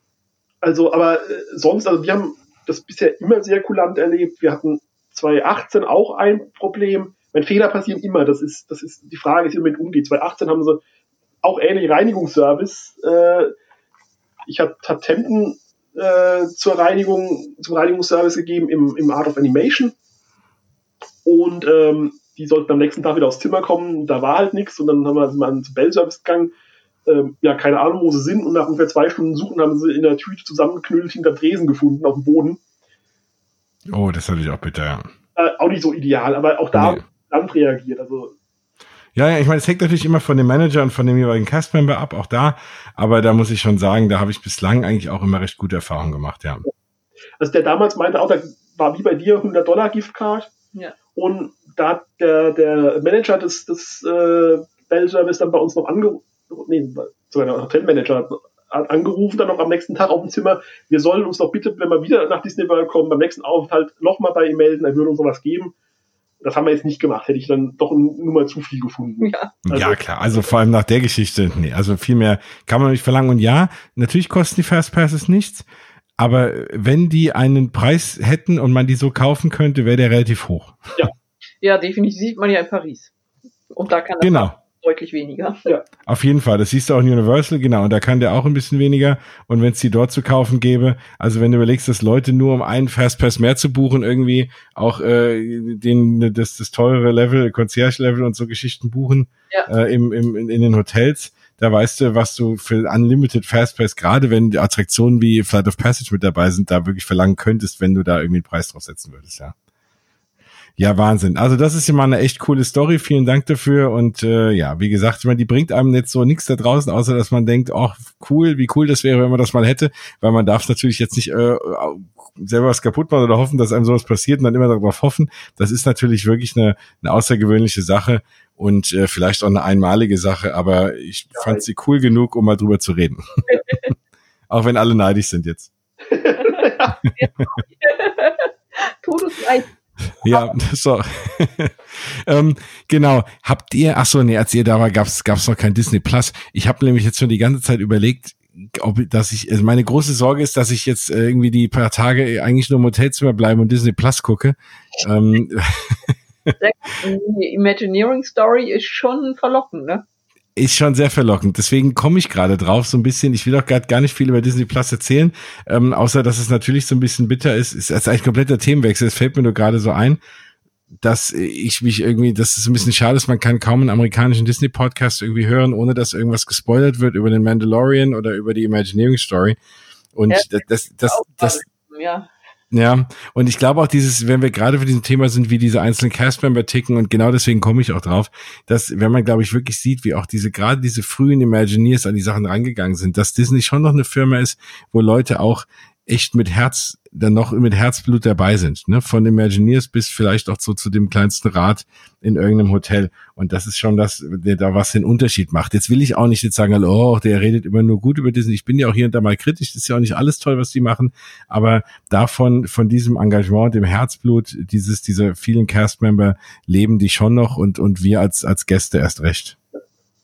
[SPEAKER 3] Also, aber äh, sonst, also wir haben das bisher immer sehr kulant erlebt. Wir hatten 2018 auch ein Problem. Wenn Fehler passieren immer, das ist, das ist, die Frage ist, wie man mit umgeht. 2018 haben sie auch ähnlich Reinigungsservice. Äh, ich habe Tatenten äh, zur Reinigung, zum Reinigungsservice gegeben im, im Art of Animation. Und ähm, die sollten am nächsten Tag wieder aufs Zimmer kommen. Da war halt nichts. Und dann haben wir mal zum Bell-Service gegangen. Ähm, ja, keine Ahnung, wo sie sind. Und nach ungefähr zwei Stunden Suchen haben sie in der Tüte zusammengeknüllt hinter Tresen gefunden auf dem Boden.
[SPEAKER 1] Oh, das ist natürlich auch bitter, ja.
[SPEAKER 3] Äh, auch nicht so ideal, aber auch da nee. Land reagiert. Also
[SPEAKER 1] ja, ja, ich meine, es hängt natürlich immer von dem Manager und von dem jeweiligen Castmember ab, auch da. Aber da muss ich schon sagen, da habe ich bislang eigentlich auch immer recht gute Erfahrungen gemacht, ja.
[SPEAKER 3] Also der damals meinte auch, da war wie bei dir 100 Dollar Giftcard. Ja. Und da hat der, der Manager des, des äh, Bell Service dann bei uns noch angerufen, nee, sogar der Hotelmanager hat angerufen, dann noch am nächsten Tag auf dem Zimmer, wir sollen uns doch bitte, wenn wir wieder nach Disney World kommen, beim nächsten Aufenthalt nochmal bei ihm melden, er würde uns sowas geben. Das haben wir jetzt nicht gemacht, hätte ich dann doch nur mal zu viel gefunden.
[SPEAKER 1] Ja. Also, ja, klar. Also vor allem nach der Geschichte, nee, also viel mehr kann man nicht verlangen. Und ja, natürlich kosten die Fast Passes nichts. Aber wenn die einen Preis hätten und man die so kaufen könnte, wäre der relativ hoch.
[SPEAKER 2] Ja. Ja, definitiv sieht man ja in Paris. Und da kann das
[SPEAKER 1] genau
[SPEAKER 2] deutlich weniger.
[SPEAKER 1] Ja. Auf jeden Fall, das siehst du auch in Universal, genau, und da kann der auch ein bisschen weniger. Und wenn es die dort zu kaufen gäbe, also wenn du überlegst, dass Leute nur um einen Fastpass mehr zu buchen, irgendwie auch äh, den, das, das teure Level, Concierge-Level und so Geschichten buchen ja. äh, im, im, in den Hotels, da weißt du, was du für Unlimited Fastpass, gerade wenn die Attraktionen wie Flight of Passage mit dabei sind, da wirklich verlangen könntest, wenn du da irgendwie einen Preis drauf setzen würdest, ja. Ja, Wahnsinn. Also das ist ja mal eine echt coole Story. Vielen Dank dafür. Und äh, ja, wie gesagt, ich meine, die bringt einem jetzt so nichts da draußen, außer dass man denkt, ach cool, wie cool das wäre, wenn man das mal hätte. Weil man darf natürlich jetzt nicht äh, selber was kaputt machen oder hoffen, dass einem sowas passiert und dann immer darauf hoffen. Das ist natürlich wirklich eine, eine außergewöhnliche Sache und äh, vielleicht auch eine einmalige Sache, aber ich ja, fand sie cool genug, um mal drüber zu reden. auch wenn alle neidisch sind jetzt. Todesleid. Ja, so. ähm, genau. Habt ihr, ach so, nee, als ihr da war, gab's gab's noch kein Disney Plus. Ich habe nämlich jetzt schon die ganze Zeit überlegt, ob, dass ich, also meine große Sorge ist, dass ich jetzt äh, irgendwie die paar Tage eigentlich nur im Hotelzimmer bleibe und Disney Plus gucke. Ähm,
[SPEAKER 2] die Imagineering Story ist schon verlockend, ne?
[SPEAKER 1] ist schon sehr verlockend. Deswegen komme ich gerade drauf, so ein bisschen. Ich will auch gerade gar nicht viel über Disney Plus erzählen, ähm, außer dass es natürlich so ein bisschen bitter ist. Es ist eigentlich kompletter Themenwechsel. Es fällt mir nur gerade so ein, dass ich mich irgendwie, dass es ein bisschen schade ist, man kann kaum einen amerikanischen Disney-Podcast irgendwie hören, ohne dass irgendwas gespoilert wird über den Mandalorian oder über die Imagineering Story. Und ja, das, das, das, das, ja. Ja, und ich glaube auch dieses, wenn wir gerade für diesem Thema sind, wie diese einzelnen Castmember ticken und genau deswegen komme ich auch drauf, dass wenn man, glaube ich, wirklich sieht, wie auch diese, gerade diese frühen Imagineers an die Sachen rangegangen sind, dass Disney schon noch eine Firma ist, wo Leute auch echt mit Herz, dann noch mit Herzblut dabei sind, ne? Von Imagineers bis vielleicht auch so zu dem kleinsten Rat in irgendeinem Hotel. Und das ist schon das, der da was den Unterschied macht. Jetzt will ich auch nicht jetzt sagen, oh, der redet immer nur gut über Disney. Ich bin ja auch hier und da mal kritisch. Das ist ja auch nicht alles toll, was die machen. Aber davon, von diesem Engagement, dem Herzblut dieses, dieser vielen Castmember leben die schon noch und, und wir als, als Gäste erst recht.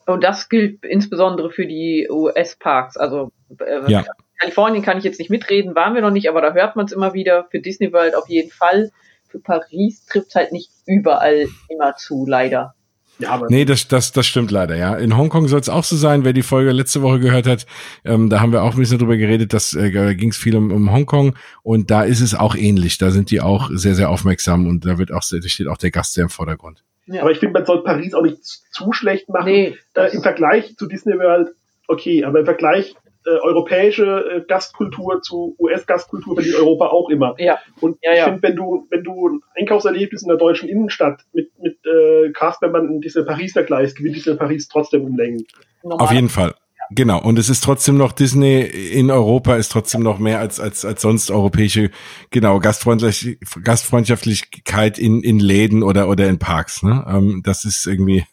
[SPEAKER 2] Und das gilt insbesondere für die US-Parks. Also äh, ja. Kalifornien kann ich jetzt nicht mitreden, waren wir noch nicht, aber da hört man es immer wieder. Für Disney World auf jeden Fall. Für Paris trifft halt nicht überall immer zu, leider.
[SPEAKER 1] Ja, aber nee, das, das, das stimmt leider, ja. In Hongkong soll es auch so sein, wer die Folge letzte Woche gehört hat, ähm, da haben wir auch ein bisschen drüber geredet, dass äh, ging es viel um, um Hongkong und da ist es auch ähnlich. Da sind die auch sehr, sehr aufmerksam und da wird auch, da steht auch der Gast sehr im Vordergrund.
[SPEAKER 3] Ja. Aber ich finde, man soll Paris auch nicht zu schlecht machen. Nee, äh, Im Vergleich zu Disney World, okay, aber im Vergleich äh, europäische äh, Gastkultur zu US-Gastkultur verdient Europa auch immer.
[SPEAKER 2] Ja.
[SPEAKER 3] Und
[SPEAKER 2] ja,
[SPEAKER 3] ich ja. finde, wenn du, wenn du ein Einkaufserlebnis in der deutschen Innenstadt mit, mit äh, Castmembern in Disney Paris vergleichst, gewinnt Disney Paris trotzdem um Längen.
[SPEAKER 1] Auf jeden Fall. Genau, und es ist trotzdem noch Disney in Europa ist trotzdem noch mehr als als als sonst europäische genau Gastfreundlich, Gastfreundschaftlichkeit in in Läden oder oder in Parks. Ne? Ähm, das ist irgendwie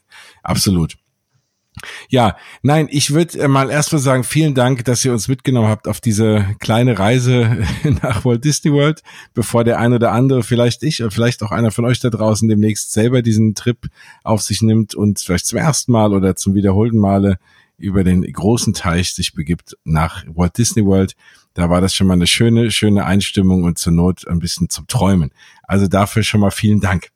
[SPEAKER 1] absolut. Ja, nein, ich würde äh, mal erstmal sagen, vielen Dank, dass ihr uns mitgenommen habt auf diese kleine Reise nach Walt Disney World, bevor der ein oder andere, vielleicht ich oder vielleicht auch einer von euch da draußen demnächst selber diesen Trip auf sich nimmt und vielleicht zum ersten Mal oder zum wiederholten Male über den großen Teich sich begibt nach Walt Disney World. Da war das schon mal eine schöne, schöne Einstimmung und zur Not ein bisschen zum Träumen. Also dafür schon mal vielen Dank.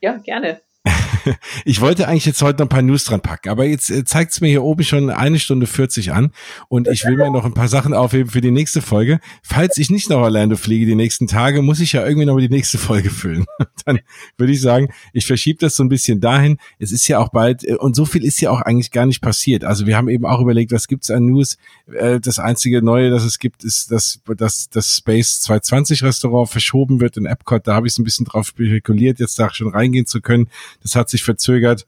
[SPEAKER 2] Ja, gerne.
[SPEAKER 1] ich wollte eigentlich jetzt heute noch ein paar News dran packen, aber jetzt äh, zeigt es mir hier oben schon eine Stunde 40 an und ich will mir noch ein paar Sachen aufheben für die nächste Folge. Falls ich nicht nach Orlando fliege die nächsten Tage, muss ich ja irgendwie noch die nächste Folge füllen. Dann würde ich sagen, ich verschiebe das so ein bisschen dahin. Es ist ja auch bald äh, und so viel ist ja auch eigentlich gar nicht passiert. Also wir haben eben auch überlegt, was gibt's an News? Äh, das einzige Neue, das es gibt, ist, dass, dass das Space 220 Restaurant verschoben wird in Epcot. Da habe ich so ein bisschen drauf spekuliert, jetzt da schon reingehen zu können. Das hat sich verzögert.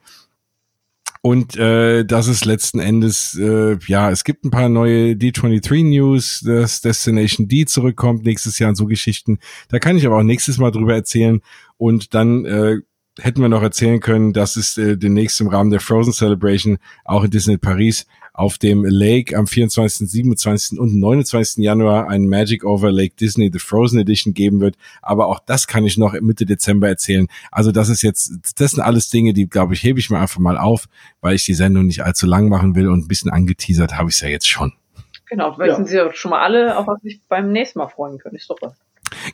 [SPEAKER 1] Und äh, das ist letzten Endes, äh, ja, es gibt ein paar neue D23 News, dass Destination D zurückkommt nächstes Jahr und so Geschichten. Da kann ich aber auch nächstes Mal drüber erzählen. Und dann äh, hätten wir noch erzählen können, dass es äh, demnächst im Rahmen der Frozen Celebration auch in Disney Paris auf dem Lake am 24., 27. und 29. Januar ein Magic Over Lake Disney The Frozen Edition geben wird. Aber auch das kann ich noch Mitte Dezember erzählen. Also das ist jetzt, das sind alles Dinge, die, glaube ich, hebe ich mir einfach mal auf, weil ich die Sendung nicht allzu lang machen will und ein bisschen angeteasert habe ich es ja jetzt schon.
[SPEAKER 2] Genau, vielleicht ja. sind sie ja schon mal alle, auf was sich beim nächsten Mal freuen können. Ist doch was.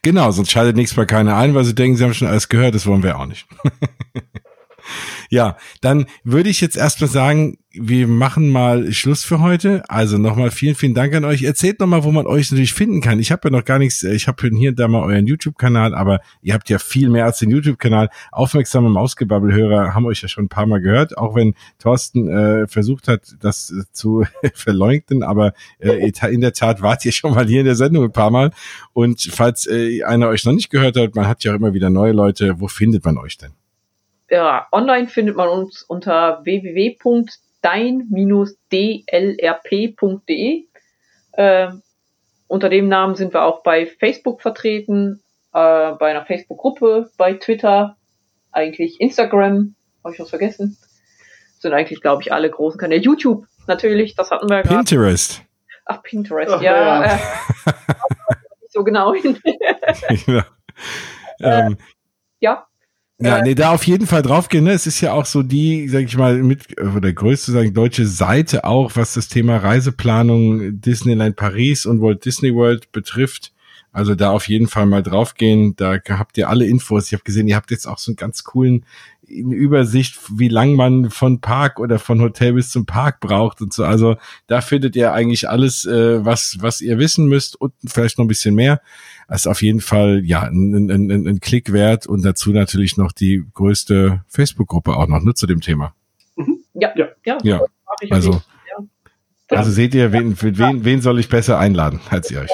[SPEAKER 1] Genau, sonst schaltet nichts bei keiner ein, weil sie denken, sie haben schon alles gehört, das wollen wir auch nicht. ja, dann würde ich jetzt erstmal sagen, wir machen mal Schluss für heute. Also nochmal vielen, vielen Dank an euch. Erzählt nochmal, wo man euch natürlich finden kann. Ich habe ja noch gar nichts, ich habe hier und da mal euren YouTube-Kanal, aber ihr habt ja viel mehr als den YouTube-Kanal. Aufmerksame Mausgebabbel-Hörer haben euch ja schon ein paar Mal gehört, auch wenn Thorsten äh, versucht hat, das äh, zu verleugnen, aber äh, in der Tat wart ihr schon mal hier in der Sendung ein paar Mal. Und falls äh, einer euch noch nicht gehört hat, man hat ja auch immer wieder neue Leute, wo findet man euch denn?
[SPEAKER 2] Ja, online findet man uns unter www dein-dlrp.de. Äh, unter dem Namen sind wir auch bei Facebook vertreten, äh, bei einer Facebook-Gruppe, bei Twitter, eigentlich Instagram, habe ich was vergessen. Sind eigentlich, glaube ich, alle großen Kanäle. YouTube, natürlich, das hatten wir
[SPEAKER 1] gerade. Pinterest.
[SPEAKER 2] Ach, Pinterest, Ach, ja. ja. Äh, so genau hin. ja. Ähm, ja,
[SPEAKER 1] ja, nee, da auf jeden Fall draufgehen. Ne? Es ist ja auch so die, sag ich mal, mit oder größte, sag ich, deutsche Seite auch, was das Thema Reiseplanung Disneyland Paris und Walt Disney World betrifft. Also da auf jeden Fall mal draufgehen. Da habt ihr alle Infos. Ich habe gesehen, ihr habt jetzt auch so einen ganz coolen Übersicht, wie lang man von Park oder von Hotel bis zum Park braucht und so. Also da findet ihr eigentlich alles, äh, was was ihr wissen müsst und vielleicht noch ein bisschen mehr. Das ist auf jeden Fall ja ein, ein, ein, ein Klick wert und dazu natürlich noch die größte Facebook-Gruppe auch noch ne, zu dem Thema.
[SPEAKER 2] Mhm. Ja, ja, ja.
[SPEAKER 1] ja. Also, ja. also seht ihr, wen, wen, wen soll ich besser einladen als ihr euch?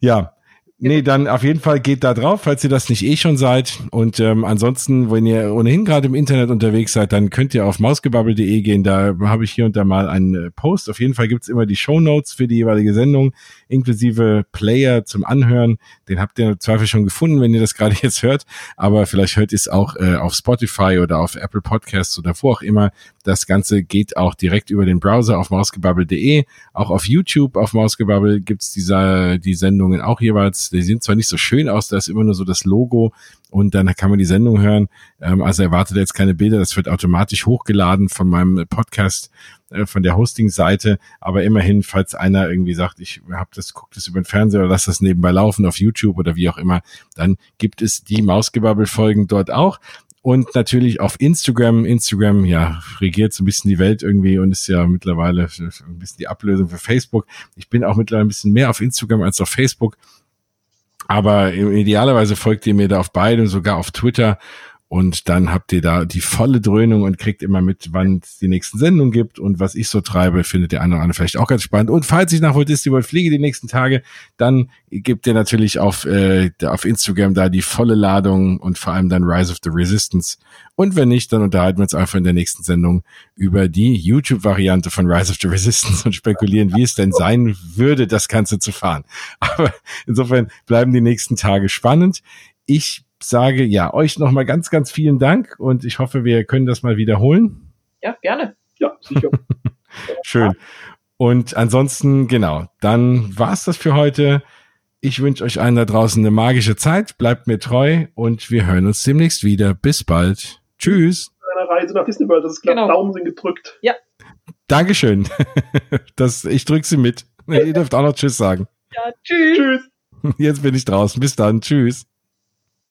[SPEAKER 1] ja. Nee, dann auf jeden Fall geht da drauf, falls ihr das nicht eh schon seid. Und ähm, ansonsten, wenn ihr ohnehin gerade im Internet unterwegs seid, dann könnt ihr auf mausgebabbel.de gehen. Da habe ich hier und da mal einen äh, Post. Auf jeden Fall gibt's immer die Show Notes für die jeweilige Sendung, inklusive Player zum Anhören. Den habt ihr im Zweifel schon gefunden, wenn ihr das gerade jetzt hört. Aber vielleicht hört ihr es auch äh, auf Spotify oder auf Apple Podcasts oder wo auch immer. Das Ganze geht auch direkt über den Browser auf mausgebabbel.de. Auch auf YouTube auf Mausgebabbel gibt's dieser, die Sendungen auch jeweils die sehen zwar nicht so schön aus, da ist immer nur so das Logo und dann kann man die Sendung hören. Ähm, also erwartet jetzt keine Bilder, das wird automatisch hochgeladen von meinem Podcast, äh, von der Hosting-Seite. Aber immerhin, falls einer irgendwie sagt, ich habe das, guckt das über den Fernseher oder lass das nebenbei laufen auf YouTube oder wie auch immer, dann gibt es die Mausgebabbel-Folgen dort auch und natürlich auf Instagram. Instagram, ja, regiert so ein bisschen die Welt irgendwie und ist ja mittlerweile ein bisschen die Ablösung für Facebook. Ich bin auch mittlerweile ein bisschen mehr auf Instagram als auf Facebook. Aber idealerweise folgt ihr mir da auf beiden, sogar auf Twitter. Und dann habt ihr da die volle Dröhnung und kriegt immer mit, wann es die nächsten Sendungen gibt und was ich so treibe, findet der eine oder andere vielleicht auch ganz spannend. Und falls ich nach Walt Disney World fliege die nächsten Tage, dann gibt ihr natürlich auf, äh, auf Instagram da die volle Ladung und vor allem dann Rise of the Resistance. Und wenn nicht, dann unterhalten wir uns einfach in der nächsten Sendung über die YouTube-Variante von Rise of the Resistance und spekulieren, wie es denn sein würde, das Ganze zu fahren. Aber insofern bleiben die nächsten Tage spannend. Ich sage ja euch nochmal ganz, ganz vielen Dank und ich hoffe, wir können das mal wiederholen.
[SPEAKER 2] Ja, gerne.
[SPEAKER 3] Ja, sicher.
[SPEAKER 1] Schön. Und ansonsten, genau, dann war's das für heute. Ich wünsche euch allen da draußen eine magische Zeit. Bleibt mir treu und wir hören uns demnächst wieder. Bis bald. Tschüss.
[SPEAKER 3] Eine Reise nach Disney World, das ist klar. Genau. Daumen sind gedrückt.
[SPEAKER 2] Ja.
[SPEAKER 1] Dankeschön. Das, ich drücke sie mit. Ihr dürft auch noch Tschüss sagen.
[SPEAKER 2] Ja, tschüss. Tschüss.
[SPEAKER 1] Jetzt bin ich draußen. Bis dann. Tschüss.